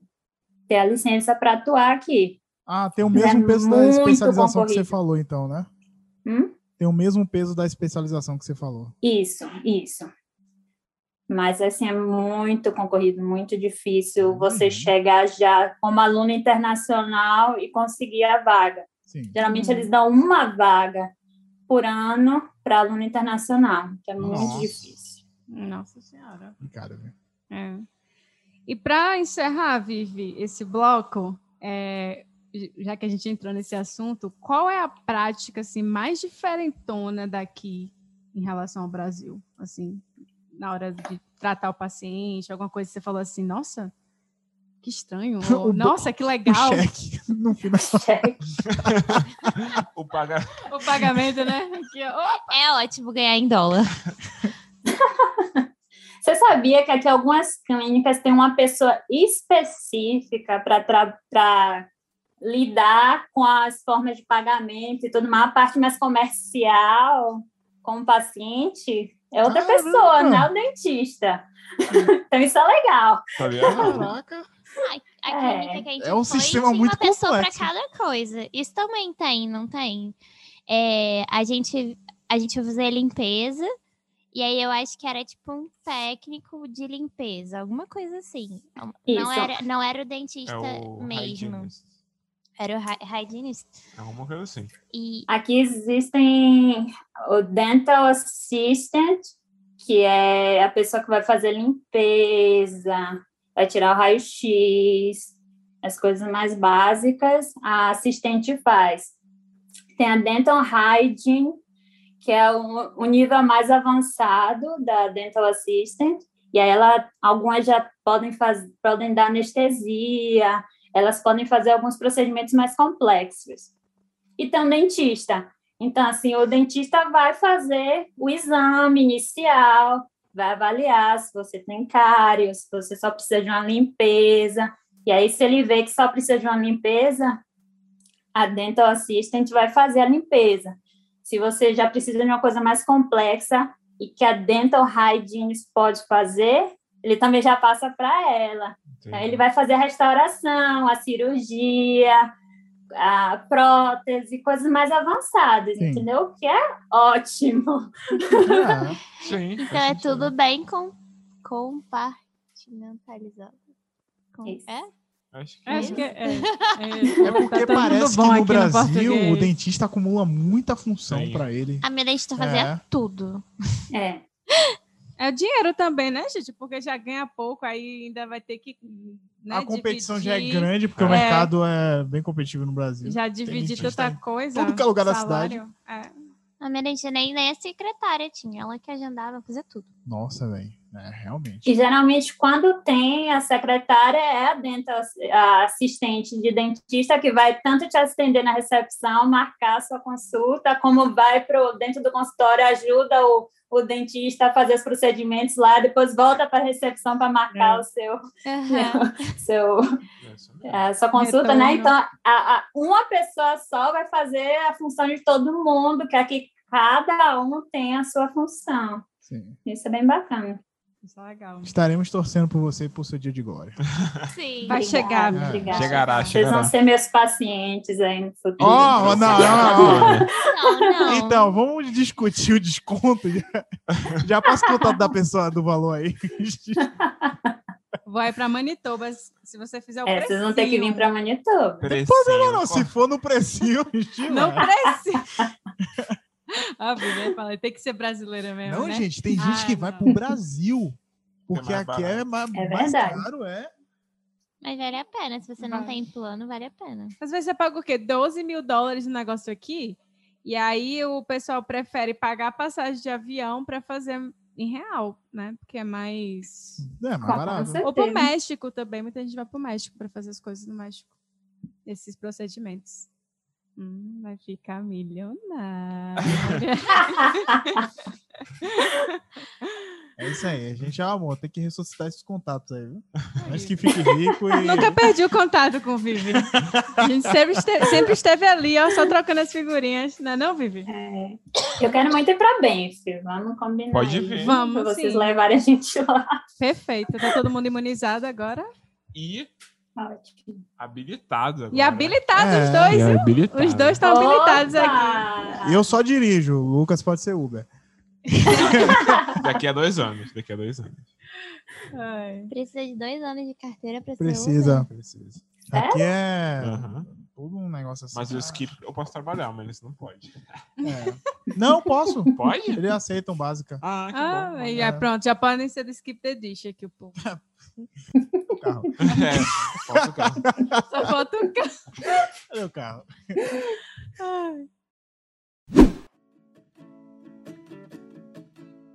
ter a licença para atuar aqui. Ah, tem o Mas é mesmo peso da especialização que você concorrido. falou, então, né? Hum? Tem o mesmo peso da especialização que você falou. Isso, isso. Mas assim é muito concorrido, muito difícil você Uhum. chegar já como aluno internacional e conseguir a vaga. Sim. Geralmente Uhum. eles dão uma vaga por ano para aluno internacional, que é muito Nossa. difícil. Nossa Senhora. Cara, viu? É. E para encerrar, Vivi, esse bloco, é, já que a gente entrou nesse assunto, qual é a prática assim, mais diferentona daqui em relação ao Brasil? Assim, na hora de tratar o paciente, alguma coisa que você falou assim, nossa, que estranho, ou, [LAUGHS] O- nossa, que O legal, cheque [LAUGHS] no final. [LAUGHS] O paga... o pagamento, né? Aqui, ó. É ótimo ganhar em dólar. Você sabia que aqui algumas clínicas têm uma pessoa específica para lidar com as formas de pagamento e tudo mais, a parte mais comercial com o paciente é outra Caramba! pessoa, não é o dentista. então isso é legal. Tá? Caraca. A É. clínica que a gente É um foi, sistema muito uma pessoa para cada coisa. Isso também tem, não tem? É, a gente a gente fazia limpeza e aí eu acho que era tipo um técnico de limpeza, alguma coisa assim. Não Isso. era não era o dentista É o mesmo, hygienist. era o hy- hygienist. É alguma coisa assim. E Aqui existem o dental assistant, que é a pessoa que vai fazer limpeza, vai tirar o raio-x, as coisas mais básicas, a assistente faz. Tem a dental hygiene, que é o, o nível mais avançado da dental assistant, e aí ela, algumas já podem fazer, podem dar anestesia, elas podem fazer alguns procedimentos mais complexos. E tem um dentista. Então, assim, o dentista vai fazer o exame inicial, vai avaliar se você tem cáries, se você só precisa de uma limpeza. E aí, se ele vê que só precisa de uma limpeza, a dental assistant vai fazer a limpeza. Se você já precisa de uma coisa mais complexa e que a dental hygienist pode fazer, ele também já passa para ela. Então, ele vai fazer a restauração, a cirurgia, a prótese, coisas mais avançadas, Sim. entendeu? Que é ótimo. É. [LAUGHS] Sim. então é tudo bem com, compartimentalizado. Com- Isso. é? Acho que Acho que é. É, [LAUGHS] É porque tá todo mundo parece que no Brasil português. o dentista acumula muita função pra ele. A minha dentista fazia É. tudo. É. É dinheiro também, né, gente? Porque já ganha pouco, aí ainda vai ter que. Né, a competição já é dividir- grande, porque o É. mercado é bem competitivo no Brasil. Já dividir tanta coisa. todo que é lugar da salário, É. A minha nem, nem a secretária tinha, ela que agendava, fazia tudo. Nossa, velho. É, realmente. E geralmente, quando tem a secretária, é a dental a assistente de dentista que vai tanto te atender na recepção, marcar a sua consulta, como vai para dentro do consultório, ajuda o, o dentista fazer os procedimentos lá, depois volta para a recepção para marcar É. o seu, Aham. seu, é sua consulta, né? Retorno. Então, a- a- uma pessoa só vai fazer a função de todo mundo, que aqui cada um tem a sua função. Sim. Isso é bem bacana. Isso é legal. Estaremos torcendo por você e por seu dia de glória. [LAUGHS] Sim. Vai chegar, né? obrigada. Chegará, Vocês vão chegará. ser meus pacientes aí no futuro. Ó, não, não, não. Não, não. Então, vamos discutir o desconto. Já, já passa o contato da pessoa do valor aí. Vou aí pra Manitoba se você fizer o É, vocês vão ter que vir precinho. para Manitoba. Precinho, Não, não, se for no precinho, Não vai. [LAUGHS] precisa. A Vivi fala, tem que ser brasileira mesmo, Não, né? gente, tem gente Ah, que vai não. pro Brasil. Porque mais aqui é mais, É mais caro, é. Mas vale a pena. Se você não Vai. tem plano, vale a pena. Às vezes você paga o quê? 12 mil dólares no negócio aqui. E aí o pessoal prefere pagar a passagem de avião para fazer em real, né? Porque é mais. É, mais barato. Ou pro México também. Muita gente vai pro México para fazer as coisas no México. Esses procedimentos. Hum, vai ficar milionário. [LAUGHS] É isso aí. A gente, ah, amor, tem que ressuscitar esses contatos aí, viu? Antes que fique rico e. [LAUGHS] Nunca perdi o contato com o Vivi. A gente sempre esteve, sempre esteve ali, ó, só trocando as figurinhas. Não é não, Vivi? É, eu quero muito ir para Banff. Vamos combinar. Pode aí, vir. Vamos, Pra vocês sim. levarem a gente lá. Perfeito. Tá todo mundo imunizado agora. E Ótimo. habilitado. Agora. E habilitados os É. dois, E viu? habilitado. Os dois estão habilitados aqui. Opa! E eu só dirijo. O Lucas pode ser Uber. [LAUGHS] Daqui a dois anos. Daqui a dois anos. Ai. Precisa de dois anos de carteira pra ser Precisa. Precisa. Aqui é Aham. tudo um negócio assim. Mas o skip eu posso trabalhar, mas isso não pode. É. Não, posso. Pode? Eles aceitam básica. Ah, que Ah, bom. aí, é. ah, pronto, já podem ser do Skip the Dish aqui, o povo. [LAUGHS] O carro. [LAUGHS] É, posso ficar. [LAUGHS] Só falta o carro. Cadê o carro? Ai.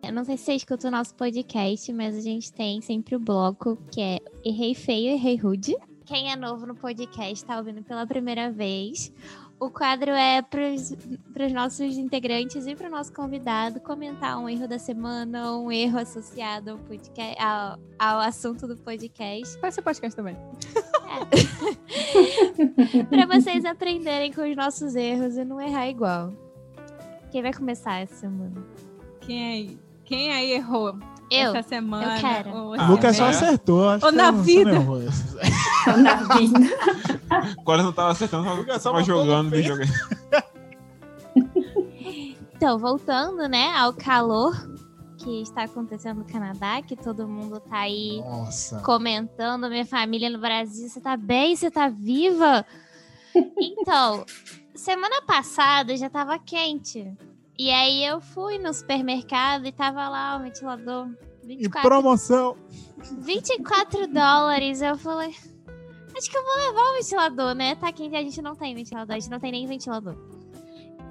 Eu não sei se você escuta o nosso podcast, mas a gente tem sempre o bloco que é Errei Feio, Errei Rude. Quem é novo no podcast tá ouvindo pela primeira vez. O quadro é para os nossos integrantes e para o nosso convidado comentar um erro da semana, um erro associado ao, podcast, ao, ao assunto do podcast. Faz seu podcast também. [LAUGHS] para vocês aprenderem com os nossos erros e não errar igual. Quem vai começar essa semana? Quem aí, quem aí errou Eu. essa semana? eu quero. ou O esse Lucas só acertou. Acho Ou na vida. Esse. Na vida. Quando eu não tava acertando, eu Lucas só tava jogando videogame. [LAUGHS] Então, voltando, né, ao calor que está acontecendo no Canadá, que todo mundo tá aí Nossa. comentando, minha família no Brasil, você tá bem, você tá viva? [LAUGHS] Então, semana passada já tava quente. E aí eu fui no supermercado e tava lá o ventilador. Em 24, promoção. 24 dólares. Eu falei, acho que eu vou levar o ventilador, né? Tá quente, a gente não tem ventilador, a gente não tem nem ventilador.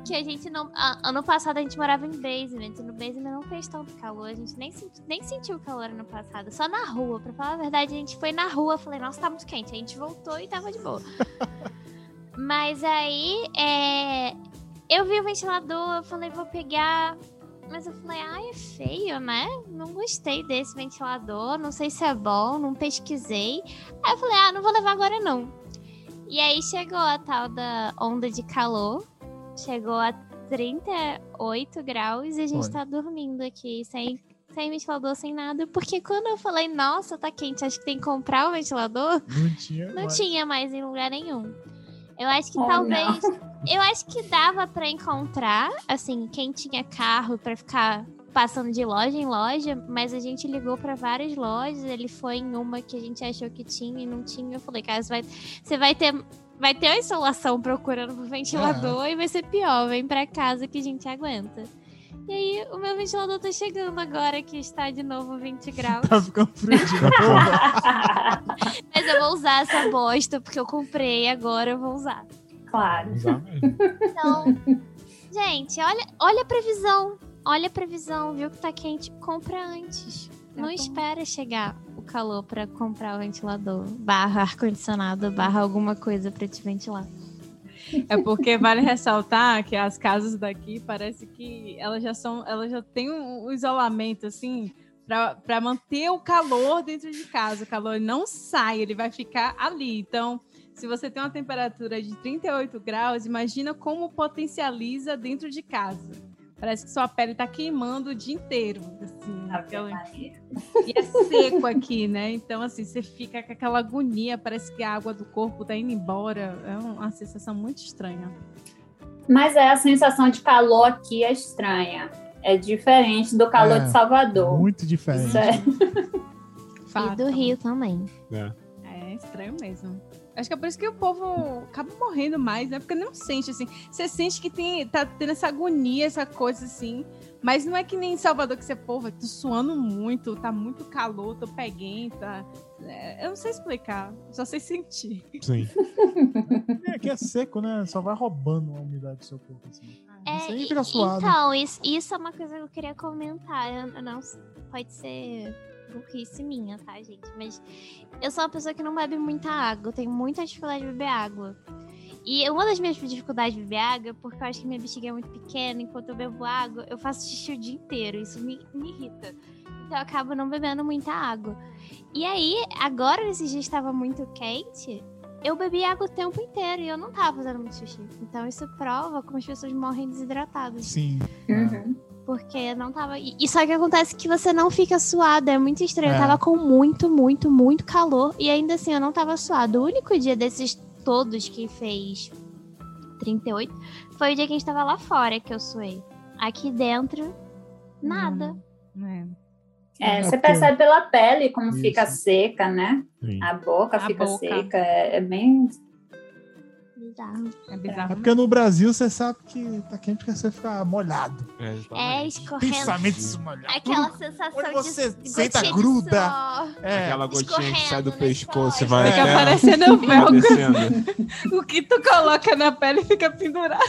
Que a gente não. a- ano passado a gente morava em basement. E no basement não fez tanto calor. A gente nem, senti- nem sentiu calor ano passado. Só na rua. Pra falar a verdade, a gente foi na rua. Falei, nossa, tá muito quente. A gente voltou e tava de boa. [LAUGHS] Mas aí, é, eu vi o ventilador, eu falei, vou pegar. Mas eu falei, ai, é feio, né? Não gostei desse ventilador, não sei se é bom, não pesquisei. Aí eu falei, ah, não vou levar agora não. E aí chegou a tal da onda de calor, chegou a 38 graus e a gente Olha. tá dormindo aqui sem, sem ventilador, sem nada. Porque quando eu falei, nossa, tá quente, acho que tem que comprar o ventilador, Não tinha. não mais. tinha mais em lugar nenhum. Eu acho que Oh, talvez. [LAUGHS] Eu acho que dava pra encontrar, assim, quem tinha carro pra ficar passando de loja em loja, mas a gente ligou pra várias lojas, ele foi em uma que a gente achou que tinha e não tinha. Eu falei, cara, você vai, você vai ter. Vai ter uma insolação procurando por ventilador e vai ser pior. Vem pra casa que a gente aguenta. E aí, o meu ventilador tá chegando agora que está de novo 20 [LAUGHS] graus. Tá ficando frio de [LAUGHS] novo. Mas eu vou usar essa bosta, porque eu comprei agora, eu vou usar. claro. Usar. Então, gente, olha, olha a previsão. Olha a previsão, viu que tá quente? Compra antes. Tá Não bom. espera chegar o calor pra comprar o ventilador, barra ar-condicionado, barra alguma coisa pra te ventilar. É porque vale ressaltar que as casas daqui parece que elas já são, elas já têm um, isolamento assim para manter o calor dentro de casa. O calor não sai, ele vai ficar ali. Então, se você tem uma temperatura de 38 graus, imagina como potencializa dentro de casa. Parece que sua pele tá queimando o dia inteiro, assim, Ave aquela- Maria. e é seco aqui, né? Então, assim, você fica com aquela agonia, parece que a água do corpo tá indo embora. É uma sensação muito estranha. Mas é a sensação de calor aqui é estranha. É diferente do calor É, de Salvador. Muito diferente. Isso é. [LAUGHS] E do Rio também. É. É estranho mesmo. Acho que é por isso que o povo acaba morrendo mais, né? Porque não sente, assim. Você sente que tem, tá tendo essa agonia, essa coisa, assim. Mas não é que nem em Salvador que você, pô, vai, tô suando muito, tá muito calor, tô peguenta. é, eu não sei explicar, só sei sentir. Sim. [LAUGHS] É, aqui é seco, né? Só vai roubando a umidade do seu corpo. Assim. É, e- fica suado. Então, isso, isso é uma coisa que eu queria comentar. Eu, eu não pode ser burrice minha, tá, gente? Mas eu sou uma pessoa que não bebe muita água. Eu tenho muita dificuldade de beber água. E uma das minhas dificuldades de beber água é porque eu acho que minha bexiga é muito pequena. Enquanto eu bebo água, eu faço xixi o dia inteiro. Isso me, me irrita. Então eu acabo não bebendo muita água. E aí, agora nesses dias estava muito quente, eu bebi água o tempo inteiro e eu não tava fazendo muito xixi. Então isso prova como as pessoas morrem desidratadas. Sim. Uhum. Porque não tava. E só que acontece que você não fica suado, é muito estranho. É. Eu tava com muito, muito, muito calor e ainda assim eu não tava suado. O único dia desses todos que fez 38 foi o dia que a gente tava lá fora que eu suei. Aqui dentro, nada. É. É, É você percebe pela pele como Isso. fica seca, né? Sim. A boca A fica boca. seca. É, é bem. Bizarro. É É bizarro. porque no Brasil você sabe que tá quente porque você fica molhado. É, É escorrendo. Pensamentos molhados. Aquela sensação Onde você de, senta, de gruda. É. Aquela gotinha que sai do pescoço e vai Fica É. até parecendo [LAUGHS] velcro. [LAUGHS] O que tu coloca na pele fica pendurado.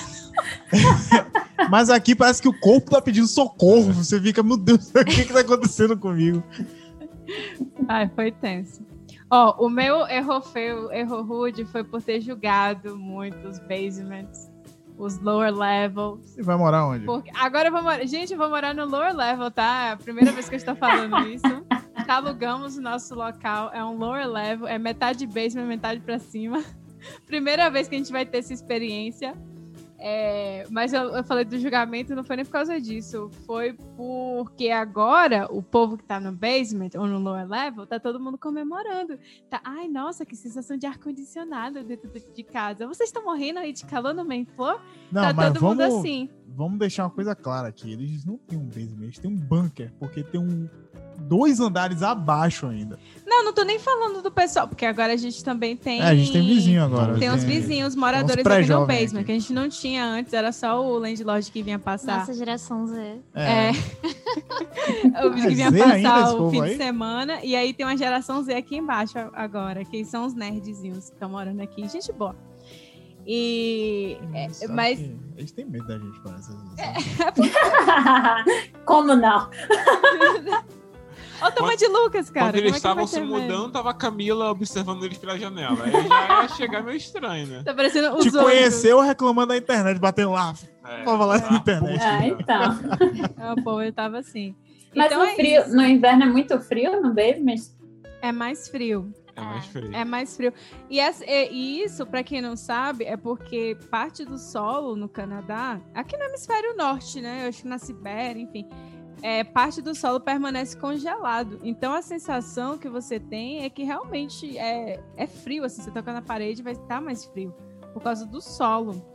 [LAUGHS] Mas aqui parece que o corpo tá pedindo socorro. Você fica, meu Deus, o que que tá acontecendo comigo? Ai, foi tenso. Ó, o meu erro feio, erro rude foi por ter julgado muito os basements, os lower levels. Você vai morar onde? Porque agora eu vou morar. Gente, eu vou morar no lower level, tá? É a primeira vez que eu estou falando [LAUGHS] isso. Já alugamos o nosso local. É um lower level, é metade basement, metade pra cima. [LAUGHS] Primeira vez que a gente vai ter essa experiência. É, mas eu, eu falei do julgamento, não foi nem por causa disso. Foi porque agora o povo que tá no basement ou no lower level, tá todo mundo comemorando. Tá, ai, nossa, que sensação de ar-condicionado dentro de- casa. Vocês estão morrendo aí de calor no main floor? Não, tá mas todo mundo vamos, assim. vamos deixar uma coisa clara aqui. Eles não têm um basement, eles têm um bunker, porque tem um dois andares abaixo ainda. Não, não tô nem falando do pessoal, porque agora a gente também tem. É, a gente tem vizinho agora. Tem uns vizinhos, moradores aqui no basement, aqui. que a gente não tinha antes, era só o landlord que vinha passar. Nossa geração Z. É. É. [LAUGHS] o que vinha Z passar o fim aí? de semana. E aí tem uma geração Z aqui embaixo agora, que são os nerdzinhos que estão morando aqui. Gente boa. E. é, Sabe mas. Eles têm medo da gente, parece. É. né? [LAUGHS] [LAUGHS] Como não? Olha o tamanho de Lucas, cara. Quando eles é estavam que vai se mudando, tava a Camila observando eles pela janela. Aí já ia chegar meio estranho, né? Tá parecendo os Te outros. conheceu reclamando da internet, batendo lá. É. Tava lá na Ah, internet. Ah, então. [LAUGHS] É, o povo ele tava assim. Mas então no, é frio, no inverno é muito frio no basement? É mais frio. É mais frio. É mais frio. E, essa- e- e isso, pra quem não sabe, é porque parte do solo no Canadá, aqui no hemisfério norte, né? Eu acho que na Sibéria, enfim, é, parte do solo permanece congelado. Então a sensação que você tem é que realmente é, é frio, assim, você toca na parede vai estar mais frio por causa do solo.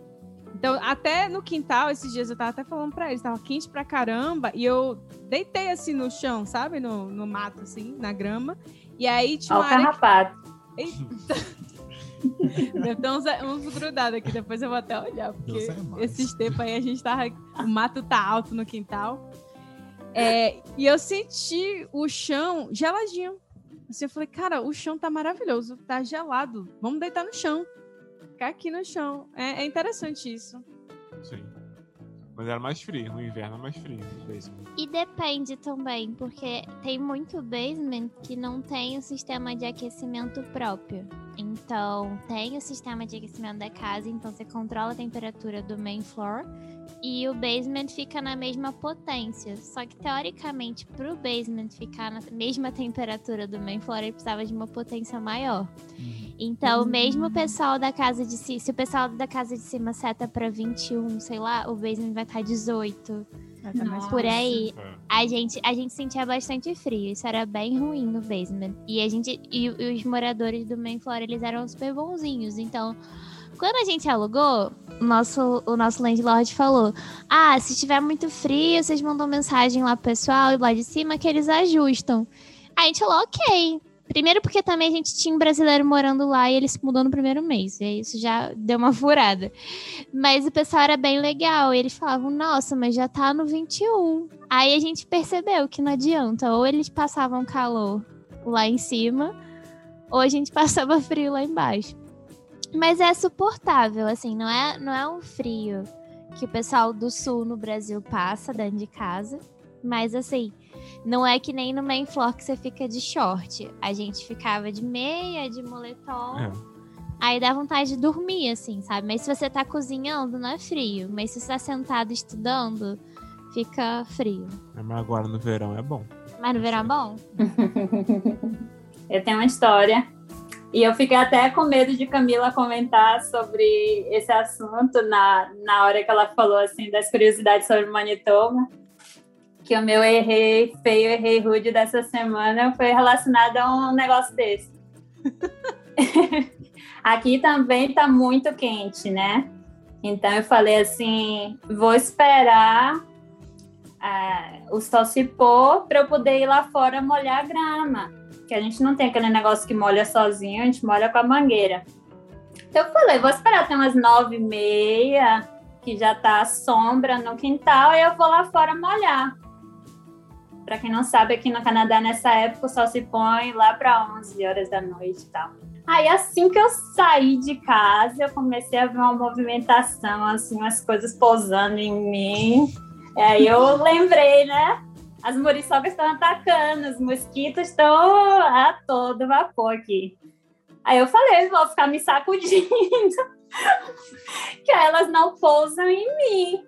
Então, até no quintal, esses dias eu tava até falando pra eles, tava quente pra caramba, e eu deitei assim no chão, sabe? No, no mato, assim, na grama. E aí tinha Olha uma o área que carrapato. [LAUGHS] Deve ter uns, uns grudados aqui, depois eu vou até olhar, porque é mais. esses tempos aí a gente tava. O mato tá alto no quintal. É, e eu senti o chão geladinho. Assim, eu falei, cara, o chão tá maravilhoso, tá gelado. Vamos deitar no chão. Ficar aqui no chão. É, é interessante isso. Sim. Mas era mais frio. No inverno é mais frio. no basement. E depende também, porque tem muito basement que não tem o sistema de aquecimento próprio. Então, tem o sistema de aquecimento da casa, então você controla a temperatura do main floor e o basement fica na mesma potência. Só que teoricamente, para o basement ficar na mesma temperatura do main floor, ele precisava de uma potência maior. Então, mesmo o pessoal da casa de cima, se o pessoal da casa de cima seta para 21, sei lá, o basement vai estar 18 Vai tá mais por aí. É. A gente, a gente sentia bastante frio, isso era bem ruim no basement. E a gente e, e os moradores do main floor, eles eram super bonzinhos. Então, quando a gente alugou, o nosso, o nosso landlord falou: "Ah, se estiver muito frio, vocês mandam mensagem lá pro pessoal e lá de cima que eles ajustam". Aí a gente falou: "OK". Primeiro porque também a gente tinha um brasileiro morando lá e ele se mudou no primeiro mês. E isso já deu uma [LAUGHS] furada. Mas o pessoal era bem legal. Eles falavam, nossa, mas já tá no 21. Aí a gente percebeu que não adianta. Ou eles passavam calor lá em cima, ou a gente [LAUGHS] passava frio lá embaixo. Mas é suportável, assim, não é, não é um frio que o pessoal do sul no Brasil passa dentro de casa. Mas assim, não é que nem no main floor que você fica de short. A gente ficava de meia, de moletom. É. Aí dá vontade de dormir, assim, sabe? Mas se você tá cozinhando, não é frio. Mas se você tá sentado estudando, fica frio. É, Mas agora no verão é bom. Mas no verão é bom. [LAUGHS] Eu tenho uma história. E eu fiquei até com medo de Camila comentar sobre esse assunto na, na hora que ela falou assim das curiosidades sobre Manitoba. Que o meu errei feio, errei rude dessa semana foi relacionado a um negócio desse. [LAUGHS] Aqui também tá muito quente, né? Então eu falei assim, vou esperar ah, o sol se pôr para eu poder ir lá fora molhar a grama. Que a gente não tem aquele negócio que molha sozinho, a gente molha com a mangueira. Então eu falei, vou esperar até umas nove e meia, que já tá sombra no quintal, e eu vou lá fora molhar. Para quem não sabe, aqui no Canadá, nessa época, sol se põe lá para 11 horas da noite e tal. Aí, assim que eu saí de casa, eu comecei a ver uma movimentação, assim, umas coisas pousando em mim. Aí eu lembrei, né? As muriçocas estão atacando, os mosquitos estão a todo vapor aqui. Aí eu falei, vou ficar me sacudindo, [LAUGHS] que elas não pousam em mim.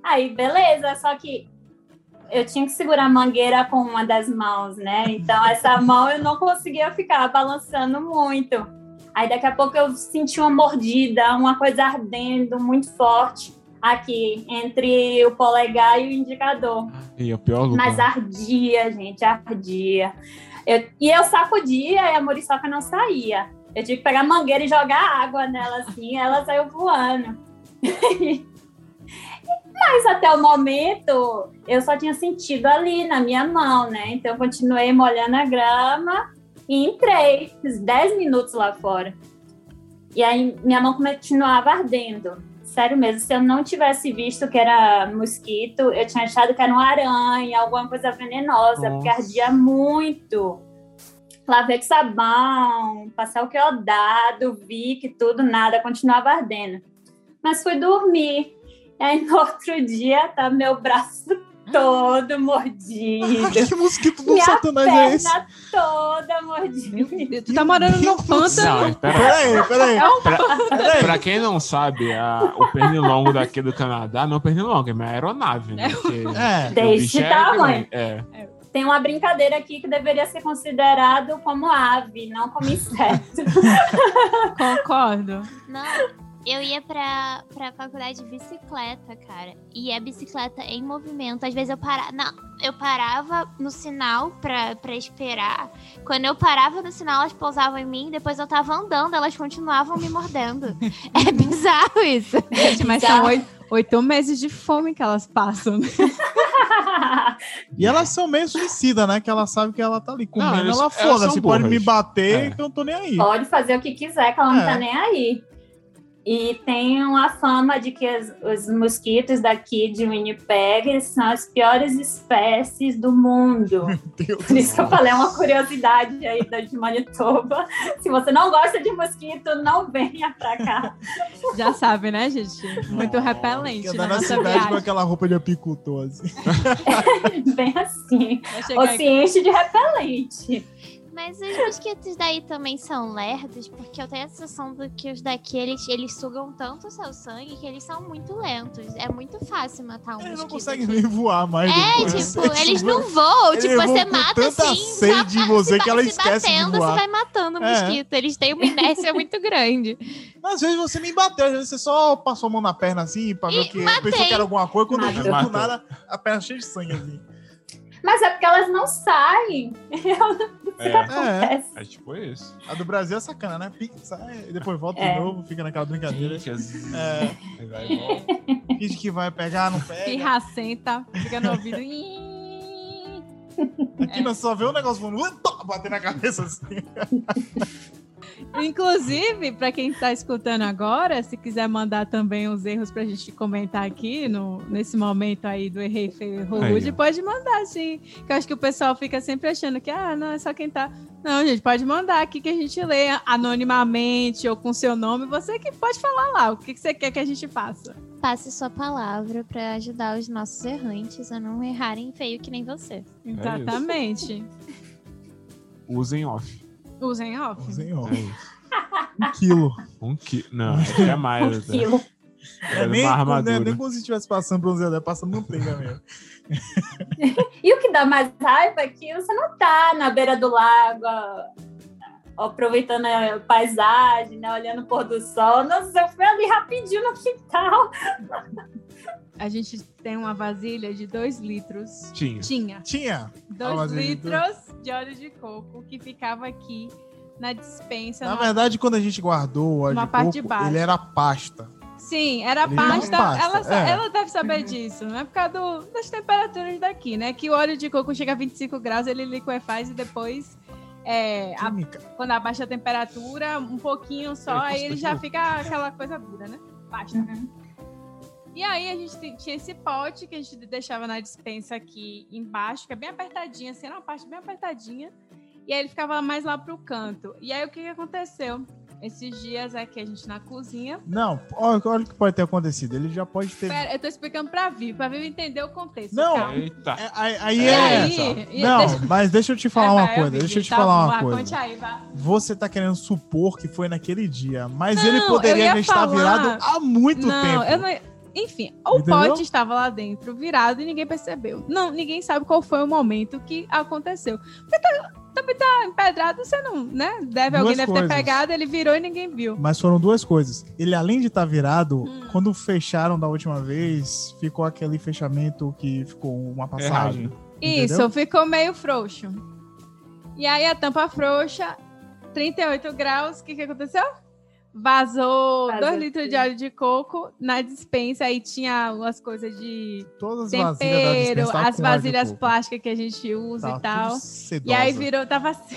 Aí, beleza, só que eu tinha que segurar a mangueira com uma das mãos, né? Então, essa mão eu não conseguia ficar balançando muito. Aí, daqui a pouco, eu senti uma mordida, uma coisa ardendo muito forte aqui, entre o polegar e o indicador. E é o pior lugar. Mas ardia, gente, ardia. Eu- e eu sacudia e a muriçoca não saía. Eu tive que pegar a mangueira e jogar água nela assim, ela saiu voando. [LAUGHS] Mas até o momento eu só tinha sentido ali na minha mão, né? Então eu continuei molhando a grama e entrei, fiz 10 minutos lá fora. E aí minha mão continuava ardendo. Sério mesmo, se eu não tivesse visto que era mosquito, eu tinha achado que era uma aranha, alguma coisa venenosa, porque Nossa. ardia muito. Lavei com sabão, passar o que eu dado, vi que tudo, nada, continuava ardendo. Mas fui dormir. E aí no [LAUGHS] outro dia tá meu braço todo mordido. que mosquito do minha satanás é esse? toda mordida. Tu tá morando no pântano? Peraí, peraí. Pra, pra quem não sabe, a- o pernilongo daqui do Canadá não é pernilongo, é uma aeronave, né? Porque É. bicho é tamanho. grande. É. Tem uma brincadeira aqui que deveria ser considerado como ave, não como inseto. [LAUGHS] Concordo. Não, eu ia pra, pra faculdade de bicicleta, cara. E é bicicleta em movimento. Às vezes eu parava. Não, eu parava no sinal pra, pra esperar. Quando eu parava no sinal, elas pousavam em mim. Depois eu tava andando, elas continuavam me mordendo. [LAUGHS] é bizarro isso. Gente, mas são oito, oito meses de fome que elas passam. né? E elas são meio suicidas, né? Que ela sabe que ela tá ali comendo. Não, elas- ela foda-se, pode me bater É. que eu não tô nem aí. Pode fazer o que quiser, que ela não É. tá nem aí. E tem uma fama de que os, os mosquitos daqui de Winnipeg são as piores espécies do mundo. [LAUGHS] Por isso que eu falei, é uma curiosidade aí da de Manitoba. Se você não gosta de mosquito, não venha pra cá. Já sabe, né, gente? Muito repelente na andar na nossa cidade com viagem. aquela roupa de apicultor, assim. [LAUGHS] Bem assim. Ou se enche de repelente. Mas os mosquitos daí também são lerdos, porque eu tenho a sensação de que os daqui, eles, eles sugam tanto o seu sangue que eles são muito lentos. É muito fácil matar um Eles mosquito. não conseguem aqui. nem voar mais. É, depois. tipo, eles não voam. Eles tipo, você mata tanta assim. sede em você que ela se esquece de batendo, voar. Você vai matando o É. mosquito. Eles têm uma inércia muito grande. Às vezes você nem bateu, às vezes você só passou a mão na perna assim pra ver o que matei. pensou que era alguma coisa, quando Matou. viu do Matou. nada a perna cheia de sangue assim. Mas é porque elas não saem. [LAUGHS] É, Acontece. é tipo isso. A do Brasil é sacana, né? Sai, e depois volta É. de novo, fica naquela brincadeira. Fica zzz, É, aí vai e volta. finge que vai pegar, não pega. pirracenta, fica no ouvido. Aqui nós só vê o negócio voando, bater na cabeça assim. [LAUGHS] Inclusive, para quem está escutando agora, se quiser mandar também os erros para a gente comentar aqui no, nesse momento aí do Errei Feio Rude, pode mandar, sim. Que eu acho que o pessoal fica sempre achando que, ah, não, é só quem tá. Não, gente, pode mandar aqui que a gente lê anonimamente ou com seu nome. Você que pode falar lá o que, que você quer que a gente faça. Passe sua palavra para ajudar os nossos errantes a não errarem feio que nem você. Exatamente. Usem off. Usem off. Usem off. É. Um quilo. Um quilo. Não, acho que é mais. Um até. quilo. É É nem, é armadura. nem como se estivesse passando bronzeador, é passando manteiga mesmo. [LAUGHS] E o que dá mais raiva é que você não tá na beira do lago, ó, aproveitando a paisagem, né, olhando o pôr do sol. Nossa, eu fui ali rapidinho no quintal. A gente tem uma vasilha de 2 litros. Tinha. Tinha Tinha. 2 vasilha de litros de óleo de coco que ficava aqui na dispensa. Na numa- verdade, quando a gente guardou o óleo Uma de parte coco, de ele era pasta. Sim, era Ele era pasta. pasta, ela, é. ela deve saber disso, não é por causa do- das temperaturas daqui, né? Que o óleo de coco chega a 25 graus, ele liquefaz e depois, é, a- quando abaixa a temperatura, um pouquinho só, aí ele já fica aquela coisa dura, né? Pasta. E aí a gente tinha esse pote que a gente deixava na dispensa aqui embaixo, que é bem apertadinha, assim, era uma parte bem apertadinha. E aí ele ficava mais lá pro canto. E aí o que, que aconteceu? Esses dias aqui a gente na cozinha. Não, olha, olha o que pode ter acontecido. Ele já pode ter. Pera, eu tô explicando pra Vivi, pra Vivi entender o contexto. Não, calma. Eita. É, aí aí é. aí? Não, deixa- mas deixa eu te falar Vai, uma vai, coisa. Vivi, Deixa eu te tá falar bom, uma coisa. Conte aí, vai. Você tá querendo supor que foi naquele dia, mas Não, ele poderia já estar falar- virado há muito não, tempo. eu não. Enfim, o Entendeu? pote estava lá dentro, virado, e ninguém percebeu. Não, ninguém sabe qual foi o momento que aconteceu. Porque tá, também tá empedrado, você não, né? Deve, Duas alguém deve coisas. ter pegado, ele virou e ninguém viu. Mas foram duas coisas. Ele, além de estar virado, Hum. quando fecharam da última vez, ficou aquele fechamento que ficou uma passagem. Errado. Isso, Entendeu? ficou meio frouxo. E aí a tampa frouxa, 38 graus, o que, que aconteceu? Vazou 2 litros de óleo de coco na dispensa. Aí tinha umas coisas de Todas as vasilhas da tempero, tavam as vasilhas coco. plásticas que a gente usa Tava e tal. E aí virou, tava [LAUGHS] assim,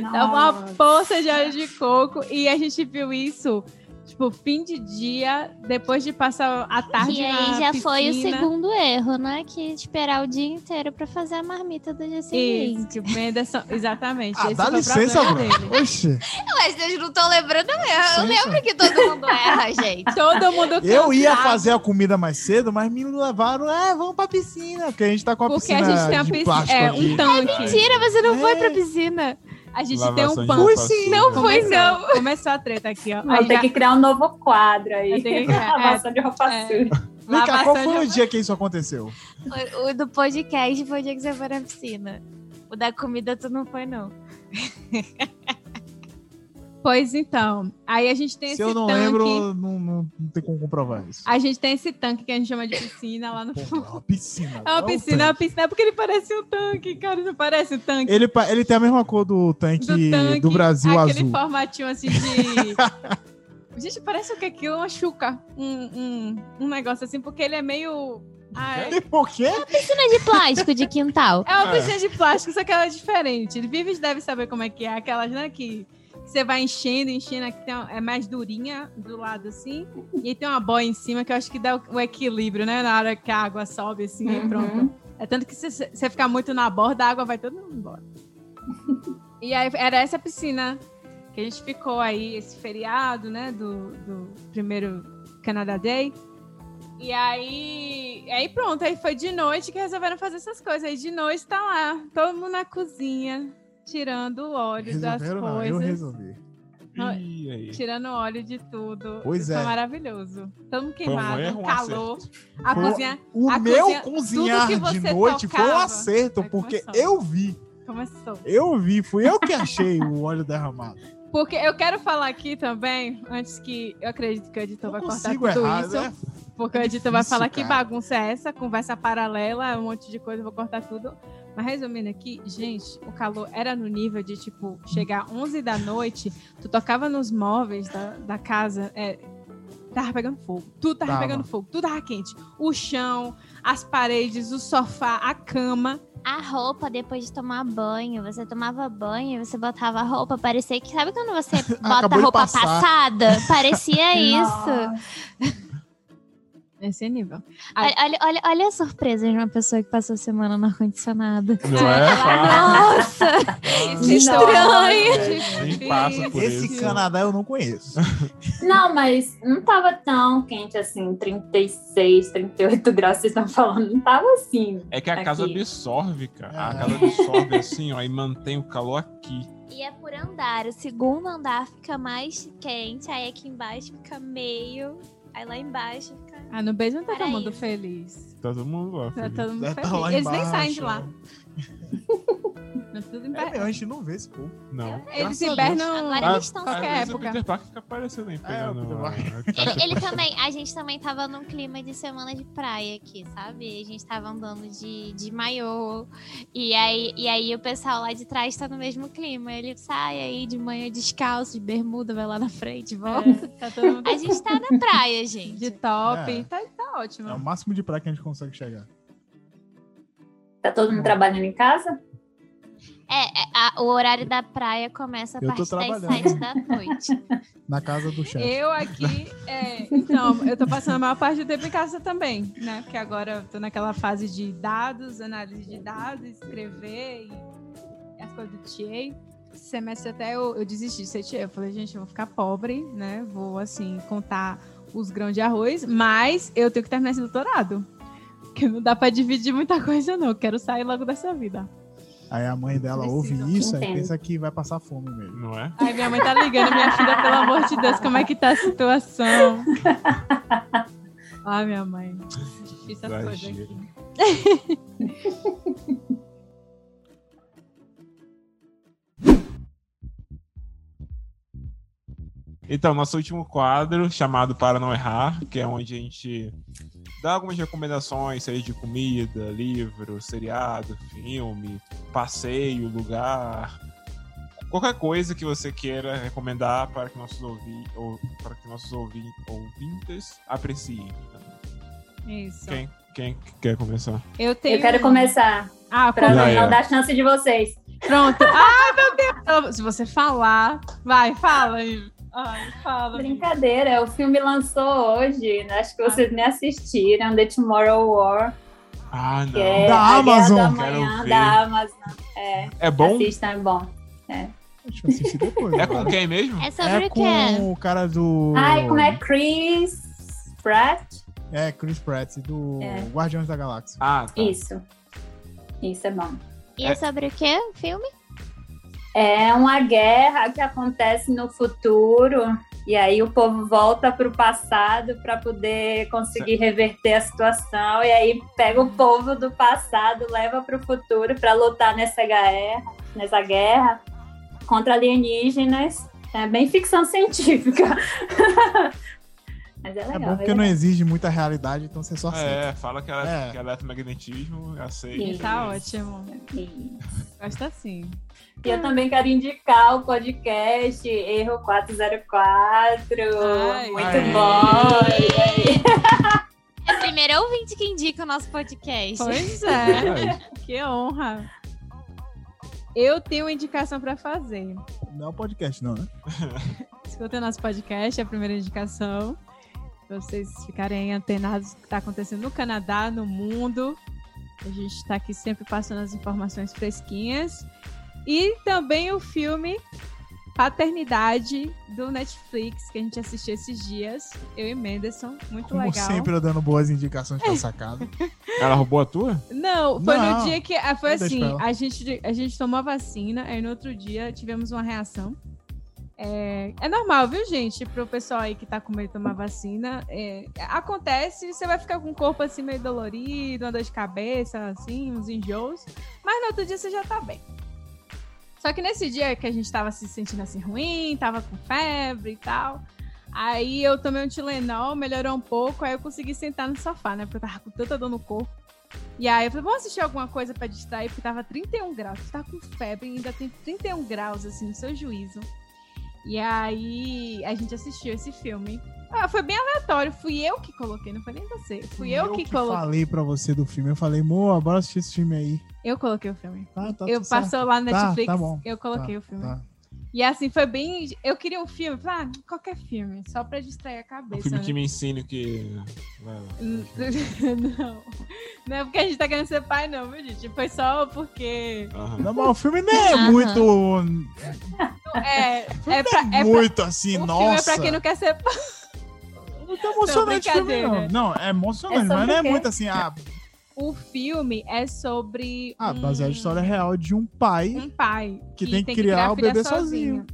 Nossa. tava uma poça de óleo de coco. E a gente viu isso, tipo, fim de dia, depois de passar a tarde E aí já foi o piscina. segundo erro, né? Que esperar o dia inteiro pra fazer a marmita do dia Isso, seguinte. que o Menderson, [LAUGHS] exatamente. Ah, dá foi licença, Bruno. Oxe, Mas vocês não estão lembrando mesmo. Eu lembro que todo mundo erra, gente. Todo mundo eu ia fazer a comida mais cedo, mas me levaram, é, vamos pra piscina, porque a gente tá com a Porque a piscina gente tem de piscina, plástico é, um tanque. Mentira, você não foi É. pra piscina. A gente Lavação tem um suja. não foi, não. começou a treta aqui, ó. Vou Aí ter já- que criar um novo quadro aí. Tem que- [LAUGHS] é. De roupa É. suja. Vem cá, qual foi o dia que isso aconteceu? O, o do podcast foi o dia que você foi na piscina. O da comida tu não foi, não. [LAUGHS] Pois então, aí a gente tem Se esse eu não tanque. lembro, não, não, não tem como comprovar isso. A gente tem esse tanque que a gente chama de piscina lá no Pô, fundo. é uma piscina. É uma não piscina, é uma tanque. piscina, é porque ele parece um tanque, cara. Não parece um tanque Ele, ele tem a mesma cor do tanque do do, tanque. Brasil aquele azul. formatinho assim de. [LAUGHS] gente, parece o que aquilo? Uma chuca. Um, um, um negócio assim, porque ele é meio. Ai, Por quê? Piscina de plástico de quintal. É uma piscina de plástico, só que ela é diferente. Vives deve saber como é que é. Aquelas, né, que você vai enchendo, enchendo, aqui tem é mais durinha do lado assim. E aí tem uma boia em cima que eu acho que dá o, o equilíbrio, né? Na hora que a água sobe assim e Uhum. pronto. É tanto que se você ficar muito na borda, a água vai toda embora. [LAUGHS] e aí era essa piscina que a gente ficou aí, esse feriado, né? Do, do primeiro Canada Day. E aí, aí pronto, aí foi de noite que resolveram fazer essas coisas. Aí de noite tá lá, todo mundo na cozinha, tirando o óleo das Resolveram não, eu coisas. resolvi. Não. Tirando óleo de tudo. Pois Isso é. Foi maravilhoso. Um queimado, um calor. A Foi- cozinha O A meu cozinha- cozinhar que de você noite foi um tocava, acerto, porque começando. eu vi. começou. Eu vi, fui eu que achei o óleo derramado. Porque eu quero falar aqui também, antes que eu acredito que o editor vai cortar tudo errar, isso. né? Porque o É editor vai difícil, falar que cara. bagunça é essa, conversa paralela, um monte de coisa, eu vou cortar tudo. Mas resumindo aqui, gente, o calor era no nível de, tipo, chegar 11 da noite, tu tocava nos móveis da, da casa, é, tava pegando fogo. Tudo tava, Tava. pegando fogo, tudo tava quente. O chão, as paredes, o sofá, a cama. a roupa depois de tomar banho. Você tomava banho, você botava a roupa, parecia que. Sabe quando você [LAUGHS] bota a roupa passada? Parecia [LAUGHS] isso. Nesse nível. Ai. Olha, olha, olha, olha a surpresa de uma pessoa que passou a semana no ar-condicionado. Não é? Nossa! Que estranho. Nem passa por Esse isso. Canadá eu não conheço. Não, mas não tava tão quente assim, 36, 38 graus, vocês estão falando. Não tava assim. É que a casa Aqui. absorve, cara. A É. casa absorve assim, ó, e mantém o calor aqui. E é por andar. O segundo andar fica mais quente, aí aqui embaixo fica meio. Aí lá embaixo fica. Ah, no beijo não tá todo mundo feliz. Tá todo mundo lá. Tá todo mundo tá feliz. lá Eles nem embaixo, saem de lá. [LAUGHS] tudo É inverno. a gente não vê esse povo. Não. Eles a hibernam Agora eles estão qualquer vezes época. O Peter Parker fica aparecendo aí, pegando É, a- a Ele, também, a gente também tava num clima de semana de praia aqui, sabe? A gente tava andando de, de maiô. E aí, e aí o pessoal lá de trás tá no mesmo clima. Ele sai aí de manhã descalço, de bermuda, vai lá na frente, volta. É, tá todo mundo A gente tá na praia, de gente. top. É. Tá, tá ótimo. É o máximo de praia que a gente consegue chegar. Tá todo mundo trabalhando em casa? É, é, a- o horário da praia começa a Eu partir das sete da noite. [LAUGHS] Na casa do chefe. Eu aqui, é, então, eu tô passando a maior parte do tempo em casa também, né? Porque agora eu tô naquela fase de dados, análise de dados, escrever e as coisas do TA. Esse semestre até eu, eu desisti de ser TA. Eu falei, gente, eu vou ficar pobre, né? Vou, assim, contar os grãos de arroz, mas eu tenho que terminar esse doutorado. Porque não dá pra dividir muita coisa, não. Eu quero sair logo dessa vida. Aí a mãe dela Preciso. ouve isso e pensa que vai passar fome mesmo. Não é? Ai, minha mãe tá ligando, minha filha, pelo amor de Deus, como é que tá a situação? Ai, minha mãe. Difícil as coisas Exagero. aqui. Então, nosso último quadro, chamado Para Não Errar, que é onde a gente dá algumas recomendações, seja de comida, livro, seriado, filme, passeio, lugar, qualquer coisa que você queira recomendar para que nossos, ouvi ou, para que nossos ouvi ouvintes apreciem. Isso. Quem, quem quer começar? Eu tenho. Eu quero começar, Ah, pra não é. dar chance de vocês. Pronto. Ai, meu Deus. Se você falar. Vai, fala. Ai, fala. Brincadeira, o filme lançou hoje, né? acho que vocês nem assistiram, The Tomorrow War, Ah, que não. é Da Amazon. da Quero Manhã ver. da Amazon. É, É bom? assistam, é bom. Assistir depois. É com quem mesmo? É sobre É o quê? com o cara do. Ai, como é Chris Pratt? É, Chris Pratt, do É. Guardiões da Galáxia. Ah, tá. Isso. Isso é bom. E é sobre o quê? O filme? É uma guerra que acontece no futuro e aí o povo volta para o passado para poder conseguir reverter a situação e aí pega o povo do passado, leva para o futuro para lutar nessa guerra, nessa guerra contra alienígenas. É bem ficção científica. [LAUGHS] Mas é É legal. bom porque é não exige muita realidade, então você só aceita. É, fala que ela É. que eletromagnetismo, aceita. Sim. Tá ótimo. E Gosto assim. e eu também quero indicar o podcast Erro 404. Ai, Muito ai. bom. É o primeiro ouvinte que indica o nosso podcast. Pois é. Que honra. Eu tenho uma indicação pra fazer. Não é o podcast, não, né? Escuta nosso podcast, é a primeira indicação. Pra vocês ficarem antenados do que está acontecendo no Canadá, no mundo. A gente está aqui sempre passando as informações fresquinhas. E também o filme Paternidade do Netflix, que a gente assistiu esses dias. Eu e Menderson. Muito Como legal. sempre, eu dando boas indicações pra sacada. [LAUGHS] Ela roubou a tua? Não, foi Não. no dia que. ah, Foi assim: a gente, a gente tomou a vacina, aí no outro dia tivemos uma reação. É, é normal, viu, gente? Pro pessoal aí que tá com medo de tomar vacina. é, acontece, você vai ficar com o corpo assim meio dolorido, uma dor de cabeça, assim, uns enjoos. Mas no outro dia você já tá bem. Só que nesse dia que a gente tava se sentindo assim ruim, tava com febre e tal. Aí eu tomei um Tilenol, melhorou um pouco, aí eu consegui sentar no sofá, né? Porque eu tava com tanta dor no corpo. E aí eu falei, vamos assistir alguma coisa pra distrair, porque tava 31 graus. Você tá com febre e ainda tem 31 graus, assim, no seu juízo. E aí a gente assistiu esse filme. Ah, foi bem aleatório. Fui eu que coloquei, não foi nem você. Fui eu, que, coloquei. falei pra você do filme. Eu falei, moa, bora assistir esse filme aí. Eu coloquei o filme. Tá, tá eu passou certo. lá no Tá, Netflix, tá bom. eu coloquei Tá, o filme. tá. E assim, foi bem. Eu queria um filme, ah, qualquer filme, só pra distrair a Um cabeça. filme né? que me ensine o que. [LAUGHS] não. Não é porque a gente tá querendo ser pai, não, viu, gente? Foi só porque. Não, mas o filme nem é muito. É, é, pra, é pra- muito assim, o nossa. filme é pra quem não quer ser. Muito emocionante o filme, não. Não, é emocionante, É mas não é quê? muito assim, ah, O filme é sobre. ah baseado na história real de um pai. Um pai Que tem que criar o bebê sozinho.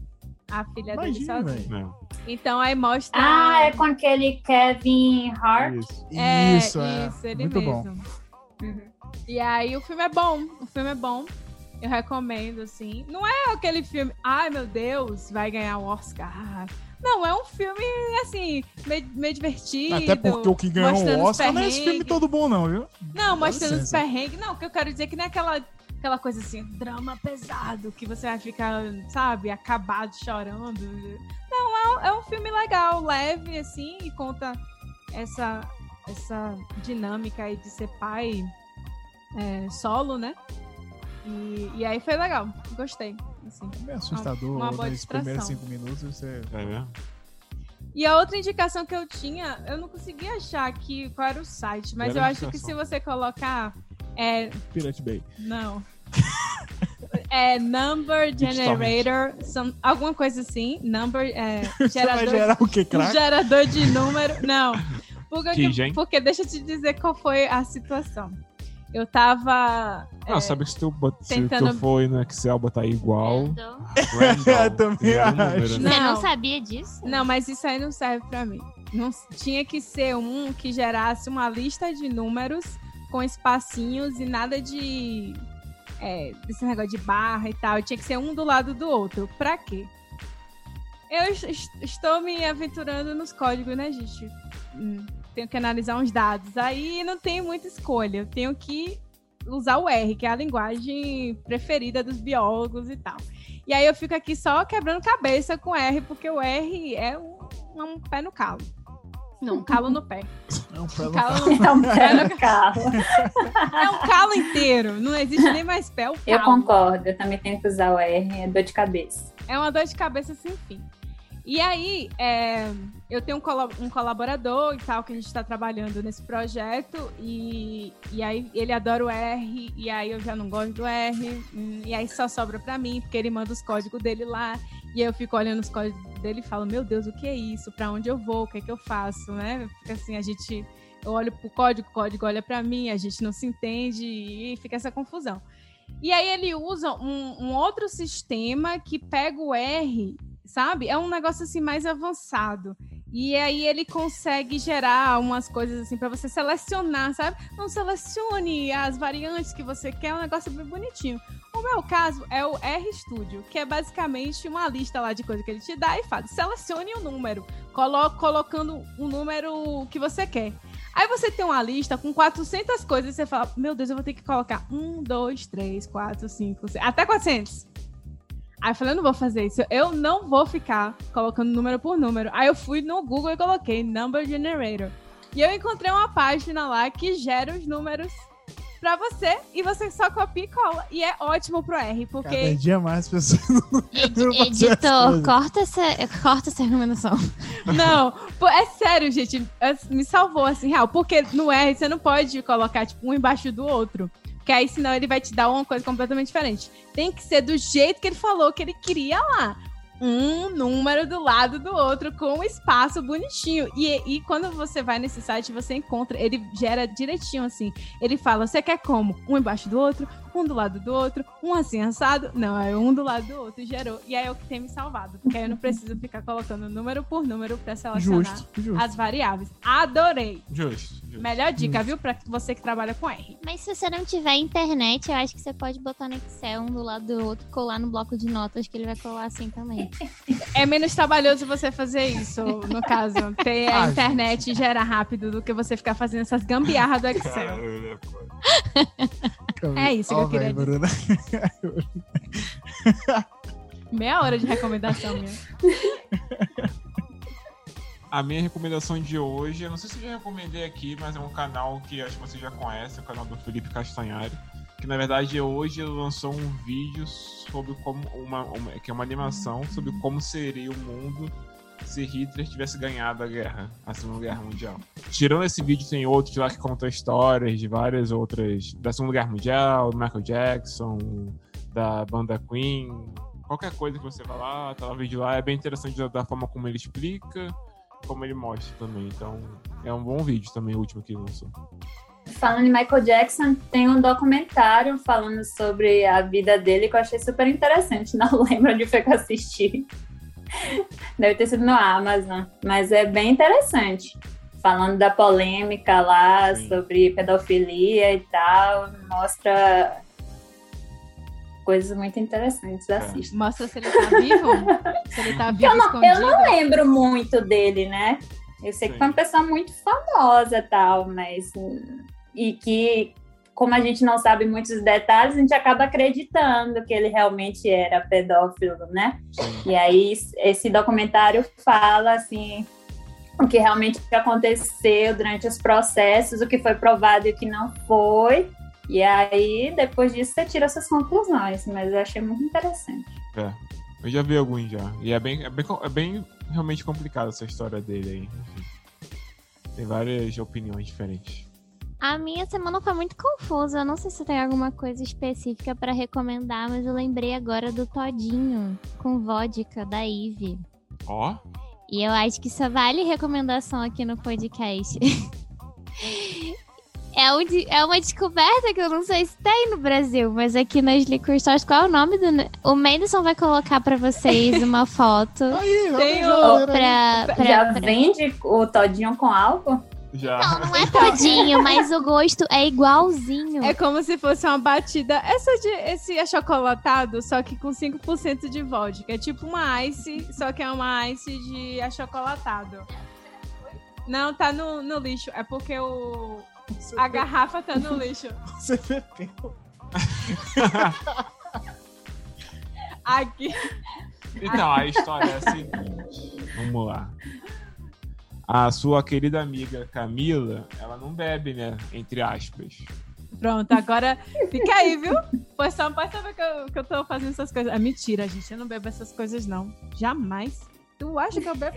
A filha Imagina, dele sozinho. velho. Não. Então aí mostra. Ah, é com aquele Kevin Hart. Isso, É, isso, é. isso, ele muito mesmo. bom. Uhum. E aí o filme é bom. O filme é bom. Eu recomendo, assim. Não é aquele filme, ai meu Deus, vai ganhar o Oscar. Não, é um filme, assim, meio, meio divertido. Até porque o que ganhou o os Oscar não é esse filme todo bom, não, viu? Não, mostrando os perrengues. Não, o que eu quero dizer é que não é aquela, aquela coisa assim, drama pesado, que você vai ficar, sabe, acabado chorando. Não, é, um- é um filme legal, leve, assim, e conta essa, essa dinâmica aí de ser pai é, solo, né? E, e aí foi legal, gostei. Assim. É meio assustador Uma boa nos primeiros cinco minutos. Você... É mesmo? E a outra indicação que eu tinha, eu não consegui achar aqui qual era o site, mas eu acho que se você colocar. É, Pirate Bay. Não. [LAUGHS] é Number Generator, some- alguma coisa assim. Number. É, [LAUGHS] Você vai gerador, gerar o que, [LAUGHS] crack? gerador de número. Não. Porque, hein? porque deixa eu te dizer qual foi a situação. Eu tava. Não, é, sabe que se tu, bot... se tentando- tu for no Excel botar igual. Random. Randall, [LAUGHS] Eu também acho. número, né? Você não Não. sabia disso? Não, mas isso aí não serve pra mim. Não, tinha que ser um que gerasse uma lista de números com espacinhos e nada de. É, desse negócio de barra e tal. Tinha que ser um do lado do outro. Pra quê? Eu es- es- estou me aventurando nos códigos, né, gente? Hum, tenho que analisar uns dados. Aí não tem muita escolha. Eu tenho que usar o R, que é a linguagem preferida dos biólogos e tal. E aí eu fico aqui só quebrando cabeça com R, porque o R é um, é um pé no calo. Não, um calo no pé. É um pé no calo no É um pé no carro. [LAUGHS] É um calo inteiro. Não existe nem mais pé, é o Eu calo. concordo, eu também tenho que usar o R, é dor de cabeça. É uma dor de cabeça sem fim. E aí, é, eu tenho um, colaborador e tal, que a gente está trabalhando nesse projeto, e, e aí ele adora o R, e aí eu já não gosto do R, e aí só sobra pra mim, porque ele manda os códigos dele lá, e aí eu fico olhando os códigos dele e falo, meu Deus, o que é isso? Pra onde eu vou? O que é que eu faço? Né? Fica assim, a gente. Eu olho pro código, o código olha pra mim, a gente não se entende e fica essa confusão. E aí ele usa um, um outro sistema que pega o R, sabe? É um negócio assim mais avançado. E aí ele consegue gerar umas coisas assim para você selecionar, sabe? Não selecione as variantes que você quer, é um negócio bem bonitinho. O meu caso é o R Studio, que é basicamente uma lista lá de coisas que ele te dá e fala: selecione o número, colo colocando o número que você quer. Aí você tem uma lista com 400 coisas e você fala: Meu Deus, eu vou ter que colocar 1, 2, 3, 4, 5, 6, até 400. Aí eu falei: Eu não vou fazer isso. Eu não vou ficar colocando número por número. Aí eu fui no Google e coloquei Number Generator. E eu encontrei uma página lá que gera os números pra você e você só copia e cola. E é ótimo pro R, Cada porque. dia mais pessoas [LAUGHS] não Ed- Editor, corta essa, corta essa recomendação. Não, pô, é sério, gente. é- Me salvou, assim, real. Porque no R você não pode colocar, tipo, um embaixo do outro. Porque aí, senão, ele vai te dar uma coisa completamente diferente. Tem que ser do jeito que ele falou que ele queria lá. Um número do lado do outro, com um espaço bonitinho. E, e quando você vai nesse site, você encontra, ele gera direitinho, assim. Ele fala, você quer como? Um embaixo do outro, um do lado do outro, um assim assado. Não, é um do lado do outro e gerou. E aí é o que tem me salvado. Porque aí eu não preciso ficar colocando número por número pra selecionar Justo, justo. as variáveis. Adorei. Justo. justo. Melhor dica, viu? Pra você que trabalha com R. Mas se você não tiver internet, eu acho que você pode botar no Excel um do lado do outro, colar no bloco de notas, que ele vai colar assim também. É menos trabalhoso você fazer isso, no caso. [LAUGHS] Ter a Ah, internet e gerar rápido do que você ficar fazendo essas gambiarras do Excel. Caralho, [LAUGHS] pô. É isso que Ó, eu queria velho, Bruna. [LAUGHS] Meia hora de recomendação minha. A minha recomendação de hoje, eu não sei se eu já recomendei aqui, mas é um canal que acho que você já conhece, o canal do Felipe Castanhari, Que na verdade hoje ele lançou um vídeo sobre como uma, uma que é uma animação sobre como seria o mundo se Hitler tivesse ganhado a guerra, a Segunda Guerra Mundial. Tirando esse vídeo, tem outros lá que contam histórias de várias outras da Segunda Guerra Mundial, do Michael Jackson, da banda Queen, qualquer coisa que você vai lá, tá lá o vídeo lá, é bem interessante da, forma como ele explica, como ele mostra também. Então, é um bom vídeo também, o último que lançou. Falando em Michael Jackson, tem um documentário falando sobre a vida dele que eu achei super interessante. [LAUGHS] Não lembro onde foi que eu assisti. [LAUGHS] Deve ter sido no Amazon, mas é bem interessante. Falando da polêmica lá Sim. sobre pedofilia e tal, mostra coisas muito interessantes. Assista. Mostra se ele tá vivo. se ele tá [LAUGHS] vivo Eu não, eu escondido. não lembro muito dele, né? Eu sei que Sim. foi uma pessoa muito famosa tal, mas. E que, como a gente não sabe muitos detalhes, a gente acaba acreditando que ele realmente era pedófilo, né? E aí, esse documentário fala, assim, o que realmente aconteceu durante os processos, o que foi provado e o que não foi. E aí, depois disso, você tira suas conclusões. Mas eu achei muito interessante. É. Eu já vi alguns já. E é bem, é bem, é bem realmente complicada essa história dele aí. Enfim. Tem várias opiniões diferentes. A minha semana foi muito confusa. Eu não sei se tem alguma coisa específica pra recomendar, mas eu lembrei agora do Todinho com vodka da Ive. Ó, E eu acho que só vale recomendação aqui no podcast. [LAUGHS] É, um é uma descoberta que eu não sei se tem no Brasil, mas aqui nas Liquor Stores, qual é o nome do. O Menderson vai colocar pra vocês uma foto Aí, aí. pra. pra- Já pra- vende o todinho com álcool? Já. Não, não é [LAUGHS] todinho, mas o gosto é igualzinho. É como se fosse uma batida. Essa de, esse achocolatado, só que com 5% de vodka. É tipo uma ice, só que é uma ice de achocolatado. Não, tá no, no lixo. É porque o, Você, a garrafa tá no lixo. [LAUGHS] você bebeu. Aqui. Então, a história é a seguinte. Vamos lá. A sua querida amiga Camila, ela não bebe, né? Entre aspas. Pronto, agora fica aí, viu? Pois só pode saber que eu, que eu tô fazendo essas coisas. É mentira, gente. Eu não bebo essas coisas, não. Jamais. Tu acha que eu bebo?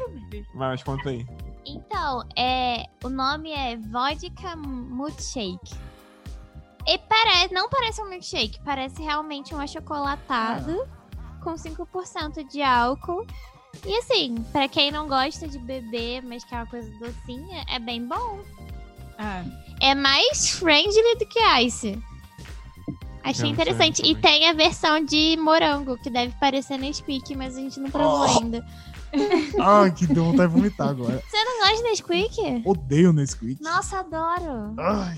Mas conta aí. Então, é, o nome é Vodka Milkshake. E parece, não parece um milkshake, parece realmente um achocolatado com 5% de álcool. E assim, pra quem não gosta de beber, mas quer uma coisa docinha, é bem bom. É. É mais friendly do que ice. Achei interessante. E tem a versão de morango, que deve parecer Nesquik, mas a gente não provou Oh. ainda. [LAUGHS] Ai, que deu vontade de vomitar agora. Você não gosta de Nesquik? Odeio Nesquik. Nossa, adoro. Ai,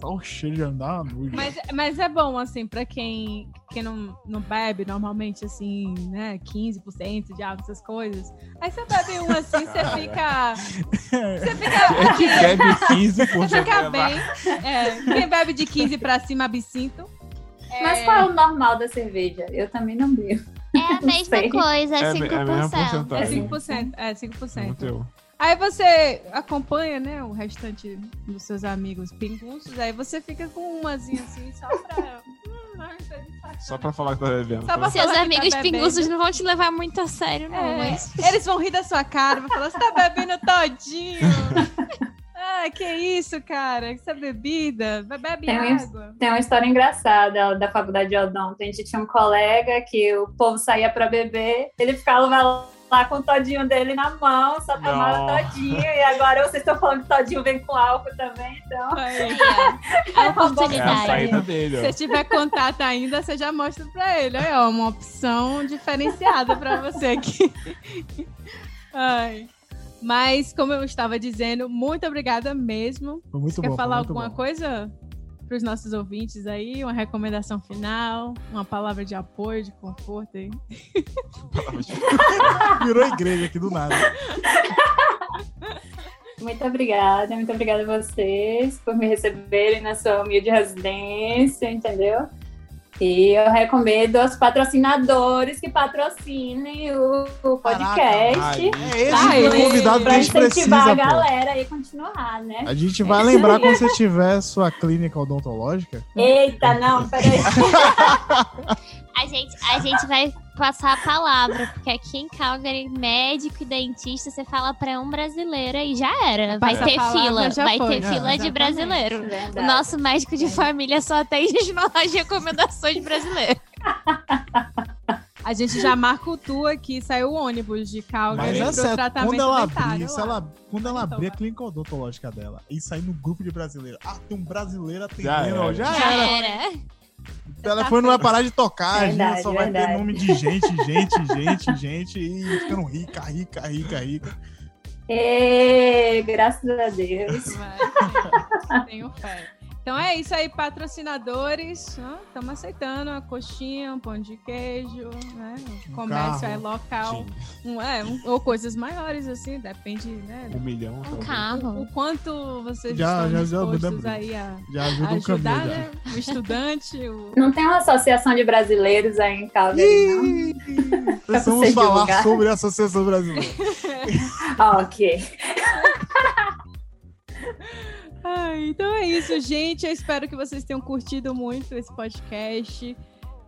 só o cheiro de andar nojo. Mas, mas é bom, assim, pra quem, quem não, não bebe normalmente, assim, né, 15% de álcool, essas coisas. Aí você bebe um assim, você fica. Você fica. É que bebe 15%. Você fica bem. É, quem bebe de 15 pra cima, absinto. É, Mas qual é o normal da cerveja? Eu também não bebo. É a [LAUGHS] mesma coisa, é É a me- é a mesma 5%. É porcentagem. 5%. É Não 5%. Aí você acompanha, né, o restante dos seus amigos pingunços, aí você fica com umazinha assim, só pra. [LAUGHS] Hum, tá. Só pra falar que tá bebendo. Só pra Seus que amigos tá pinguços não vão te levar muito a sério, não. É, Mas... Eles vão rir da sua cara, vão falar, você tá bebendo todinho. [LAUGHS] ah, que isso, cara? Essa bebida? Bebe Tem um- água. Tem uma história engraçada da faculdade de Odonto. A gente tinha um colega que o povo saía pra beber, ele ficava lá com o todinho dele na mão, só tomava Não. todinho. E agora vocês estão falando que todinho vem com álcool também, então. [LAUGHS] A É a oportunidade. saída dele, se tiver contato ainda, você já mostra pra ele. Aí, ó, uma opção diferenciada pra você aqui. Ai. Mas, como eu estava dizendo, muito obrigada mesmo. Foi muito Você bom. quer falar foi muito alguma bom. coisa para os nossos ouvintes aí? Uma recomendação final? Uma palavra de apoio, de conforto aí? [LAUGHS] Virou igreja aqui do nada. Muito obrigada, muito obrigada a vocês por me receberem na sua humilde residência, entendeu? E eu recomendo aos patrocinadores que patrocinem o, o podcast. Ai, É esse o convidado que a gente incentivar precisa, a galera aí a continuar, né? A gente vai lembrar quando você tiver sua clínica odontológica. Eita, não, peraí. [LAUGHS] A gente, a gente vai passar a palavra, porque aqui em Calgary, médico e dentista, você fala pra um brasileiro e já era. Vai Passa ter palavra, fila, já vai foi. ter É, fila de brasileiro. O Verdade. nosso médico de família só atende as recomendações brasileiras. [LAUGHS] A gente já marca o tour aqui, saiu o ônibus de Calgary Mas é pro tratamento quando ela abrir, se ela, quando ela Então abrir a clínica odontológica dela e sair no grupo de brasileiros, ah, tem um brasileiro Já atendendo, ó, era. já, Já era. era. O telefone não vai parar de tocar, a Verdade, gente só vai ter nome de gente, gente, gente, gente, e ficando rica, rica, rica, rica. Ê, graças a Deus. Vai, tenho fé. Então é isso aí, patrocinadores. Estamos aceitando a coxinha, um pão de queijo, né? Um comércio carro. é local. Um, é, um- ou coisas maiores, assim, depende, né? Um milhão. Um talvez. carro. O quanto vocês Já- estão já- já dispostos mudamos. aí a, Já a ajuda um ajudar, caminho. né? O estudante, o... [LAUGHS] Não tem uma associação de brasileiros aí em Calgary, não? Precisamos falar divulgar. sobre a Associação Brasileira. [LAUGHS] ok. [LAUGHS] Ai, então é isso, gente. Eu espero que vocês tenham curtido muito esse podcast.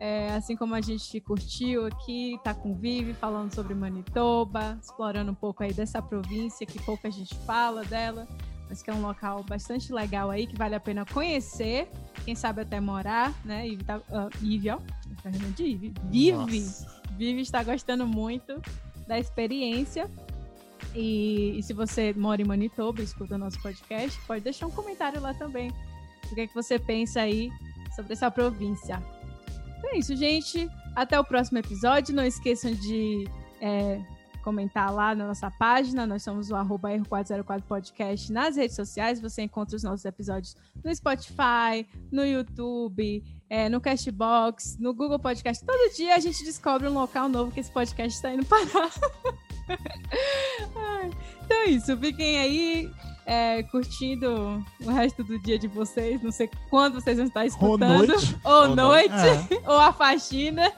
É, assim como a gente curtiu aqui, tá com o Vivi falando sobre Manitoba, explorando um pouco aí dessa província que pouca gente fala dela, mas que é um local bastante legal aí, que vale a pena conhecer, quem sabe até morar, né? Ive, tá, ah, Ive ó, tá chamando de Ive. Vive, Nossa. Vive está gostando muito da experiência. E, e se você mora em Manitoba escuta o nosso podcast, pode deixar um comentário lá também. O que, é que você pensa aí sobre essa província. Então é isso, gente. Até o próximo episódio. Não esqueçam de é, comentar lá na nossa página. Nós somos o arroba R404 Podcast nas redes sociais. Você encontra os nossos episódios no Spotify, no YouTube, é, no Castbox, no Google Podcast. Todo dia a gente descobre um local novo que esse podcast está indo parar. [LAUGHS] Então é isso. Fiquem aí é, curtindo o resto do dia de vocês. Não sei quando vocês vão estar Ou escutando. noite. Ou Ou noite, É. ou a faxina.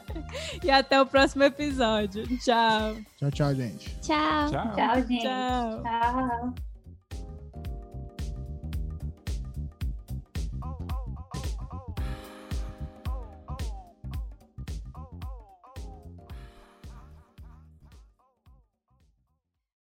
E até o próximo episódio. Tchau. Tchau, tchau, gente. Tchau. Tchau. Tchau, gente. Tchau. Tchau.